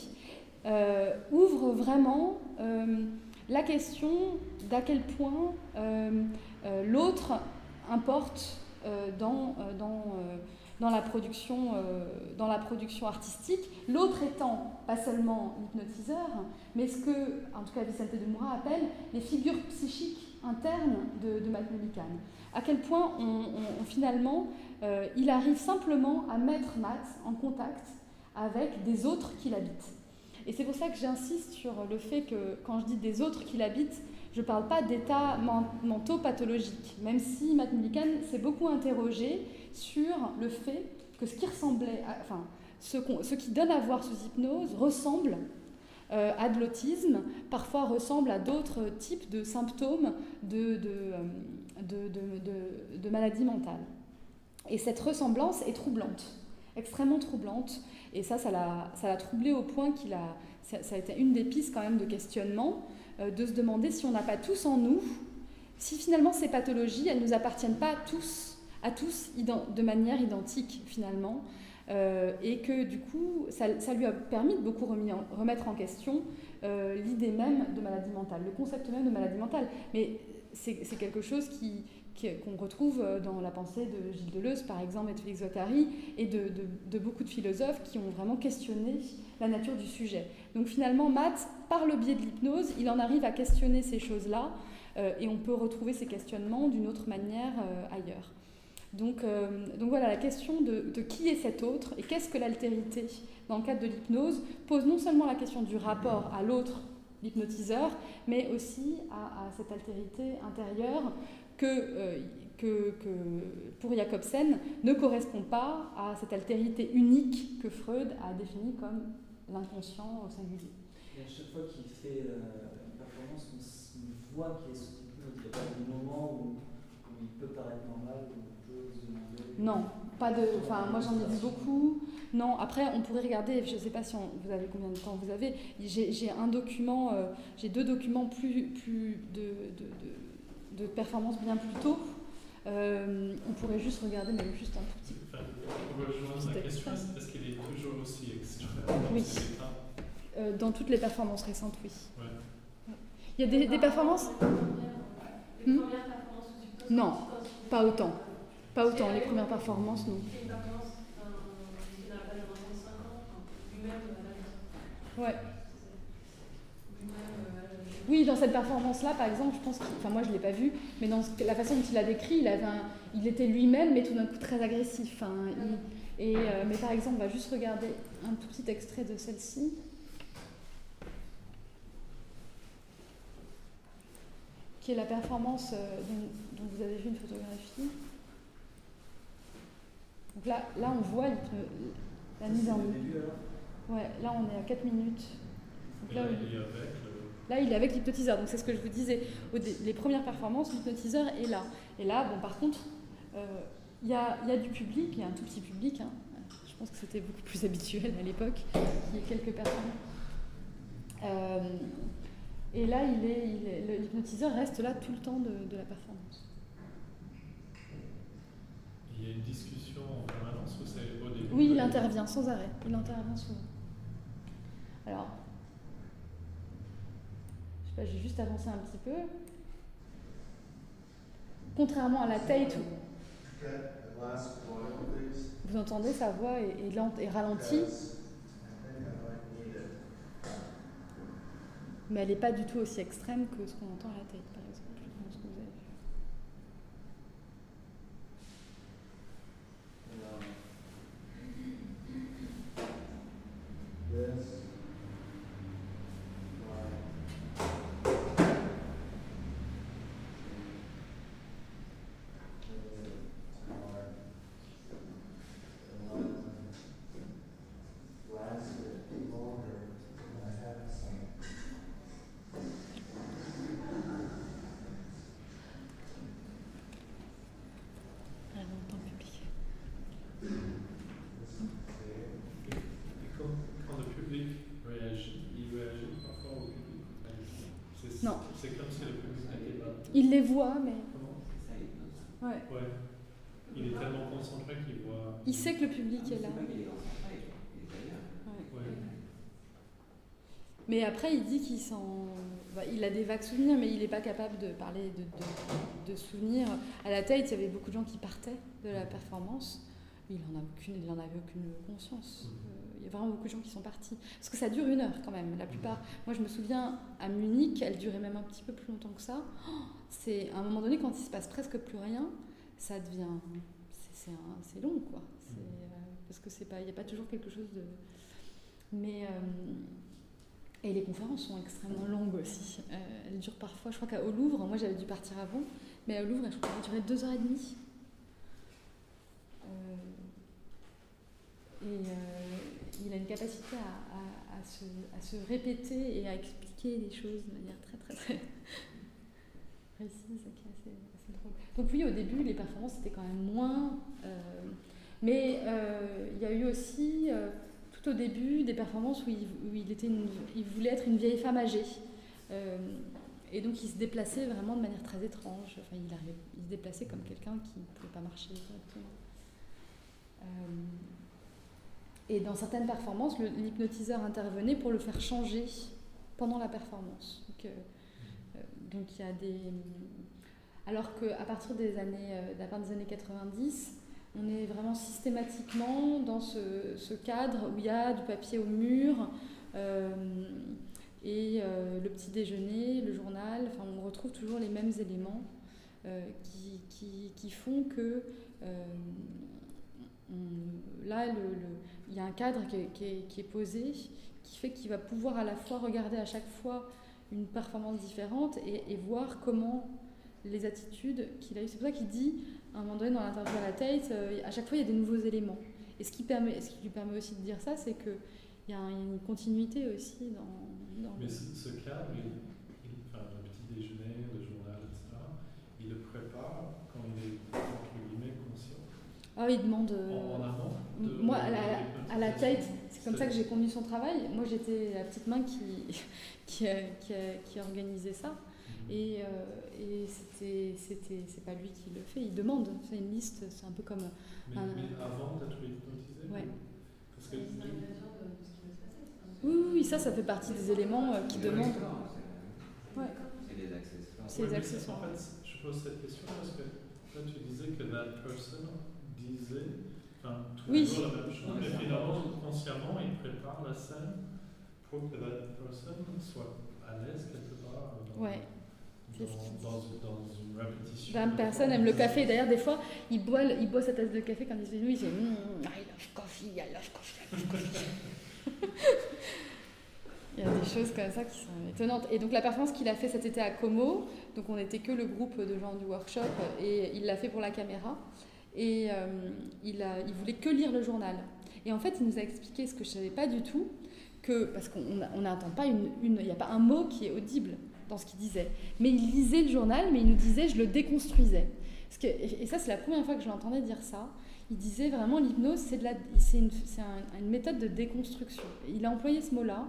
euh, ouvre vraiment euh, la question d'à quel point euh, l'autre importe euh, dans, euh, dans, dans, la production, dans la production artistique, l'autre étant pas seulement l'hypnotiseur, mais ce que, en tout cas Vicente de Moura appelle les figures psychiques internes de, de Matt À quel point finalement il arrive simplement à mettre Matt en contact avec des autres qui l'habitent. Et c'est pour ça que j'insiste sur le fait que quand je dis des autres qui l'habitent, je ne parle pas d'états mentaux pathologiques, même si Matt Millikan s'est beaucoup interrogé sur le fait que ce qui ressemblait, enfin, ce, qui donne à voir sous hypnose ressemble euh, à de l'autisme, parfois ressemble à d'autres types de symptômes de, de, euh, de, maladies mentales. Et cette ressemblance est troublante, extrêmement troublante. Et ça, ça l'a troublé au point qu'il a, ça, a été une des pistes quand même de questionnement. Euh, de se demander si on n'a pas tous en nous, si finalement ces pathologies, elles ne nous appartiennent pas tous, à tous de manière identique finalement, euh, et que du coup, ça, lui a permis de beaucoup remettre en question euh, l'idée même de maladie mentale, le concept même de maladie mentale. Mais c'est quelque chose qu'on retrouve dans la pensée de Gilles Deleuze, par exemple, et de Félix Guattari, et de, beaucoup de philosophes qui ont vraiment questionné la nature du sujet. Donc finalement, Matt, par le biais de l'hypnose, il en arrive à questionner ces choses-là, euh, et on peut retrouver ces questionnements d'une autre manière euh, ailleurs. Donc, euh, donc voilà, la question de, qui est cet autre et qu'est-ce que l'altérité dans le cadre de l'hypnose pose non seulement la question du rapport à l'autre, l'hypnotiseur, mais aussi à, cette altérité intérieure que, que, pour Jacobsen ne correspond pas à cette altérité unique que Freud a définie comme l'inconscient au singulier. Et à chaque fois qu'il fait euh, une performance, on, voit qu'il est hypnose. Il n'y a pas de moment où, où il peut paraître normal, où on peut se demander. Non, pas de. Enfin, moi j'en ai vu beaucoup. Non, après on pourrait regarder. Je ne sais pas si on- vous avez combien de temps vous avez. J'ai un document, euh, j'ai deux documents plus, plus de, de, de, de performance bien plus tôt. Euh, on pourrait juste regarder, mais juste un tout petit. Enfin, pour rejoindre la question, est-ce qu'il est toujours aussi extrême Oui. Euh, dans toutes les performances récentes, oui. Ouais. Il y a des, des performances Hmm Non, pas autant. Pas autant. Les premières performances, non. Il fait une performance, enfin, qui n'a pas de 25 ans, enfin, lui-même à la Ouais. Lui-même euh, à la Oui, dans cette performance-là, par exemple, je pense qu'il, enfin moi je l'ai pas vu, mais dans la façon dont il a décrit, il, avait un- il était lui-même, mais tout d'un coup très agressif. hein. Il- et, euh, mais par exemple, on va juste regarder un tout petit extrait de celle-ci. Qui est la performance euh, dont, dont vous avez vu une photographie. Donc là, là on voit la mise en. Ouais, là on est à 4 minutes. Donc là, il. Là, il est avec l'hypnotiseur. Donc, c'est ce que je vous disais. Les premières performances, l'hypnotiseur est là. Et là, bon, par contre, euh, il y, a, il y a du public, il y a un tout petit public. hein. Je pense que c'était beaucoup plus habituel à l'époque, qu'il y ait quelques personnes. Euh, et là, il il l'hypnotiseur reste là tout le temps de, de la performance. Il y a une discussion en permanence ou c'est au début Oui, il intervient sans arrêt. Il intervient souvent. Alors, pas, j'ai juste avancé un petit peu. Contrairement à la Tate, vous entendez sa voix est, lente et ralentie, mais elle n'est pas du tout aussi extrême que ce qu'on entend à la Tate, par exemple, ce que vous avez vu. This. Lasted longer than I had some. Elle entend le public. Et quand, quand le public réagit, il réagit parfois au public. C'est- Non. C'est comme si le public n'était pas. Il les voit, mais ouais. Ouais. Il est tellement concentré qu'il voit. il sait que le public Ah, est là. Pas est concentré. Ouais. Ouais. Mais après, il dit qu'il s'en. bah, il a des vagues souvenirs, mais il n'est pas capable de parler de, de, de souvenirs. À la tête, il y avait beaucoup de gens qui partaient de la performance. Il n'en aucune, il en avait aucune conscience. Mhm. Vraiment beaucoup de gens qui sont partis. Parce que ça dure une heure quand même, la plupart. Moi, je me souviens, à Munich, elle durait même un petit peu plus longtemps que ça. Oh, c'est à un moment donné, quand il se passe presque plus rien, ça devient. C'est, long, quoi. C'est, euh, parce que c'est pas, il n'y a pas toujours quelque chose de. Mais. euh, et les conférences sont extrêmement longues aussi. Euh, elles durent parfois, je crois qu'au Louvre, moi j'avais dû partir avant, mais au Louvre, je crois qu'elle durait deux heures et demie. Euh, et euh, il a une capacité à, se, répéter et à expliquer les choses de manière très très très précise, qui est assez, assez drôle. Donc oui, au début, les performances étaient quand même moins... euh, mais euh, il y a eu aussi, euh, tout au début, des performances où il, voulait être une vieille femme âgée. Et donc il se déplaçait vraiment de manière très étrange. Enfin, il, arrivait, il se déplaçait comme quelqu'un qui ne pouvait pas marcher correctement. Et dans certaines performances, l'hypnotiseur intervenait pour le faire changer pendant la performance. Donc, euh, euh, il y a des... Alors qu'à partir des années, euh, à partir des années 90, on est vraiment systématiquement dans ce, cadre où il y a du papier au mur et le petit déjeuner, le journal. Enfin, on retrouve toujours les mêmes éléments. qui, qui, qui, font que là, le, il y a un cadre qui est, posé qui fait qu'il va pouvoir à la fois regarder à chaque fois une performance différente et, voir comment les attitudes qu'il a eues. C'est pour ça qu'il dit, à un moment donné dans l'interview à la Tate, euh, à chaque fois il y a des nouveaux éléments. Et ce qui, permet, ce qui lui permet aussi de dire ça, c'est qu'il y a une continuité aussi dans. Mais ce, cadre, il, enfin, le petit déjeuner, le journal, etc., il le prépare quand il est. Ah, il demande. En, en de, moi, à la, à la Tate, c'est comme ça que j'ai conduit son travail. Moi, j'étais la petite main qui, qui, a, qui, a, qui a organisé ça. Et, euh, et c'était, c'était, c'est pas lui qui le fait, il demande. C'est une liste, c'est un peu comme. Mais, un, mais avant hypnotisé Ouais. Parce que. Oui, oui, ça, ça fait partie des éléments euh, qui demandent. Ouais. C'est les accessoires. C'est mais accessoires. En fait, je pose cette question parce que là, tu disais que that person enfin, tous Oui. les jours la même chose, mais c'est finalement, consciemment, il prépare la scène pour que that person soit à l'aise quelque part dans, Ouais. Dans, dans, dans une répétition. 20 de personnes aiment le café. D'ailleurs, des fois, il boit, il boit sa tasse de café quand il se fait nuit. Il fait mm, I love coffee, I love coffee, I love coffee. il y a des choses comme ça qui sont étonnantes. Et donc, la performance qu'il a fait cet été à Como, donc on n'était que le groupe de gens du workshop, et il l'a fait pour la caméra. Et euh, il, voulait que lire le journal. Et en fait, il nous a expliqué ce que je ne savais pas du tout, que, parce qu'on on n'entend pas une, il n'y a pas un mot qui est audible dans ce qu'il disait. Mais il lisait le journal, mais il nous disait, je le déconstruisais. Et ça, c'est la première fois que je l'entendais dire ça. Il disait vraiment, l'hypnose, c'est une, un, une méthode de déconstruction. Il a employé ce mot-là.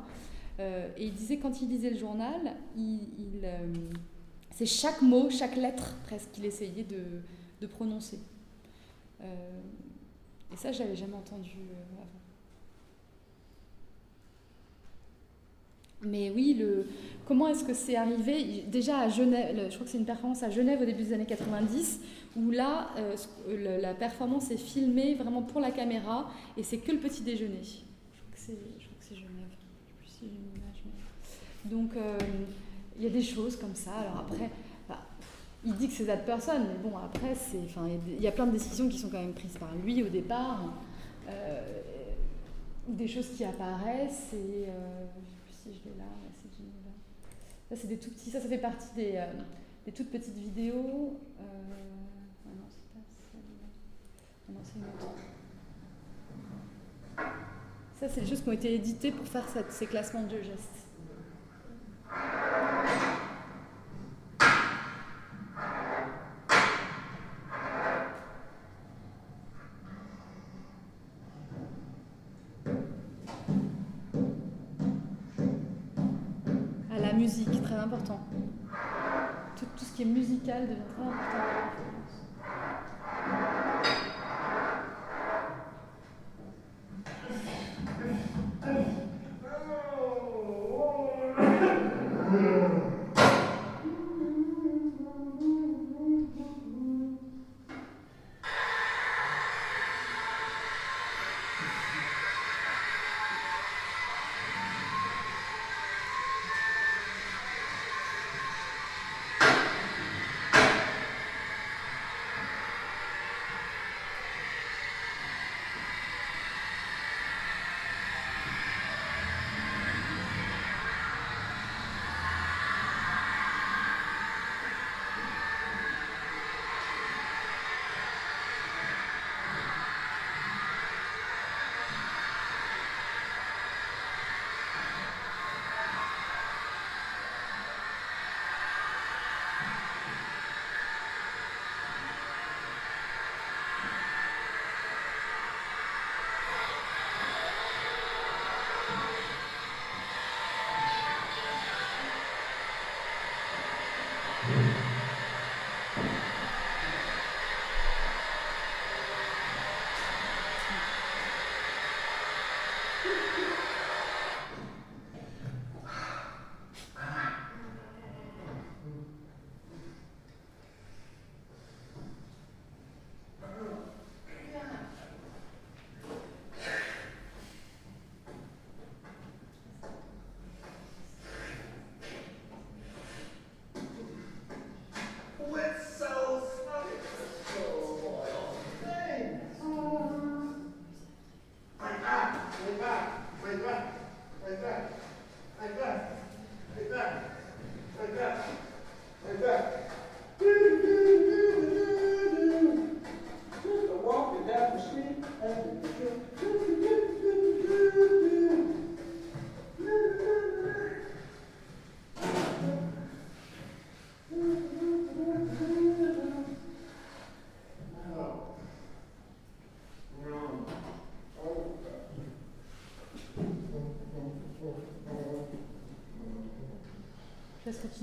Euh, et il disait, quand il lisait le journal, euh, c'est chaque mot, chaque lettre presque qu'il essayait de prononcer. Euh, et ça, je n'avais jamais entendu avant. Mais oui, le, comment est-ce que c'est arrivé? Déjà à Genève, je crois que c'est une performance à Genève au début des années 90, où là, euh, la performance est filmée vraiment pour la caméra, et c'est que le petit déjeuner. Je crois que c'est Genève. Donc, euh, il y a des choses comme ça. Alors après, il dit que c'est that person, mais bon, après, il y a plein de décisions qui sont quand même prises par lui au départ. Euh, des choses qui apparaissent et euh, si je l'ai là, là c'est des tout petits, ça, ça fait partie des, euh, toutes petites vidéos. Euh, ah non, c'est pas. Ah non, c'est une autre. Ça, c'est des choses qui ont été éditées pour faire cette, ces classements de gestes. Musique, très important. Tout, ce qui est musical devient très important.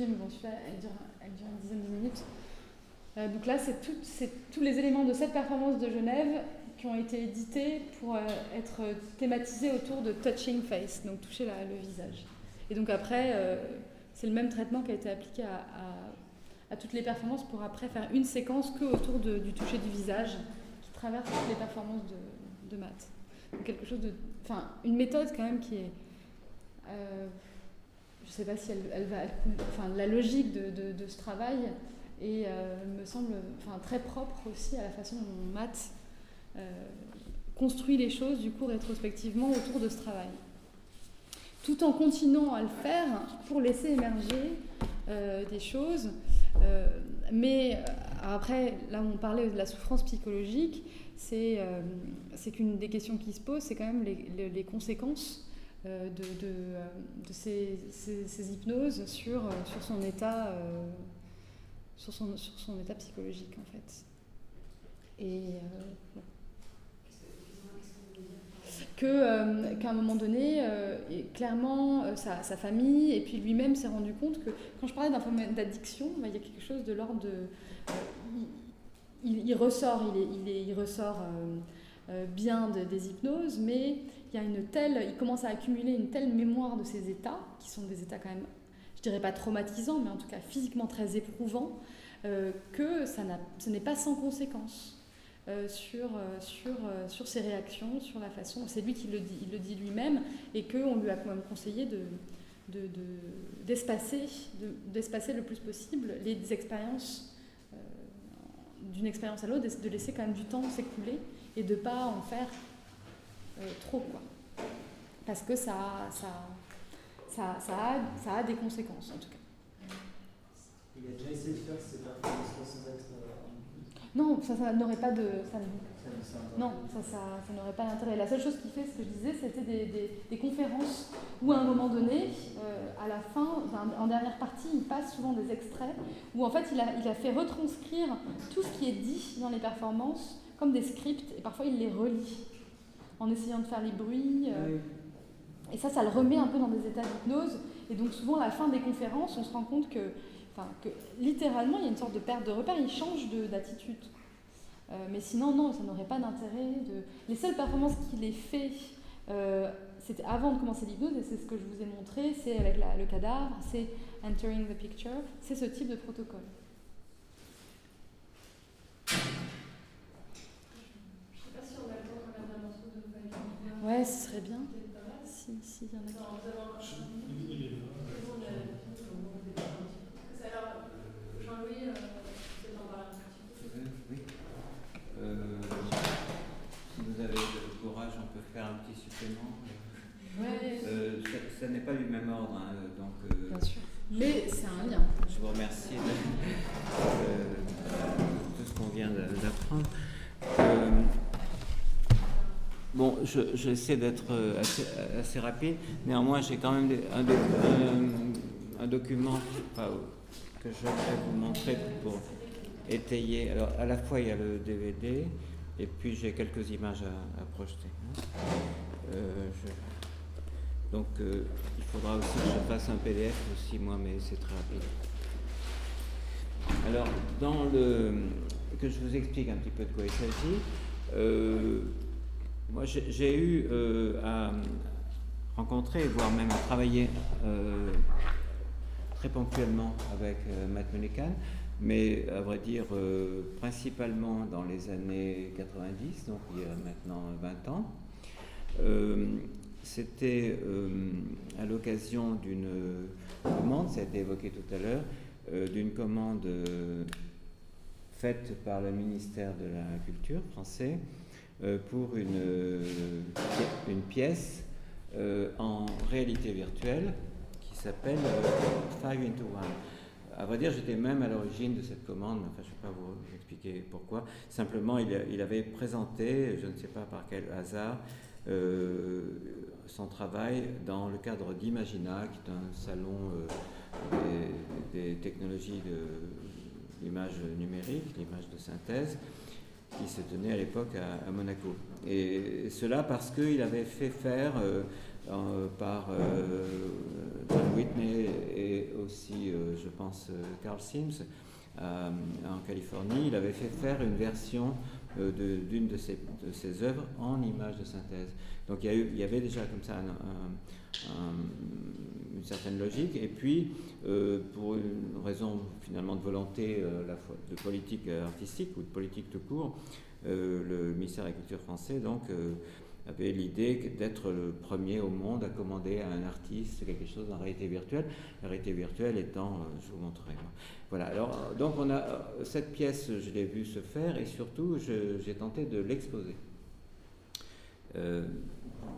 Mais bon, elle dure, une dizaine de minutes. Euh, donc là, c'est tous les éléments de cette performance de Genève qui ont été édités pour euh, être thématisés autour de touching face, donc toucher le visage. Et donc après, euh, c'est le même traitement qui a été appliqué à, toutes les performances pour après faire une séquence que autour du toucher du visage qui traverse toutes les performances de, de maths. Donc quelque chose de, enfin, une méthode quand même qui est, sais pas si elle, va, enfin, la logique de, ce travail euh, me semble très propre aussi à la façon dont Matt euh, construit les choses du coup rétrospectivement autour de ce travail. Tout en continuant à le faire pour laisser émerger euh, des choses. Mais après, là où on parlait de la souffrance psychologique, c'est qu'une des questions qui se posent, c'est quand même les, conséquences de, de, euh, de ces, ces- ces hypnoses sur, euh, sur son état euh, psychologique en fait. Et euh, que euh, qu'à un moment donné, euh, clairement, euh, sa, famille et puis lui-même s'est rendu compte que quand je parlais d'addiction, bah, il y a quelque chose de l'ordre de, euh, il, ressort, il, ressort euh, euh, bien de- des hypnoses, mais il commence à accumuler une telle mémoire de ces états qui sont des états quand même, je dirais pas traumatisants, mais en tout cas physiquement très éprouvants, euh, que ça ce n'est pas sans conséquence euh, sur, euh, sur, ses réactions, sur la façon. C'est lui qui le dit, lui-même, et qu'on lui a quand même conseillé de, de, de- d'espacer, de- d'espacer le plus possible les expériences d'une expérience à l'autre, de laisser quand même du temps s'écouler et de pas en faire trop quoi. Parce que ça, ça, ça, ça, a, ça a des conséquences en tout cas. Il a déjà essayé de faire ces performances sans extra. Non, ça, ça n'aurait pas de. ça Non, ça, ça, ça n'aurait pas d'intérêt. La seule chose qu'il fait, ce que je disais, c'était des, des- des conférences où, à un moment donné, euh, à la fin, en dernière partie, il passe souvent des extraits où, en fait, il a, il a fait retranscrire tout ce qui est dit dans les performances comme des scripts et parfois il les relit en essayant de faire les bruits. euh, Oui. et ça, ça le remet un peu dans des états d'hypnose. Et donc souvent, à la fin des conférences, on se rend compte que, enfin, que littéralement, il y a une sorte de perte de repère. Il change de- d'attitude. Euh, mais sinon, non, ça n'aurait pas d'intérêt. De... Les seules performances qu'il ait fait, euh, c'était avant de commencer l'hypnose, et c'est ce que je vous ai montré, c'est avec la- le cadavre, c'est entering the picture, c'est ce type de protocole. Je sais pas si on a le temps de regarder un morceau de Valkyrie. Ouais, ce serait bien. Si, si, il y en a. Jean-Louis, peut-être en parler un petit peu. Oui. Euh, si vous avez le courage, on peut faire un petit supplément. Ouais, Euh, ça ça n'est pas du même ordre, hein, donc euh, bien sûr. Mais c'est un lien. je vous remercie de euh, tout ce qu'on vient de- d'apprendre. Euh, bon, je- j'essaie d'être euh, assez, assez rapide. Néanmoins, j'ai quand même un, doc- un- un document que je vais vous montrer pour étayer. Alors, à la fois, il y a le DVD et puis j'ai quelques images à, projeter. hein. Euh, je- donc, euh, il faudra aussi que je fasse un PDF aussi, moi, mais c'est très rapide. Alors, dans le. que je vous explique un petit peu de quoi il s'agit. Euh, moi, j'ai eu euh, à rencontrer, voire même à travailler euh, très ponctuellement avec euh, Matt Mullican, mais à vrai dire, principalement dans les années 90, donc il y a maintenant 20 ans. C'était à l'occasion d'une commande, ça a été évoqué tout à l'heure, d'une commande faite par le ministère de la Culture français pour une, euh, pièce euh, en réalité virtuelle qui s'appelle euh, Five into One. À vrai dire, j'étais même à l'origine de cette commande, enfin, je ne vais pas vous expliquer pourquoi. Simplement, il, avait présenté, je ne sais pas par quel hasard, euh, son travail dans le cadre d'Imagina, qui est un salon euh, des, des technologies de l'image numérique, l'image de synthèse, qui se tenait à l'époque à, Monaco. Et cela parce qu'il avait fait faire euh, euh, par euh, John Whitney et aussi euh, pense, Carl Sims, en Californie, il avait fait faire une version d'une de, ses, de ses œuvres en images de synthèse. Donc il y, avait déjà comme ça une certaine logique. Et puis, pour une raison finalement de volonté fois, de politique artistique ou de politique tout court, le ministère de la Culture français donc avait l'idée d'être le premier au monde à commander à un artiste quelque chose en réalité virtuelle. La réalité virtuelle étant, euh, je vous montrerai. Voilà, alors euh, donc on a euh, cette pièce, je l'ai vue se faire et surtout j'ai tenté de l'exposer.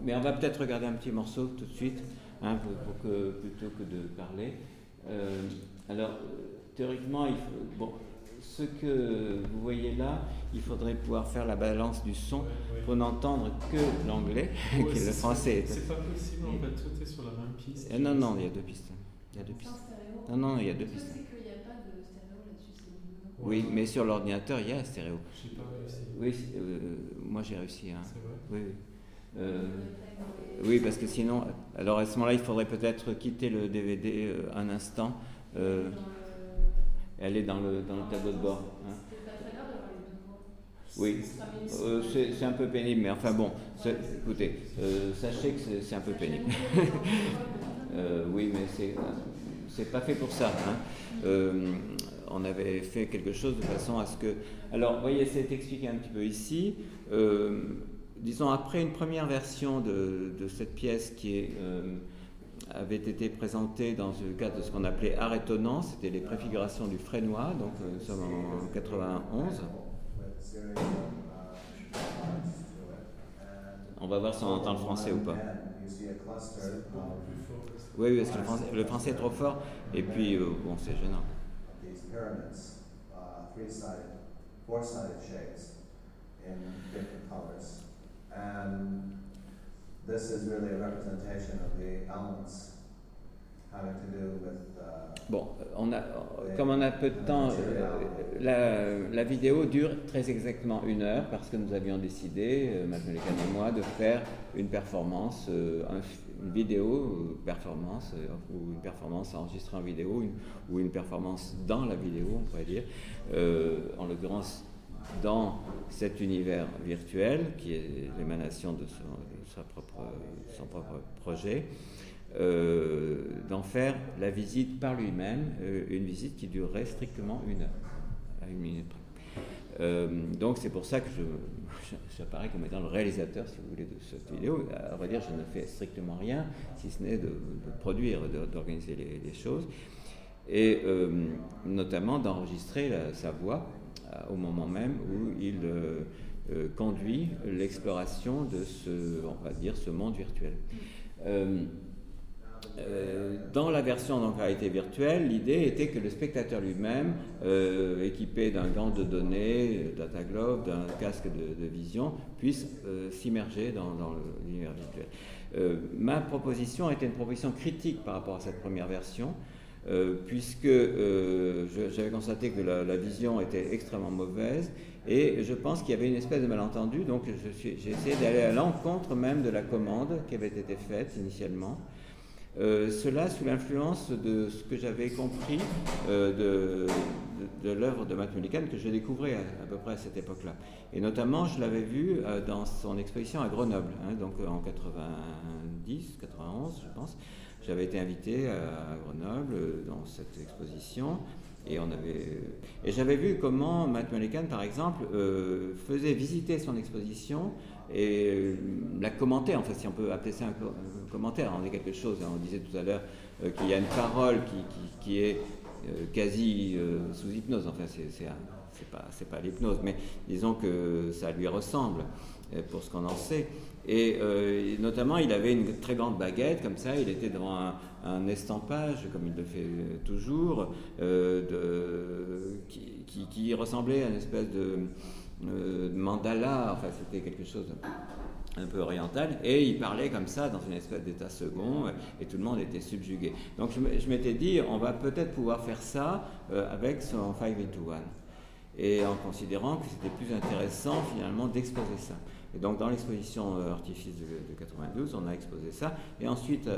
mais on va peut-être regarder un petit morceau tout de suite, hein, pour, que, plutôt que de parler. alors, théoriquement, il faut, bon, ce que vous voyez là, il faudrait pouvoir faire la balance du son pour n'entendre que l'anglais, que le français. C'est pas possible, en fait, tout est sur la même piste. non, non, il y a deux pistes. Il y a deux pistes. Non, non, il y a deux pistes. Oui, mais sur l'ordinateur, il y a stéréo. J'ai pas réussi. Oui, euh, moi j'ai réussi. Hein. C'est vrai? Oui, oui. Euh, oui, parce que sinon, alors à ce moment-là, il faudrait peut-être quitter le DVD euh, un instant. Euh, elle est dans le, dans le tableau de bord. Hein. Oui, euh, c'est un peu pénible, mais enfin bon, écoutez, euh, sachez que c'est un peu pénible. oui, mais c'est pas fait pour ça. Hein. On avait fait quelque chose de façon à ce que. Alors, vous voyez, c'est expliqué un petit peu ici. Euh, disons, après une première version de, cette pièce qui est avait été présenté dans le cadre de ce qu'on appelait art étonnant, c'était les préfigurations du Frénois, donc euh, nous sommes en 91. On va voir si on entend le français ou pas. Oui, que le français, est trop fort, et puis euh, bon, c'est gênant. And this is really a representation of the elements having to do with. Uh, bon, on a, comme on a peu de temps, euh, la, la, vidéo dure très exactement une heure parce que nous avions décidé, euh, et moi, de faire une performance, euh, un, une vidéo euh, performance euh, ou une performance enregistrée en vidéo une, ou une performance dans la vidéo, on pourrait dire. Euh, en l'occurrence, dans cet univers virtuel qui est l'émanation de son, propre, projet, euh, d'en faire la visite par lui-même, euh, une visite qui durerait strictement une heure, à une minute euh, donc c'est pour ça que je, j'apparais comme étant le réalisateur, si vous voulez, de cette vidéo. À vrai dire, je ne fais strictement rien, si ce n'est de, produire, d'organiser les, choses, et euh, notamment d'enregistrer sa voix au moment même où il euh, euh, conduit l'exploration de ce, on va dire, ce monde virtuel. Euh, euh, dans la version donc réalité virtuelle, l'idée était que le spectateur lui-même, euh, équipé d'un gant de données, data glove, d'un casque de, vision, puisse euh, s'immerger dans, dans l'univers virtuel. ma proposition était une proposition critique par rapport à cette première version, euh, puisque euh, j'avais constaté que la, vision était extrêmement mauvaise et je pense qu'il y avait une espèce de malentendu, donc j'ai essayé d'aller à l'encontre même de la commande qui avait été faite initialement. Euh, cela sous l'influence de ce que j'avais compris de, l'œuvre de Matt Mullican que je découvrais à, peu près à cette époque-là. Et notamment, je l'avais vu dans son exposition à Grenoble, hein, donc en 90, 91, je pense. J'avais été invité à Grenoble euh, dans cette exposition et et j'avais vu comment Matt Mullican, par exemple, euh, faisait visiter son exposition et euh, la commentait, en si on peut appeler ça un, commentaire, on est quelque chose. Hein, on disait tout à l'heure qu'il y a une parole qui, qui, est quasi sous hypnose. Enfin, c'est pas c'est pas l'hypnose, mais disons que ça lui ressemble pour ce qu'on en sait. Et euh, notamment, il avait une très grande baguette, comme ça, il était devant un, estampage, comme il le fait toujours, euh, qui, ressemblait à une espèce de, euh, mandala, enfin, c'était quelque chose un peu oriental, et il parlait comme ça dans une espèce d'état second, et tout le monde était subjugué. Donc je m'étais dit, on va peut-être pouvoir faire ça euh, avec son 5 into 1 et en considérant que c'était plus intéressant finalement d'exposer ça. Et donc dans l'exposition Artifice de, 92, on a exposé ça. Et ensuite,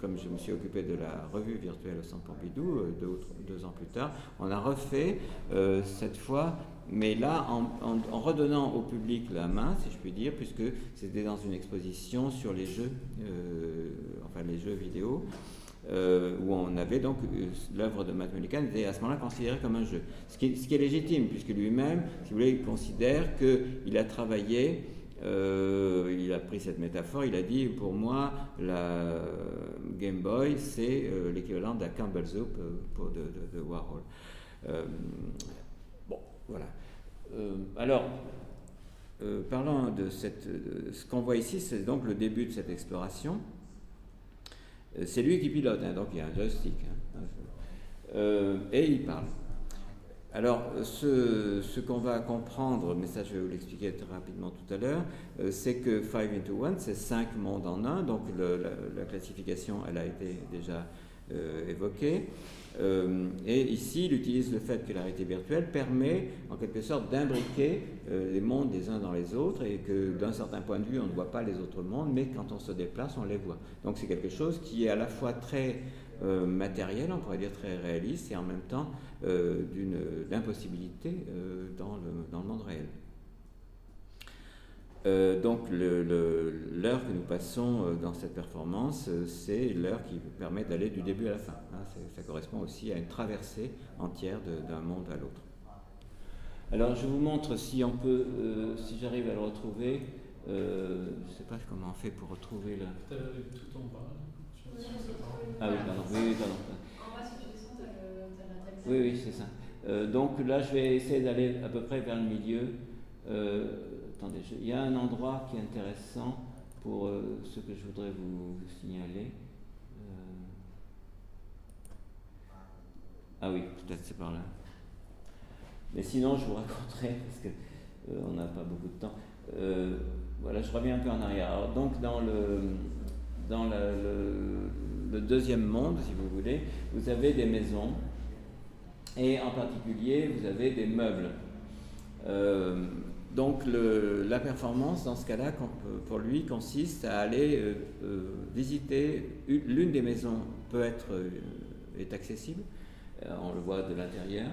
comme je me suis occupé de la revue virtuelle au Centre Pompidou, deux, ans plus tard, on a refait cette fois mais là, en, redonnant au public la main, si je puis dire, puisque c'était dans une exposition sur les jeux, enfin les jeux vidéo, euh, où on avait donc euh, l'œuvre de Matt Mullican était à ce moment-là considérée comme un jeu. Ce qui, est, légitime, puisque lui-même, si vous voulez, il considère qu'il a travaillé, euh, il a pris cette métaphore, il a dit pour moi, la Game Boy, c'est l'équivalent de la Campbell Soup de, Warhol. bon, voilà. alors, parlant de cette, ce qu'on voit ici, c'est donc le début de cette exploration. Euh, c'est lui qui pilote, hein, donc il y a un joystick. Hein. Euh, et il parle. Alors, ce, qu'on va comprendre, mais ça je vais vous l'expliquer très rapidement tout à l'heure, euh, c'est que 5 into 1, c'est 5 mondes en un, donc la, classification, elle a été déjà évoquée. Euh, et ici, il utilise le fait que la réalité virtuelle permet en quelque sorte d'imbriquer euh, les mondes des uns dans les autres et que d'un certain point de vue, on ne voit pas les autres mondes, mais quand on se déplace, on les voit. Donc c'est quelque chose qui est à la fois très euh, matériel, on pourrait dire très réaliste, et en même temps d'une impossibilité dans, le, dans le monde réel. Euh, donc l'heure que nous passons euh, dans cette performance, euh, c'est l'heure qui permet d'aller du début à la fin. Hein. ça correspond aussi à une traversée entière d'un monde à l'autre. Alors je vous montre si on peut, si j'arrive à le retrouver. je ne sais pas comment on fait pour retrouver le. tout en bas. Ah oui, pardon. Oui, oui, pardon. Oui, oui, c'est ça. donc là, je vais essayer d'aller à peu près vers le milieu il y a un endroit qui est intéressant pour euh, ce que je voudrais vous, signaler. Euh, ah oui, peut-être c'est par là. Mais sinon, je vous raconterai, parce qu'on euh, n'a pas beaucoup de temps. voilà, je reviens un peu en arrière. Alors, donc, dans le, deuxième monde, si vous voulez, vous avez des maisons, et en particulier, vous avez des meubles. Donc la performance dans ce cas-là, pour lui, consiste à aller euh, euh, visiter l'une des maisons peut être euh, est accessible, on le voit de l'intérieur,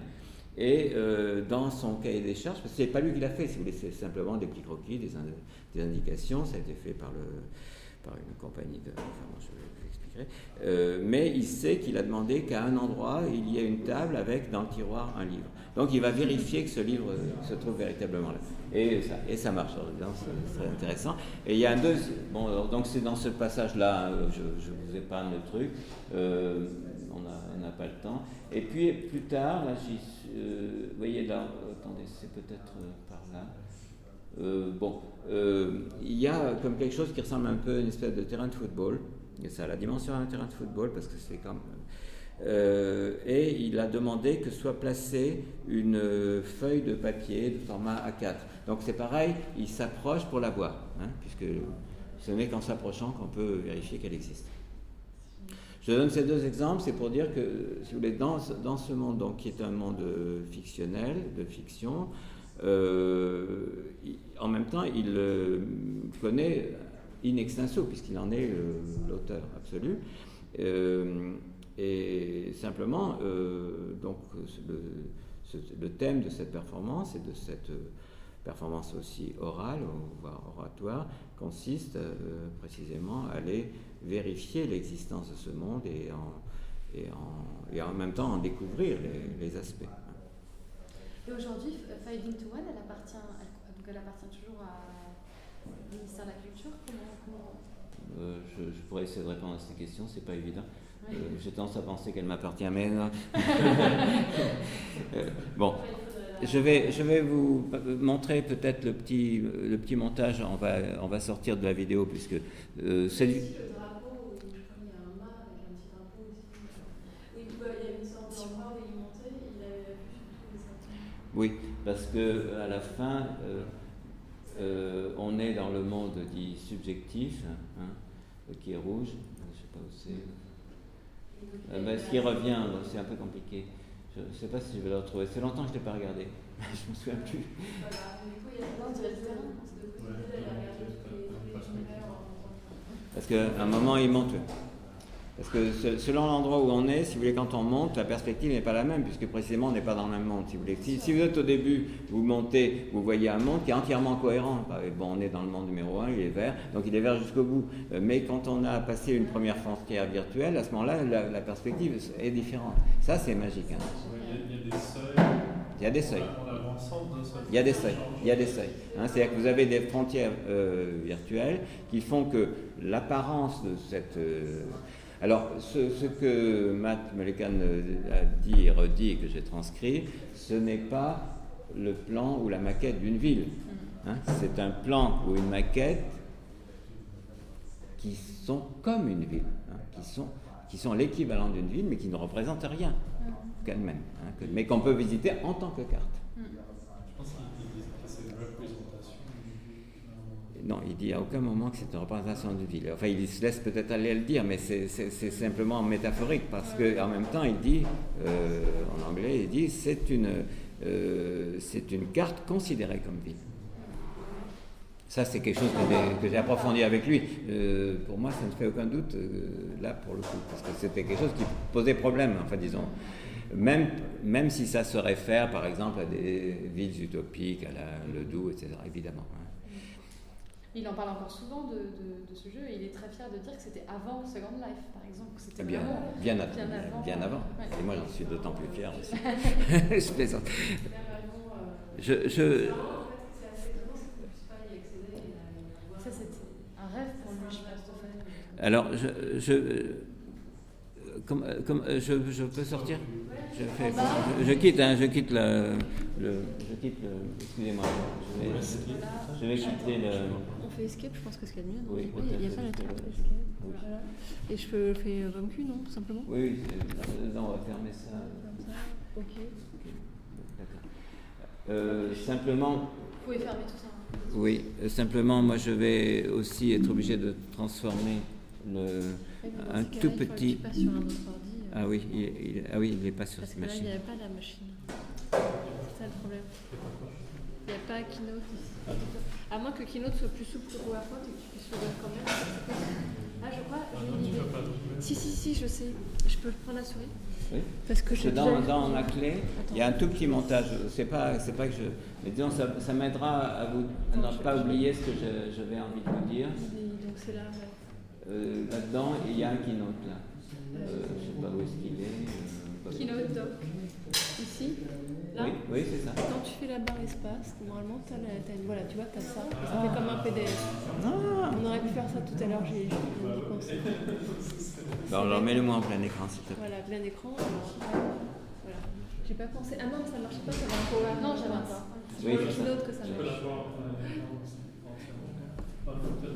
et dans son cahier des charges, parce que c'est pas lui qui l'a fait, si vous voulez, c'est simplement des petits croquis, des, indications, ça a été fait par le par une compagnie de, euh, mais il sait qu'il a demandé qu'à un endroit, il y ait une table avec dans le tiroir un livre. Donc il va vérifier que ce livre se trouve véritablement là. Et ça, et ça marche, c'est intéressant. Et il y a un deuxième. Bon, donc c'est dans ce passage-là, euh, je, vous épargne le truc, euh, on n'a pas le temps. Et puis plus tard, vous voyez là, attendez, c'est peut-être par là. bon, il y a comme quelque chose qui ressemble un peu à une espèce de terrain de football. Et ça a la dimension d'un terrain de football parce que c'est comme. Euh, et il a demandé que soit placée une feuille de papier de format A4. Donc c'est pareil, il s'approche pour la voir, hein, puisque ce n'est qu'en s'approchant qu'on peut vérifier qu'elle existe. Je donne ces deux exemples, c'est pour dire que, si vous voulez, dans, ce monde donc, qui est un monde fictionnel, de fiction, euh, en même temps, il euh, connaît in extenso, puisqu'il en est euh, l'auteur absolu. Euh, et simplement, euh, donc, le, thème de cette performance et de cette performance aussi orale, voire oratoire, consiste précisément à aller vérifier l'existence de ce monde et en, et en, et en même temps en découvrir les, aspects. Et aujourd'hui, Finding to One, elle appartient, elle appartient toujours à ministère de la Culture je, pourrais essayer de répondre à cette question, c'est pas évident. Euh, j'ai tendance à penser qu'elle m'appartient, mais non. Euh, bon, je vais, je vais vous montrer peut-être le petit, le petit montage. On va, on va sortir de la vidéo puisque c'est du. Oui, parce que à la fin, euh, on est dans le monde dit subjectif, hein, qui est rouge. Je sais pas où c'est. Euh, ben, ce qui revient, c'est un peu compliqué. Je ne sais pas si je vais le retrouver. C'est longtemps que je ne l'ai pas regardé. je ne me souviens plus. Parce qu'à un moment, il monte. Parce que selon l'endroit où on est, si vous voulez, quand on monte, la perspective n'est pas la même, puisque précisément on n'est pas dans le même monde. Si vous, voulez. Si, vous êtes au début, vous montez, vous voyez un monde qui est entièrement cohérent. Bon, on est dans le monde numéro 1, il est vert, donc il est vert jusqu'au bout. Euh, mais quand on a passé une première frontière virtuelle, à ce moment-là, la, perspective est différente. Ça, c'est magique. Hein. Il, y a, des seuils. Il y a des seuils. Il y a des seuils. Il y a des seuils. Hein. C'est-à-dire que vous avez des frontières euh, virtuelles qui font que l'apparence de cette euh, alors, ce, que Matt Mulligan euh, a dit et redit et que j'ai transcrit, ce n'est pas le plan ou la maquette d'une ville. Hein. C'est un plan ou une maquette qui sont comme une ville, hein, qui sont, qui sont l'équivalent d'une ville, mais qui ne représentent rien qu'elle-même, hein, mais qu'on peut visiter en tant que carte. Non, il dit à aucun moment que c'est une représentation d'une ville. Enfin, il se laisse peut-être aller le dire, mais c'est simplement métaphorique parce qu'en même temps, il dit, euh, en anglais, il dit c'est une, euh, c'est une carte considérée comme ville. Ça, c'est quelque chose que j'ai approfondi avec lui. Euh, pour moi, ça ne fait aucun doute, là, pour le coup, parce que c'était quelque chose qui posait problème, enfin, disons. Même, même si ça se réfère, par exemple, à des villes utopiques, à la, le etc., évidemment. Il en parle encore souvent de, de, ce jeu et il est très fier de dire que c'était avant Second Life, par exemple. C'était bien, bien, bien, avant. Bien avant. Et moi, j'en suis d'autant plus fier aussi. je plaisante. Je, je... Ça, c'était un rêve pour lui, je pense. Alors, je, je, comme, comme, je, je peux sortir? Je, fais, je, je, quitte, hein, je quitte le, le je quitte le, excusez-moi, je vais, je vais quitter le escape, je pense que c'est y a de mieux. Oui, il n'y a pas la table escape. Oui. Voilà. Et je fais, fais euh, Q, non Tout simplement Oui, là, on va fermer ça. Comme ça. Ok. okay. D'accord. Euh, simplement. Vous pouvez fermer tout ça. Hein. Oui, euh, simplement, moi je vais aussi être obligé de transformer le, un tout petit. Pas sur un autre ordi, euh. Ah oui, il, il, ah oui, il n'est pas sur Parce cette machine. Là, il n'y avait pas la machine. C'est ça le problème. Il n'y a pas Keynote ici. Ah, à moins que Keynote soit plus souple que PowerPoint et que tu puisses l'ouvrir quand même. Ah, je crois, j'ai une idée. Si, si, si, je sais. Je peux prendre la souris Oui. Parce que je dans, dans ma clé, il y a un tout petit montage. C'est pas, c'est pas que je. Mais disons, ça, ça m'aidera à vous ne pas oublier ce que j'avais envie de vous dire. donc c'est là, euh, Là-dedans, il y a un keynote là. Euh, je sais pas où est-ce qu'il est. Euh, keynote doc. Ici oui, oui c'est ça. Quand tu fais la barre espace, normalement, tu as, as, voilà, tu vois, tu as ça. Ça fait comme un PDF. Ah. On aurait pu faire ça tout à l'heure, j'ai pensé. Alors mets-le-moi en plein écran, s'il te plaît. Voilà, plein écran. voilà. J'ai pas pensé. Ah non, ça ne marchait pas, ça va un power. Non, j'avais un ça. Oui, c'est d'autres que ça marche.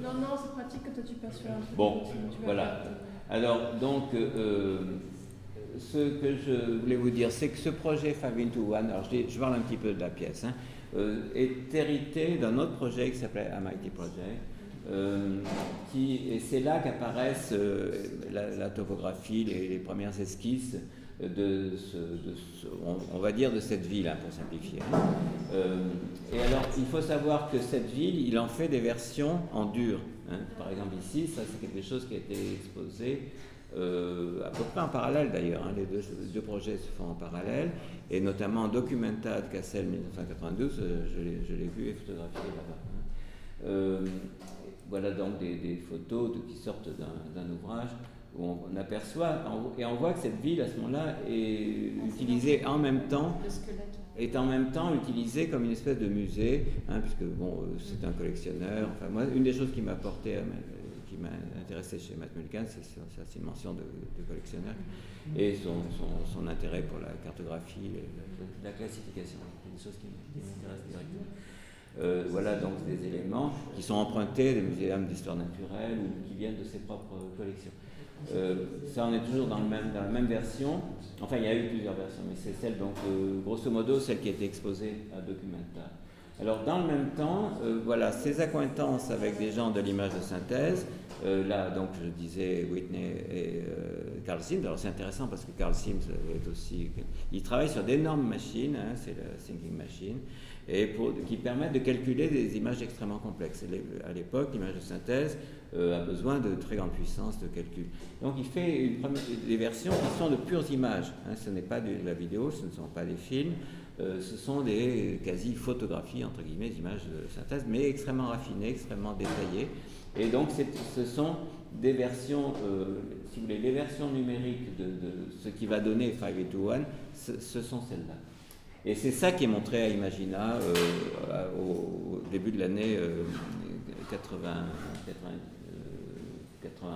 Non, non, c'est pratique que toi tu passes sur un Bon, voilà. Alors, donc, euh, ce que je voulais vous dire, c'est que ce projet Five into One, alors je, parle un petit peu de la pièce, hein, euh, est hérité d'un autre projet qui s'appelait Mighty Project. Euh, et c'est là qu'apparaissent euh, la, topographie, les, premières esquisses de, on, va dire de cette ville, hein, pour simplifier. Hein. et alors, il faut savoir que cette ville, il en fait des versions en dur. Par exemple, ici, ça c'est quelque chose qui a été exposé euh, à peu près en parallèle d'ailleurs, hein, les deux, projets se font en parallèle, et notamment Documentad Cassel 1992, euh, je l'ai vu et photographié là-bas. Hein. Euh, voilà donc des, photos qui sortent d'un ouvrage où on, aperçoit, et on voit que cette ville à ce moment-là est utilisée en même temps est en même temps utilisée comme une espèce de musée, hein, puisque bon, c'est un collectionneur. Enfin, moi, une des choses qui m'a porté qui m'a intéressé chez Matt Mulligan, c'est sa dimension de, de, collectionneur et son, intérêt pour la cartographie, la, la classification, des choses qui, m'intéressent directement. Euh, voilà donc des éléments qui sont empruntés des muséums d'histoire naturelle ou qui viennent de ses propres collections. Euh, ça, on est toujours dans la même version. Enfin, il y a eu plusieurs versions, mais c'est celle, donc, euh, grosso modo, celle qui a été exposée à Documenta. Alors dans le même temps, euh, voilà, ces accointances avec des gens de l'image de synthèse, euh, là donc je disais Whitney et Carl Sims, alors c'est intéressant parce que Carl Sims est aussi, il travaille sur d'énormes machines, hein, c'est la Thinking Machine, et qui permettent de calculer des images extrêmement complexes. À l'époque, l'image de synthèse euh, a besoin de très grande puissance de calcul. Donc il fait des versions qui sont de pures images. Hein. ce n'est pas de la vidéo, ce ne sont pas des films, euh, ce sont des quasi-photographies, entre guillemets, d'images de synthèse, mais extrêmement raffinées, extrêmement détaillées. Et donc ce sont des versions, euh, si vous voulez, les versions numériques de, ce qui va donner 581, ce, ce sont celles-là. Et c'est ça qui est montré à Imagina euh, au, début de l'année 80, 91.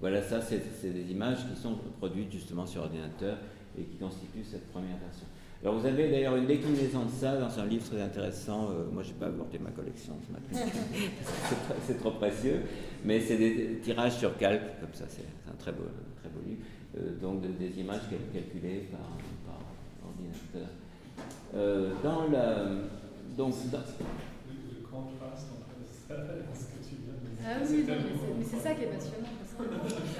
Voilà, ça, c'est des images qui sont produites justement sur ordinateur et qui constituent cette première version. Alors vous avez d'ailleurs une déclinaison de ça dans un livre très intéressant. Euh, moi, je n'ai pas abordé ma collection ce matin, c'est trop précieux, mais c'est des tirages sur calque, comme ça, c'est un très beau, très beau livre. Euh, donc des images calculées par, ordinateur. Euh, dans la, donc, dans... Le, contraste entre ça et ce que tu viens de dire. Ah oui, mais c'est ça qui est passionnant.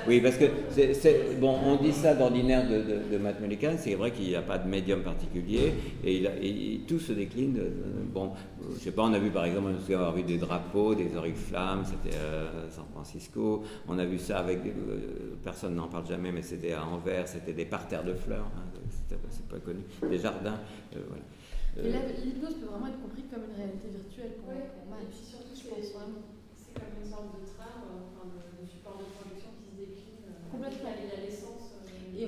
Oui, parce que, c'est bon, on dit ça d'ordinaire de, de, de Matt Mullican, c'est vrai qu'il n'y a pas de médium particulier, et, il et, tout se décline. De, bon, je sais pas, on a vu par exemple, on a avoir vu des drapeaux, des oriflammes, c'était à San Francisco, on a vu ça avec, euh, personne n'en parle jamais, mais c'était à Anvers, c'était des parterres de fleurs, hein, c'est pas connu, des jardins, euh, voilà. Et là, l'hypnose peut vraiment être compris comme une réalité virtuelle pour, ouais, pour. Et puis surtout, je pense vraiment. C'est comme une sorte de trame, enfin, de, de support de production qui se décline. Euh, Complètement. Euh, et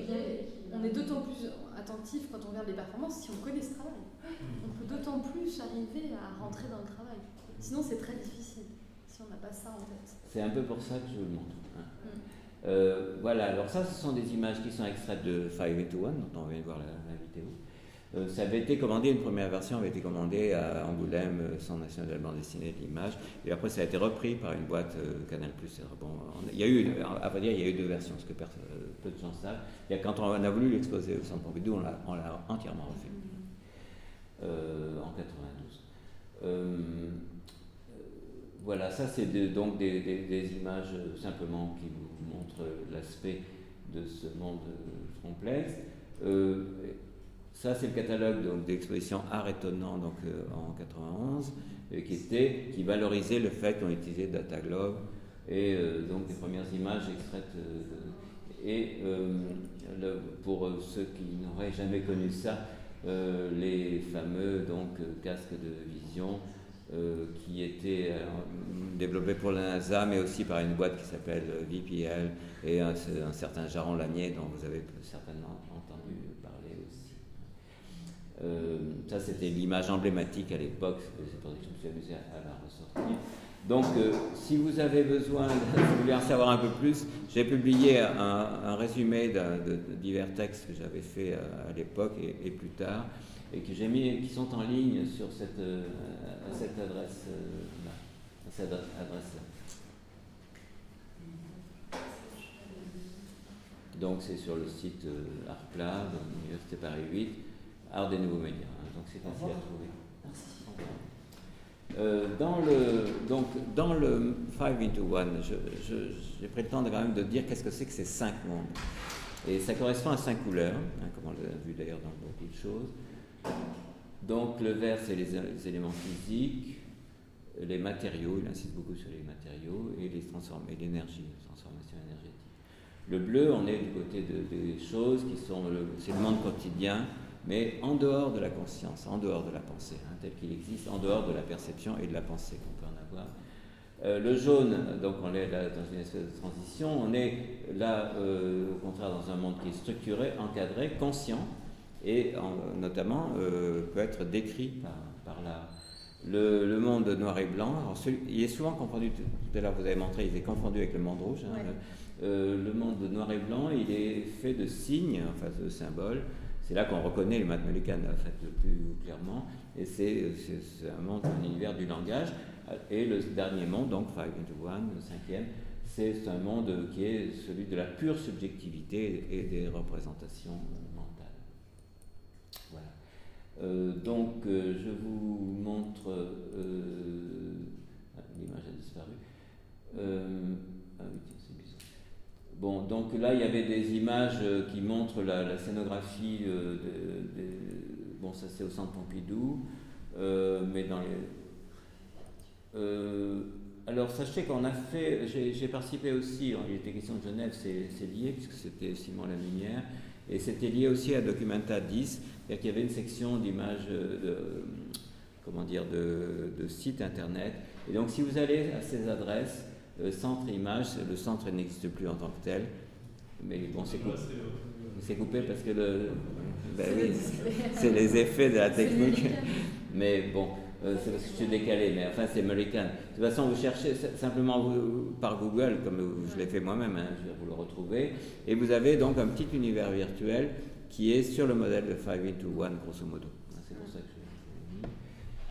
on, on est d'autant plus attentif quand on regarde les performances si on connaît ce travail. On peut d'autant plus arriver à rentrer dans le travail. Sinon, c'est très difficile si on n'a pas ça en tête. C'est un peu pour ça que je vous le montre. Hein. Mm. Euh, voilà, alors ça, ce sont des images qui sont extraites de 5 to 1, dont on vient de voir la, la vidéo. Euh, ça avait été commandé, une première version avait été commandée à Angoulême, euh, Centre national de la bande dessinée de l'image, et après ça a été repris par une boîte euh, Canal+. Il y a eu, à vrai dire, il y a eu deux versions, ce que peu de gens savent. Quand on a voulu l'exposer au Centre Pompidou, on l'a entièrement refait, en 92. voilà, ça c'est donc des, images simplement qui vous montrent l'aspect de ce monde complexe. Ça, c'est le catalogue d'exposition Art étonnant donc, euh, en 91, euh, qui, était, qui valorisait le fait qu'on utilisait Dataglobe et euh, donc des premières images extraites. et le, pour ceux qui n'auraient jamais connu ça, les fameux donc, casques de vision qui étaient développés pour la NASA, mais aussi par une boîte qui s'appelle VPL et un, un certain Jaron Lanier, dont vous avez certainement euh, ça, c'était l'image emblématique à l'époque, c'est pour ça que je me suis amusé à, la ressortir. Donc, euh, si vous avez besoin, si vous voulez en savoir un peu plus, j'ai publié un, résumé de, divers textes que j'avais fait à, l'époque et, plus tard, et qui sont en ligne sur cette, euh, adresse-là. cette adresse-là. Donc, c'est sur le site ARPLA, de l'Université Paris 8. Art des nouveaux médias. Hein, donc c'est facile à trouver. Merci. Euh, dans le, donc, dans le 5 into 1, j'ai pris le temps de, quand même de dire qu'est-ce que c'est que ces cinq mondes. Et ça correspond à cinq couleurs, hein, comme on l'a vu d'ailleurs dans beaucoup de choses. Donc le vert, c'est les, éléments physiques, les matériaux, il insiste beaucoup sur les matériaux, et l'énergie, la transformation énergétique. Le bleu, on est du côté de, des choses qui sont, c'est le monde quotidien, mais en dehors de la conscience, en dehors de la pensée, hein, tel qu'il existe, en dehors de la perception et de la pensée qu'on peut en avoir. Euh, le jaune, donc on est là dans une espèce de transition, on est là euh, au contraire dans un monde qui est structuré, encadré, conscient, et notamment euh, peut être décrit par, par la, le, monde noir et blanc. Alors, il est souvent confondu, tout à l'heure vous avez montré, il est confondu avec le monde rouge. Hein, le monde noir et blanc, il est fait de signes, enfin de symboles, c'est là qu'on reconnaît les mathématiques en fait, le plus clairement, et c'est un monde, un univers du langage. Et le dernier monde, donc 5 into 1, le cinquième, c'est un monde qui est celui de la pure subjectivité et des représentations mentales. Voilà. donc, je vous montre. Ah, l'image a disparu. ah oui, c'est bizarre. Bon, donc là, il y avait des images qui montrent la, scénographie. de, bon, ça c'est au centre Pompidou, mais dans les. Alors sachez qu'on a fait, j'ai participé aussi, il était question de Genève, c'est lié, puisque c'était Simon La Lumière, et c'était lié aussi à Documenta 10, c'est-à-dire qu'il y avait une section d'images, de, comment dire, de, sites internet. Et donc si vous allez à ces adresses, euh, centre image, le centre n'existe plus en tant que tel, mais bon, c'est coupé. C'est coupé parce que le, ben oui, c'est les effets de la technique. Mais bon, euh, c'est parce que je suis décalé, mais enfin c'est américain. De toute façon, vous cherchez simplement par Google, comme je l'ai fait moi-même, hein, vous le retrouvez, et vous avez donc un petit univers virtuel qui est sur le modèle de 5 into 1, grosso modo. Hein, c'est pour ça que je l'ai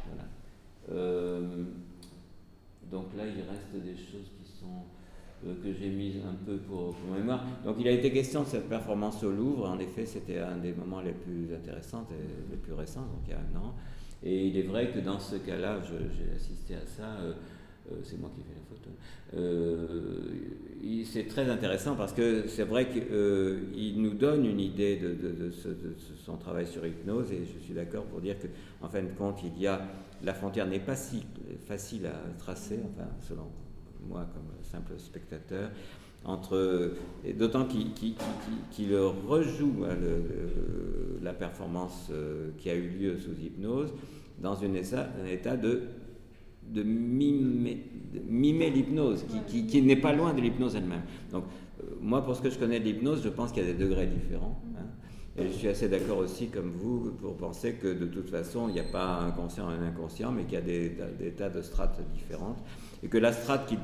Voilà. Euh, donc là, il reste des choses qui euh, que j'ai mises un peu pour, pour mémoire. Donc il a été question de cette performance au Louvre. En effet, c'était un des moments les plus intéressants et les plus récents, donc il y a un an. Et il est vrai que dans ce cas-là, j'ai assisté à ça, euh, euh, c'est moi qui ai fait la photo. C'est très intéressant parce que c'est vrai qu'il nous donne une idée de, son travail sur hypnose et je suis d'accord pour dire qu'en en fin de compte, il y a la frontière n'est pas si facile à tracer, enfin selon moi comme simple spectateur, entre d'autant qu'il rejoue hein, la performance qui a eu lieu sous hypnose dans un état de, de mimer, l'hypnose, qui, n'est pas loin de l'hypnose elle-même. Donc, euh, moi, pour ce que je connais de l'hypnose, je pense qu'il y a des degrés différents. Hein. Et je suis assez d'accord aussi, comme vous, pour penser que de toute façon, il n'y a pas un conscient et un inconscient, mais qu'il y a des, tas de strates différentes. Et que la strate qui,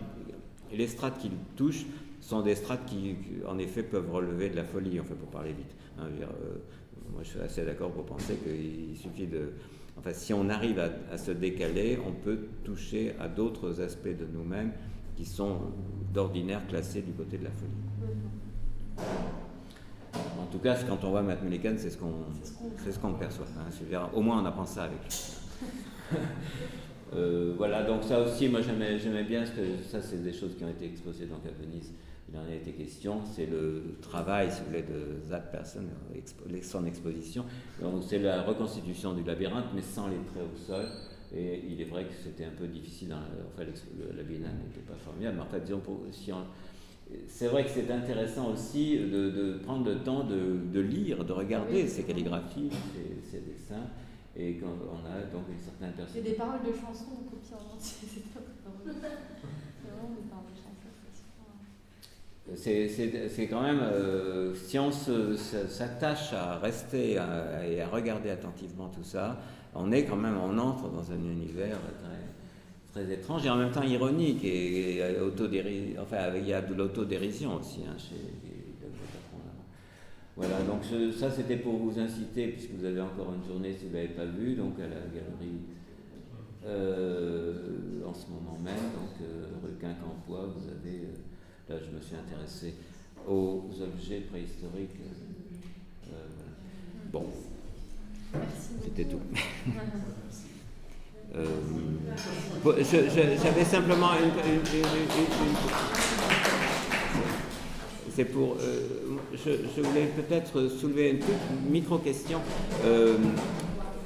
les strates qui touchent sont des strates qui, en effet, peuvent relever de la folie, en fait, pour parler vite. Hein. Euh, moi, je suis assez d'accord pour penser qu'il suffit de Enfin, si on arrive à, se décaler, on peut toucher à d'autres aspects de nous-mêmes qui sont d'ordinaire classés du côté de la folie. En tout cas, quand on voit Matt Millikan, c'est ce qu'on c'est ce qu'on perçoit. Hein. au moins, on apprend ça avec lui. Euh, voilà, donc ça aussi, moi j'aimais bien, parce que ça, c'est des choses qui ont été exposées donc à Venise il en a été question, c'est le travail, si vous voulez, de that person, son exposition. c'est la reconstitution du labyrinthe, mais sans les traits au sol. Et il est vrai que c'était un peu difficile. enfin, la biennale n'était pas formidable, mais en fait, disons, pour, si c'est vrai que c'est intéressant aussi de, prendre le temps de, lire, de regarder ces calligraphies, ces, dessins, et quand on a donc une certaine personne. C'est des paroles de chansons copiées en entier, c'est vraiment des paroles c'est quand même, euh, si on s'attache à rester et à regarder attentivement tout ça, on est quand même, on entre dans un univers très, très étrange et en même temps ironique et, enfin il y a de l'autodérision aussi hein, chez Voilà, donc ça c'était pour vous inciter, puisque vous avez encore une journée si vous ne l'avez pas vu, donc à la galerie euh, en ce moment même, donc euh, rue Quincampoix, vous avez Là, je me suis intéressé aux objets préhistoriques. Euh, bon, c'était tout. Euh, j'avais simplement une, c'est pour. Euh, je, voulais peut-être soulever une toute micro-question.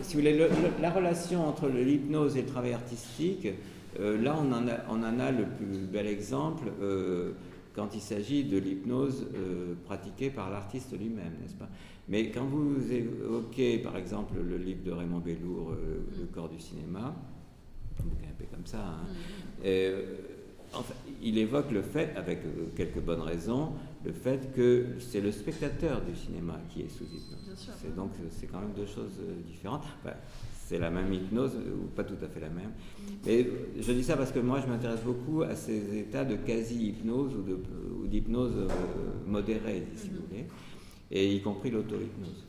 si vous voulez, la relation entre l'hypnose et le travail artistique, là, on en, a, on en, a, le plus bel exemple quand il s'agit de l'hypnose euh, pratiquée par l'artiste lui-même, n'est-ce pas? Mais quand vous évoquez, par exemple, le livre de Raymond Bellour, euh, Le corps du cinéma, un peu comme ça, hein, mm. euh, il évoque le fait, avec quelques bonnes raisons, le fait que c'est le spectateur du cinéma qui est sous hypnose. C'est donc c'est quand même deux choses euh, différentes. C'est la même hypnose euh, ou pas tout à fait la même. Mais je dis ça parce que moi je m'intéresse beaucoup à ces états de quasi-hypnose ou d'hypnose euh, modérée, si vous mm-hmm. voulez, et y compris l'auto-hypnose.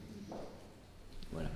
Voilà.